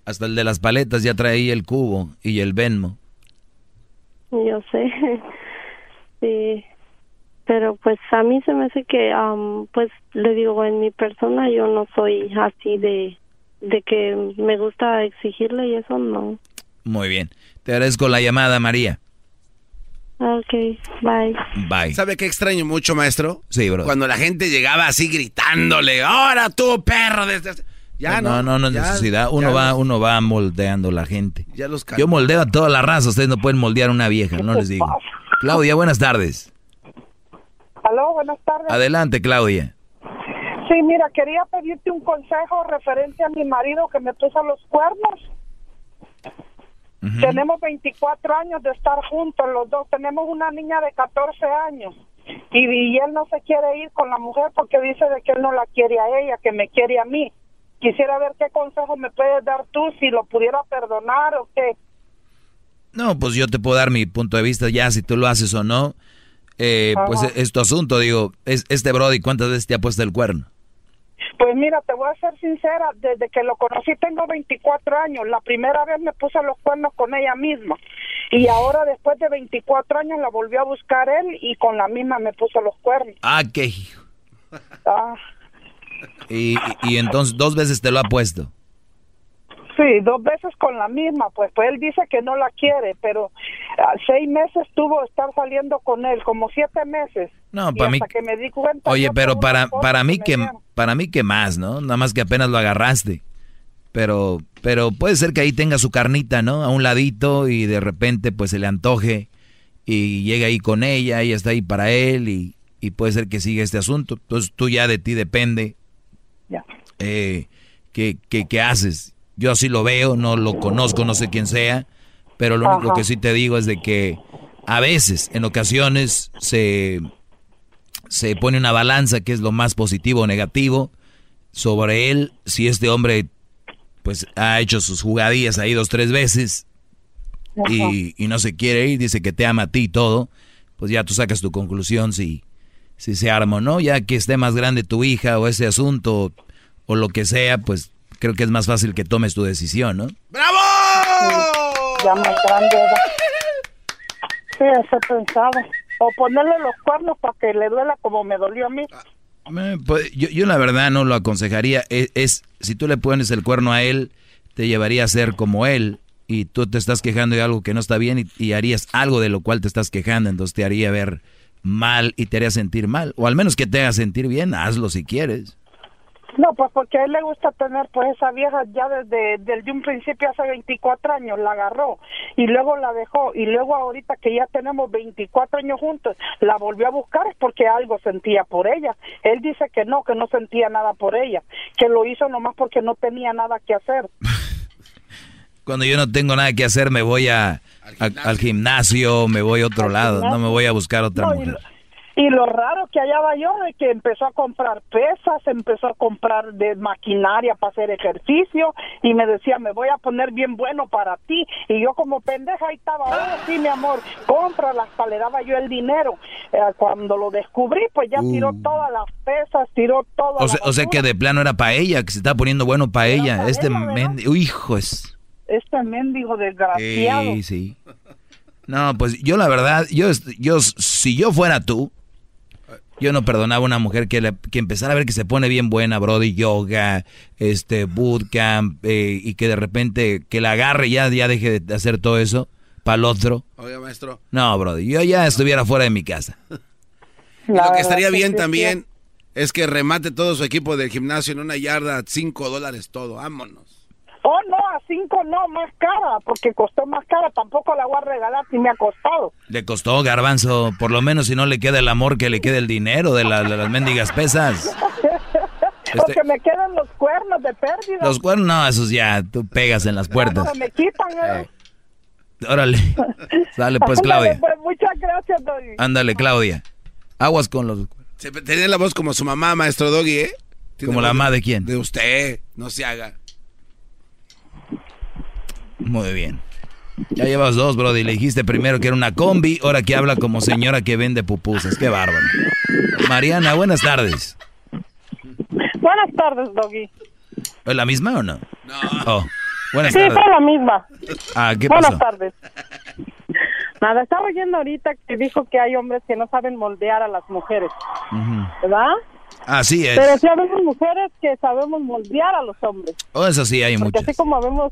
hasta el de las paletas ya trae ahí el cubo y el Venmo. Yo sé. sí. Pero pues a mí se me hace que, um, pues le digo, en mi persona yo no soy así de de que me gusta exigirle y eso no. Muy bien. Te agradezco la llamada, María. Ok, bye. Bye. ¿Sabe qué extraño mucho, maestro? Sí, bro. Cuando la gente llegaba así gritándole, ahora tú, perro. Desde... Ya no, no, no, no ya, necesidad. Uno va, los... uno va moldeando la gente. Ya los Yo moldeo a toda la raza. Ustedes no pueden moldear a una vieja, no les digo. Claudia, buenas tardes. Aló, buenas tardes. Adelante, Claudia. Sí, mira, quería pedirte un consejo referente a mi marido que me puso los cuernos. Uh -huh. Tenemos 24 años de estar juntos, los dos. Tenemos una niña de 14 años. Y, y, él no se quiere ir con la mujer porque dice de que él no la quiere a ella, que me quiere a mí. Quisiera ver qué consejo me puedes dar tú, si lo pudiera perdonar o qué. No, pues yo te puedo dar mi punto de vista ya, si tú lo haces o no. Eh, pues es tu asunto, digo, es este Brody, ¿cuántas veces te ha puesto el cuerno? Pues mira, te voy a ser sincera, desde que lo conocí tengo 24 años, la primera vez me puse los cuernos con ella misma y ahora después de 24 años la volvió a buscar él y con la misma me puso los cuernos. Ah, qué hijo. Ah. Y, y entonces dos veces te lo ha puesto. Sí, dos veces con la misma, pues, pues él dice que no la quiere, pero uh, seis meses tuvo estar saliendo con él, como siete meses. No, para mí. Que me di cuenta oye, pero para para mí que, que para mí que más, ¿no? Nada más que apenas lo agarraste. Pero pero puede ser que ahí tenga su carnita, ¿no? A un ladito y de repente pues se le antoje y llega ahí con ella, ella está ahí para él y, y puede ser que siga este asunto. Entonces tú ya de ti depende. Ya. Eh, ¿qué, qué, qué haces? Yo así lo veo, no lo conozco, no sé quién sea, pero lo único que sí te digo es de que a veces, en ocasiones, se, se pone una balanza que es lo más positivo o negativo sobre él. Si este hombre pues ha hecho sus jugadillas ahí dos, tres veces y, y no se quiere ir, dice que te ama a ti y todo, pues ya tú sacas tu conclusión si, si se arma o no, ya que esté más grande tu hija o ese asunto o lo que sea, pues creo que es más fácil que tomes tu decisión, ¿no? Ya más grande. ¿verdad? Sí, eso he pensado. O ponerle los cuernos para que le duela como me dolió a mí. Eh, pues, yo, yo la verdad no lo aconsejaría. Es, es- si tú le pones el cuerno a él, te llevaría a ser como él y tú te estás quejando de algo que no está bien y, y harías algo de lo cual te estás quejando, entonces te haría ver mal y te haría sentir mal. O al menos que te haga sentir bien, hazlo si quieres. No, pues porque a él le gusta tener pues esa vieja ya desde, desde un principio hace 24 años la agarró y luego la dejó y luego ahorita que ya tenemos 24 años juntos la volvió a buscar es porque algo sentía por ella. Él dice que no, que no sentía nada por ella, que lo hizo nomás porque no tenía nada que hacer. Cuando yo no tengo nada que hacer, me voy a, a- al gimnasio, me voy a otro lado, no me voy a buscar otra No, y, mujer. lo- y lo raro que allá va yo de que empezó a comprar pesas, empezó a comprar de maquinaria para hacer ejercicio y me decía, me voy a poner bien bueno para ti. Y yo como pendeja ahí estaba, oh sí mi amor, cómpralas, hasta le daba yo el dinero. Eh, cuando lo descubrí, pues ya tiró Uh. todas las pesas, tiró todas O sea, o sea que de plano era para ella, que se está poniendo bueno para ella. Este mendigo, hijo es... Este mendigo desgraciado. Sí, sí. No, pues yo la verdad, yo, yo, si yo fuera tú, yo no perdonaba a una mujer que, le- que empezara a ver que se pone bien buena, Brody, yoga, este, bootcamp, eh, y que de repente que la agarre y ya, ya deje de hacer todo eso para el otro. Oiga, maestro. No, Brody, yo ya estuviera fuera de mi casa. Y lo que estaría bien también es que remate todo su equipo del gimnasio en una yarda, cinco dólares todo, vámonos. Oh, no, a cinco no, más cara, porque costó más cara, tampoco la voy a regalar si me ha costado. Le costó garbanzo, por lo menos si no le queda el amor, que le quede el dinero de, la- de las mendigas pesas. O que me quedan los cuernos de pérdida. Los cuernos, no, esos ya, tú pegas en las puertas. Me quitan, ¿eh? Órale. Dale pues, Claudia. pues, muchas gracias, Doggy. Ándale, Claudia. Aguas con los... Se, tenía la voz como su mamá, maestro Doggy, ¿eh? Tiene ¿Como la mamá de quién? De usted, no se haga. Muy bien. Ya llevas dos, Brody. Le dijiste primero que era una combi, ahora que habla como señora que vende pupusas. Qué bárbaro. Mariana, buenas tardes. Buenas tardes, Doggy. ¿Es la misma o no? No. buenas sí, tardes. fue la misma. Ah, ¿qué Buenas pasó? tardes. Nada, estaba oyendo ahorita que dijo que hay hombres que no saben moldear a las mujeres, Ujú. ¿verdad? Así es. Pero sí habemos mujeres que sabemos moldear a los hombres. Oh, eso sí, hay Porque muchas. así como vemos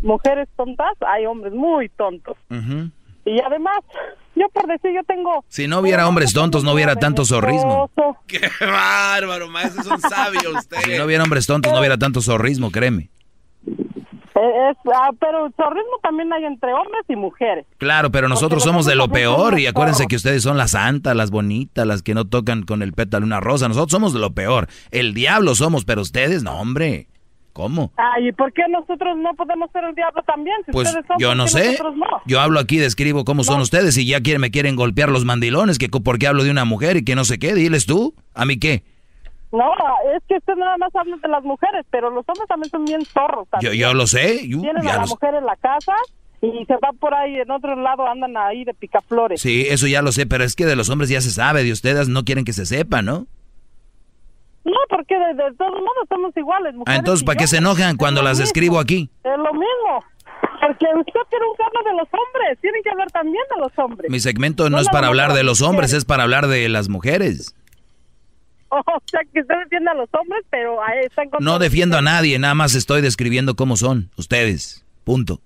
mujeres tontas, hay hombres muy tontos. Y además, yo por decir, yo tengo... Si no hubiera hombres tontos, no hubiera tanto zorrismo. ¡Qué bárbaro, maestro! Son sabios ustedes. Si no hubiera hombres tontos, no hubiera tanto zorrismo, créeme. Eh, es, ah, pero el zorrismo también hay entre hombres y mujeres. Claro, pero nosotros somos de lo peor y acuérdense que ustedes son las santas, las bonitas, las que no tocan con el pétalo una rosa. Nosotros somos de lo peor. El diablo somos, pero ustedes no, hombre. ¿Cómo? Ay, ¿y por qué nosotros no podemos ser el diablo también? Si Pues ustedes son, yo ¿por no qué sé. no? Yo hablo aquí, describo cómo son ustedes y ya quieren, me quieren golpear los mandilones, que co- porque hablo de una mujer y que no sé qué, diles tú. ¿A mí qué? No, es que usted nada más habla de las mujeres, pero los hombres también son bien zorros. Yo, yo lo sé. yo- Tienen ya a la mujer en la casa y se va por ahí en otro lado, andan ahí de picaflores. Sí, eso ya lo sé, pero es que de los hombres ya se sabe, de ustedes no quieren que se sepa, ¿no? No, porque de, de todos modos somos iguales. Ah, mujeres entonces, y ¿para qué se enojan cuando Es las mismo. describo aquí? Es lo mismo. Porque usted tiene un cargo de los hombres. Tienen que hablar también de los hombres. Mi segmento no, es nada para hablar de los hombres, es para hablar de las mujeres. O sea, que usted defiende a los hombres, pero ahí están con No defiendo a nadie, nada más estoy describiendo cómo son ustedes. Punto.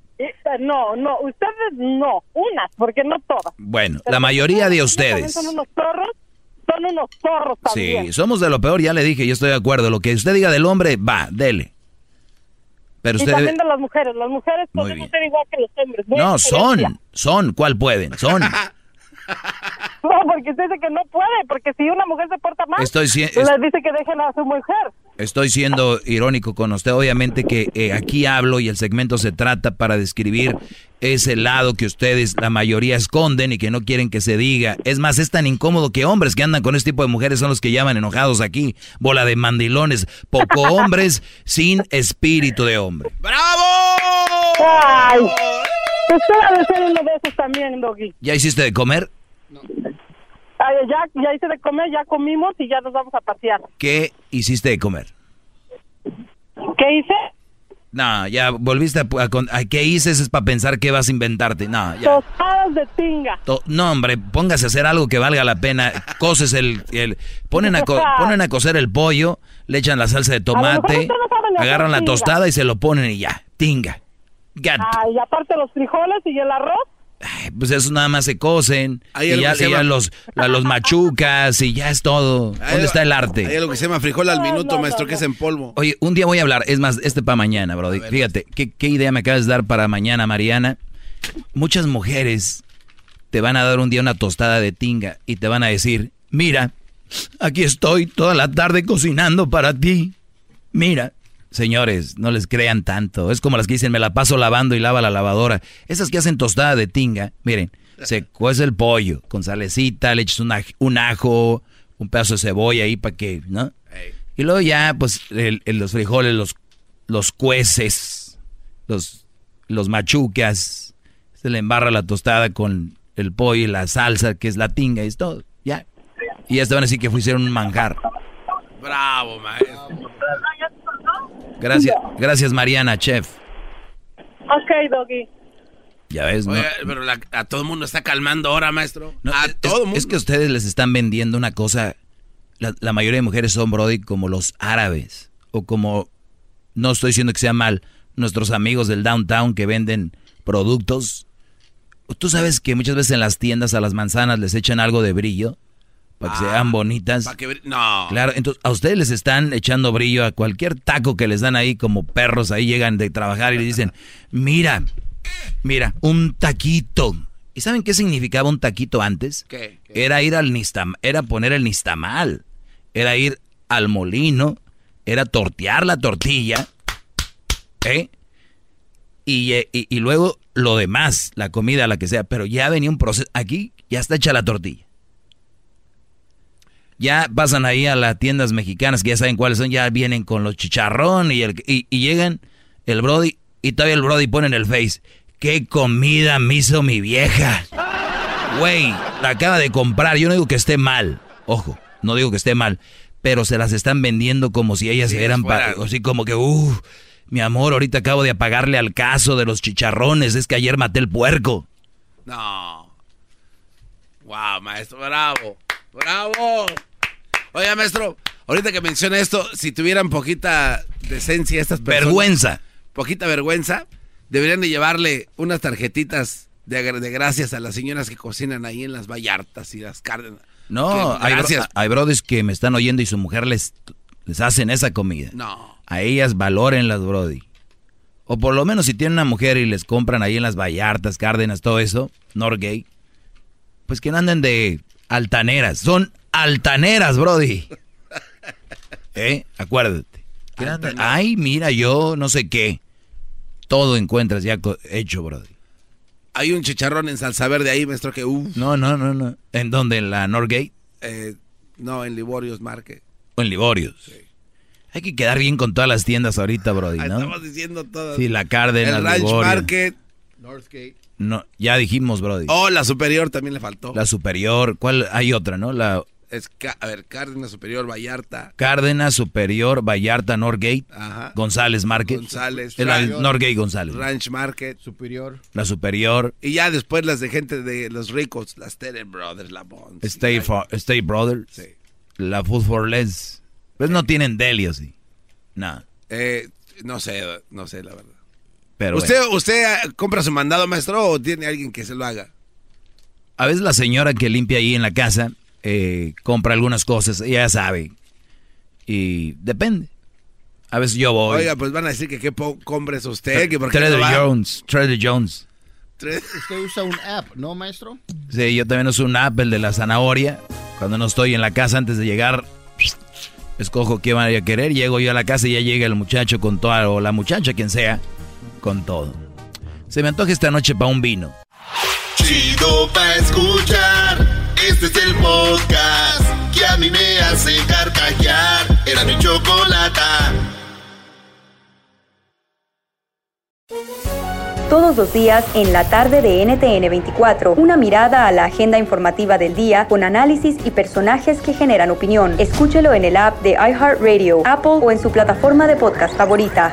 No, no, ustedes no, unas, porque no todas. Bueno, Pero la mayoría de ustedes. Son unos zorros, son unos zorros también. Sí, somos de lo peor, ya le dije, yo estoy de acuerdo. Lo que usted diga del hombre, va, dele. Pero y usted también debe- de las mujeres. Las mujeres podemos ser igual que los hombres. Muy No, son, son, ¿cuál pueden? Son. No, porque usted dice que no puede, porque si una mujer se porta mal, Estoy si- le es- dice que dejen a su mujer. Estoy siendo irónico con usted. Obviamente que eh, aquí hablo y el segmento se trata para describir ese lado que ustedes, la mayoría, esconden y que no quieren que se diga. Es más, es tan incómodo que hombres que andan con este tipo de mujeres son los que llaman enojados aquí. Bola de mandilones. Poco hombres sin espíritu de hombre. Ay, usted ha de ser uno de esos también, Doggy. ¿Ya hiciste de comer? Ay, ya, ya hice de comer, ya comimos y ya nos vamos a pasear. ¿Qué hiciste de comer? ¿Qué hice? No, ya volviste a... a a- ¿Qué hices? Es para pensar qué vas a inventarte. No, ya. Tostadas de tinga. To- No, hombre, póngase a hacer algo que valga la pena. Coces el... el ponen, a co- ponen a cocer el pollo, le echan la salsa de tomate, no agarran la tinga. tostada y se lo ponen y ya. Tinga. Gat. Ay, aparte los frijoles y el arroz. Pues eso nada más se cocen. Hay y ya, se y ya llama- los, la- los machucas y ya es todo. ¿Dónde está el arte? Hay algo que se llama frijol al minuto, maestro, que es en polvo. Oye, un día voy a hablar, es más, este para mañana, Brody. Fíjate, ¿qué, qué idea me acabas de dar para mañana, Mariana? Muchas mujeres te van a dar un día una tostada de tinga y te van a decir, mira, aquí estoy toda la tarde cocinando para ti. Mira. Señores, no les crean tanto. Es como las que dicen, me la paso lavando y lava la lavadora. Esas que hacen tostada de tinga, miren, se cuece el pollo con salecita, le echas un, aj- un ajo, un pedazo de cebolla ahí para que, ¿no? Y luego ya, pues, el- el- los frijoles, los, los cueces, los, los machucas, se le embarra la tostada con el pollo y la salsa, que es la tinga, y es todo, ya. Y ya te van a decir que hicieron un manjar. Bravo, maestro. Gracias, gracias Mariana, chef. Ok, Doggy. Ya ves, ¿no? Oye, pero la- a todo el mundo está calmando ahora, maestro. No, a es, todo el mundo. es que ustedes les están vendiendo una cosa. La, la mayoría de mujeres son, Brody, como los árabes. O como. No estoy diciendo que sea mal. Nuestros amigos del downtown que venden productos. Tú sabes que muchas veces en las tiendas a las manzanas les echan algo de brillo. Para que sean bonitas. Pa' que No. Claro, entonces a ustedes les están echando brillo a cualquier taco que les dan ahí como perros. Ahí llegan de trabajar y le dicen: Mira, mira, un taquito. ¿Y saben qué significaba un taquito antes? ¿Qué? Era ir al nistam, era poner el nistamal, era ir al molino, era tortear la tortilla, ¿eh? Y, eh, y, y luego lo demás, la comida, la que sea, pero ya venía un proceso, aquí ya está hecha la tortilla. Ya pasan ahí a las tiendas mexicanas, que ya saben cuáles son, ya vienen con los chicharrón y, el, y, y llegan el Brody, y todavía el Brody pone en el Face, ¿qué comida me hizo mi vieja? Güey, la acaba de comprar. Yo no digo que esté mal. Ojo, no digo que esté mal. Pero se las están vendiendo como si ellas eran para. Así como que, uff, mi amor, ahorita acabo de apagarle al caso de los chicharrones. Es que ayer maté el puerco. No. Wow, maestro, bravo. Bravo. Oiga, maestro, ahorita que menciona esto, si tuvieran poquita decencia estas personas. Vergüenza. Poquita vergüenza, deberían de llevarle unas tarjetitas de, gracias a las señoras que cocinan ahí en las Vallartas y las Cárdenas. No, hay, bro- gracias. hay brothers que me están oyendo y su mujer les, les hacen esa comida. No. A ellas valoren las brody. O por lo menos si tienen una mujer y les compran ahí en las Vallartas, Cárdenas, todo eso, Norgay, pues que no anden de altaneras. Son altaneras, brody. ¿Eh? Acuérdate. Ay, mira, yo no sé qué. Todo encuentras ya hecho, brody. Hay un chicharrón en salsa verde ahí, maestro, que uff. No, no, no, no. ¿En dónde? ¿En la Norgate? Eh, no, en Liborios Market. ¿O en Liborios? Hay que quedar bien con todas las tiendas ahorita, brody, Ahí ¿no? Estamos diciendo todo. Sí, la Cárdenas, El Ranch Liborio. Market. Northgate. No, ya dijimos, brody. Oh, la superior también le faltó. La superior, ¿cuál? Hay otra, ¿no? La Es, a ver, Cárdenas Superior, Vallarta. Cárdenas, Superior, Vallarta, Norgate, Ajá. González Market. González. Es la Ranch- Norgate González. Ranch Market. Superior. La Superior, Y ya después las de gente de los ricos, las Tere Brothers, la Bonds. State, Brothers, Sí. la Food for Less. Pues no tienen deli, así. No, Eh, no sé, no sé, la verdad. Pero ¿Usted, bueno. ¿Usted ah, compra su mandado, maestro, o tiene alguien que se lo haga? A veces la señora que limpia ahí en la casa eh, compra algunas cosas, ella sabe. Y depende. A veces yo voy. Oiga, pues van a decir que qué compra es usted, que por qué Trader no va. Jones, Trader Jones. Usted usa un app, ¿no, maestro? Sí, yo también uso un app, el de la zanahoria. Cuando no estoy en la casa antes de llegar, escojo qué van a querer. Llego yo a la casa y ya llega el muchacho con todo, o la muchacha, quien sea, con todo. Se me antoja esta noche para un vino. Chido pa' escuchar. Este es el podcast que a mí me hace carcajear. Era mi chocolata. Todos los días en la tarde de NTN 24, una mirada a la agenda informativa del día con análisis y personajes que generan opinión. Escúchelo en el app de iHeartRadio, Apple o en su plataforma de podcast favorita.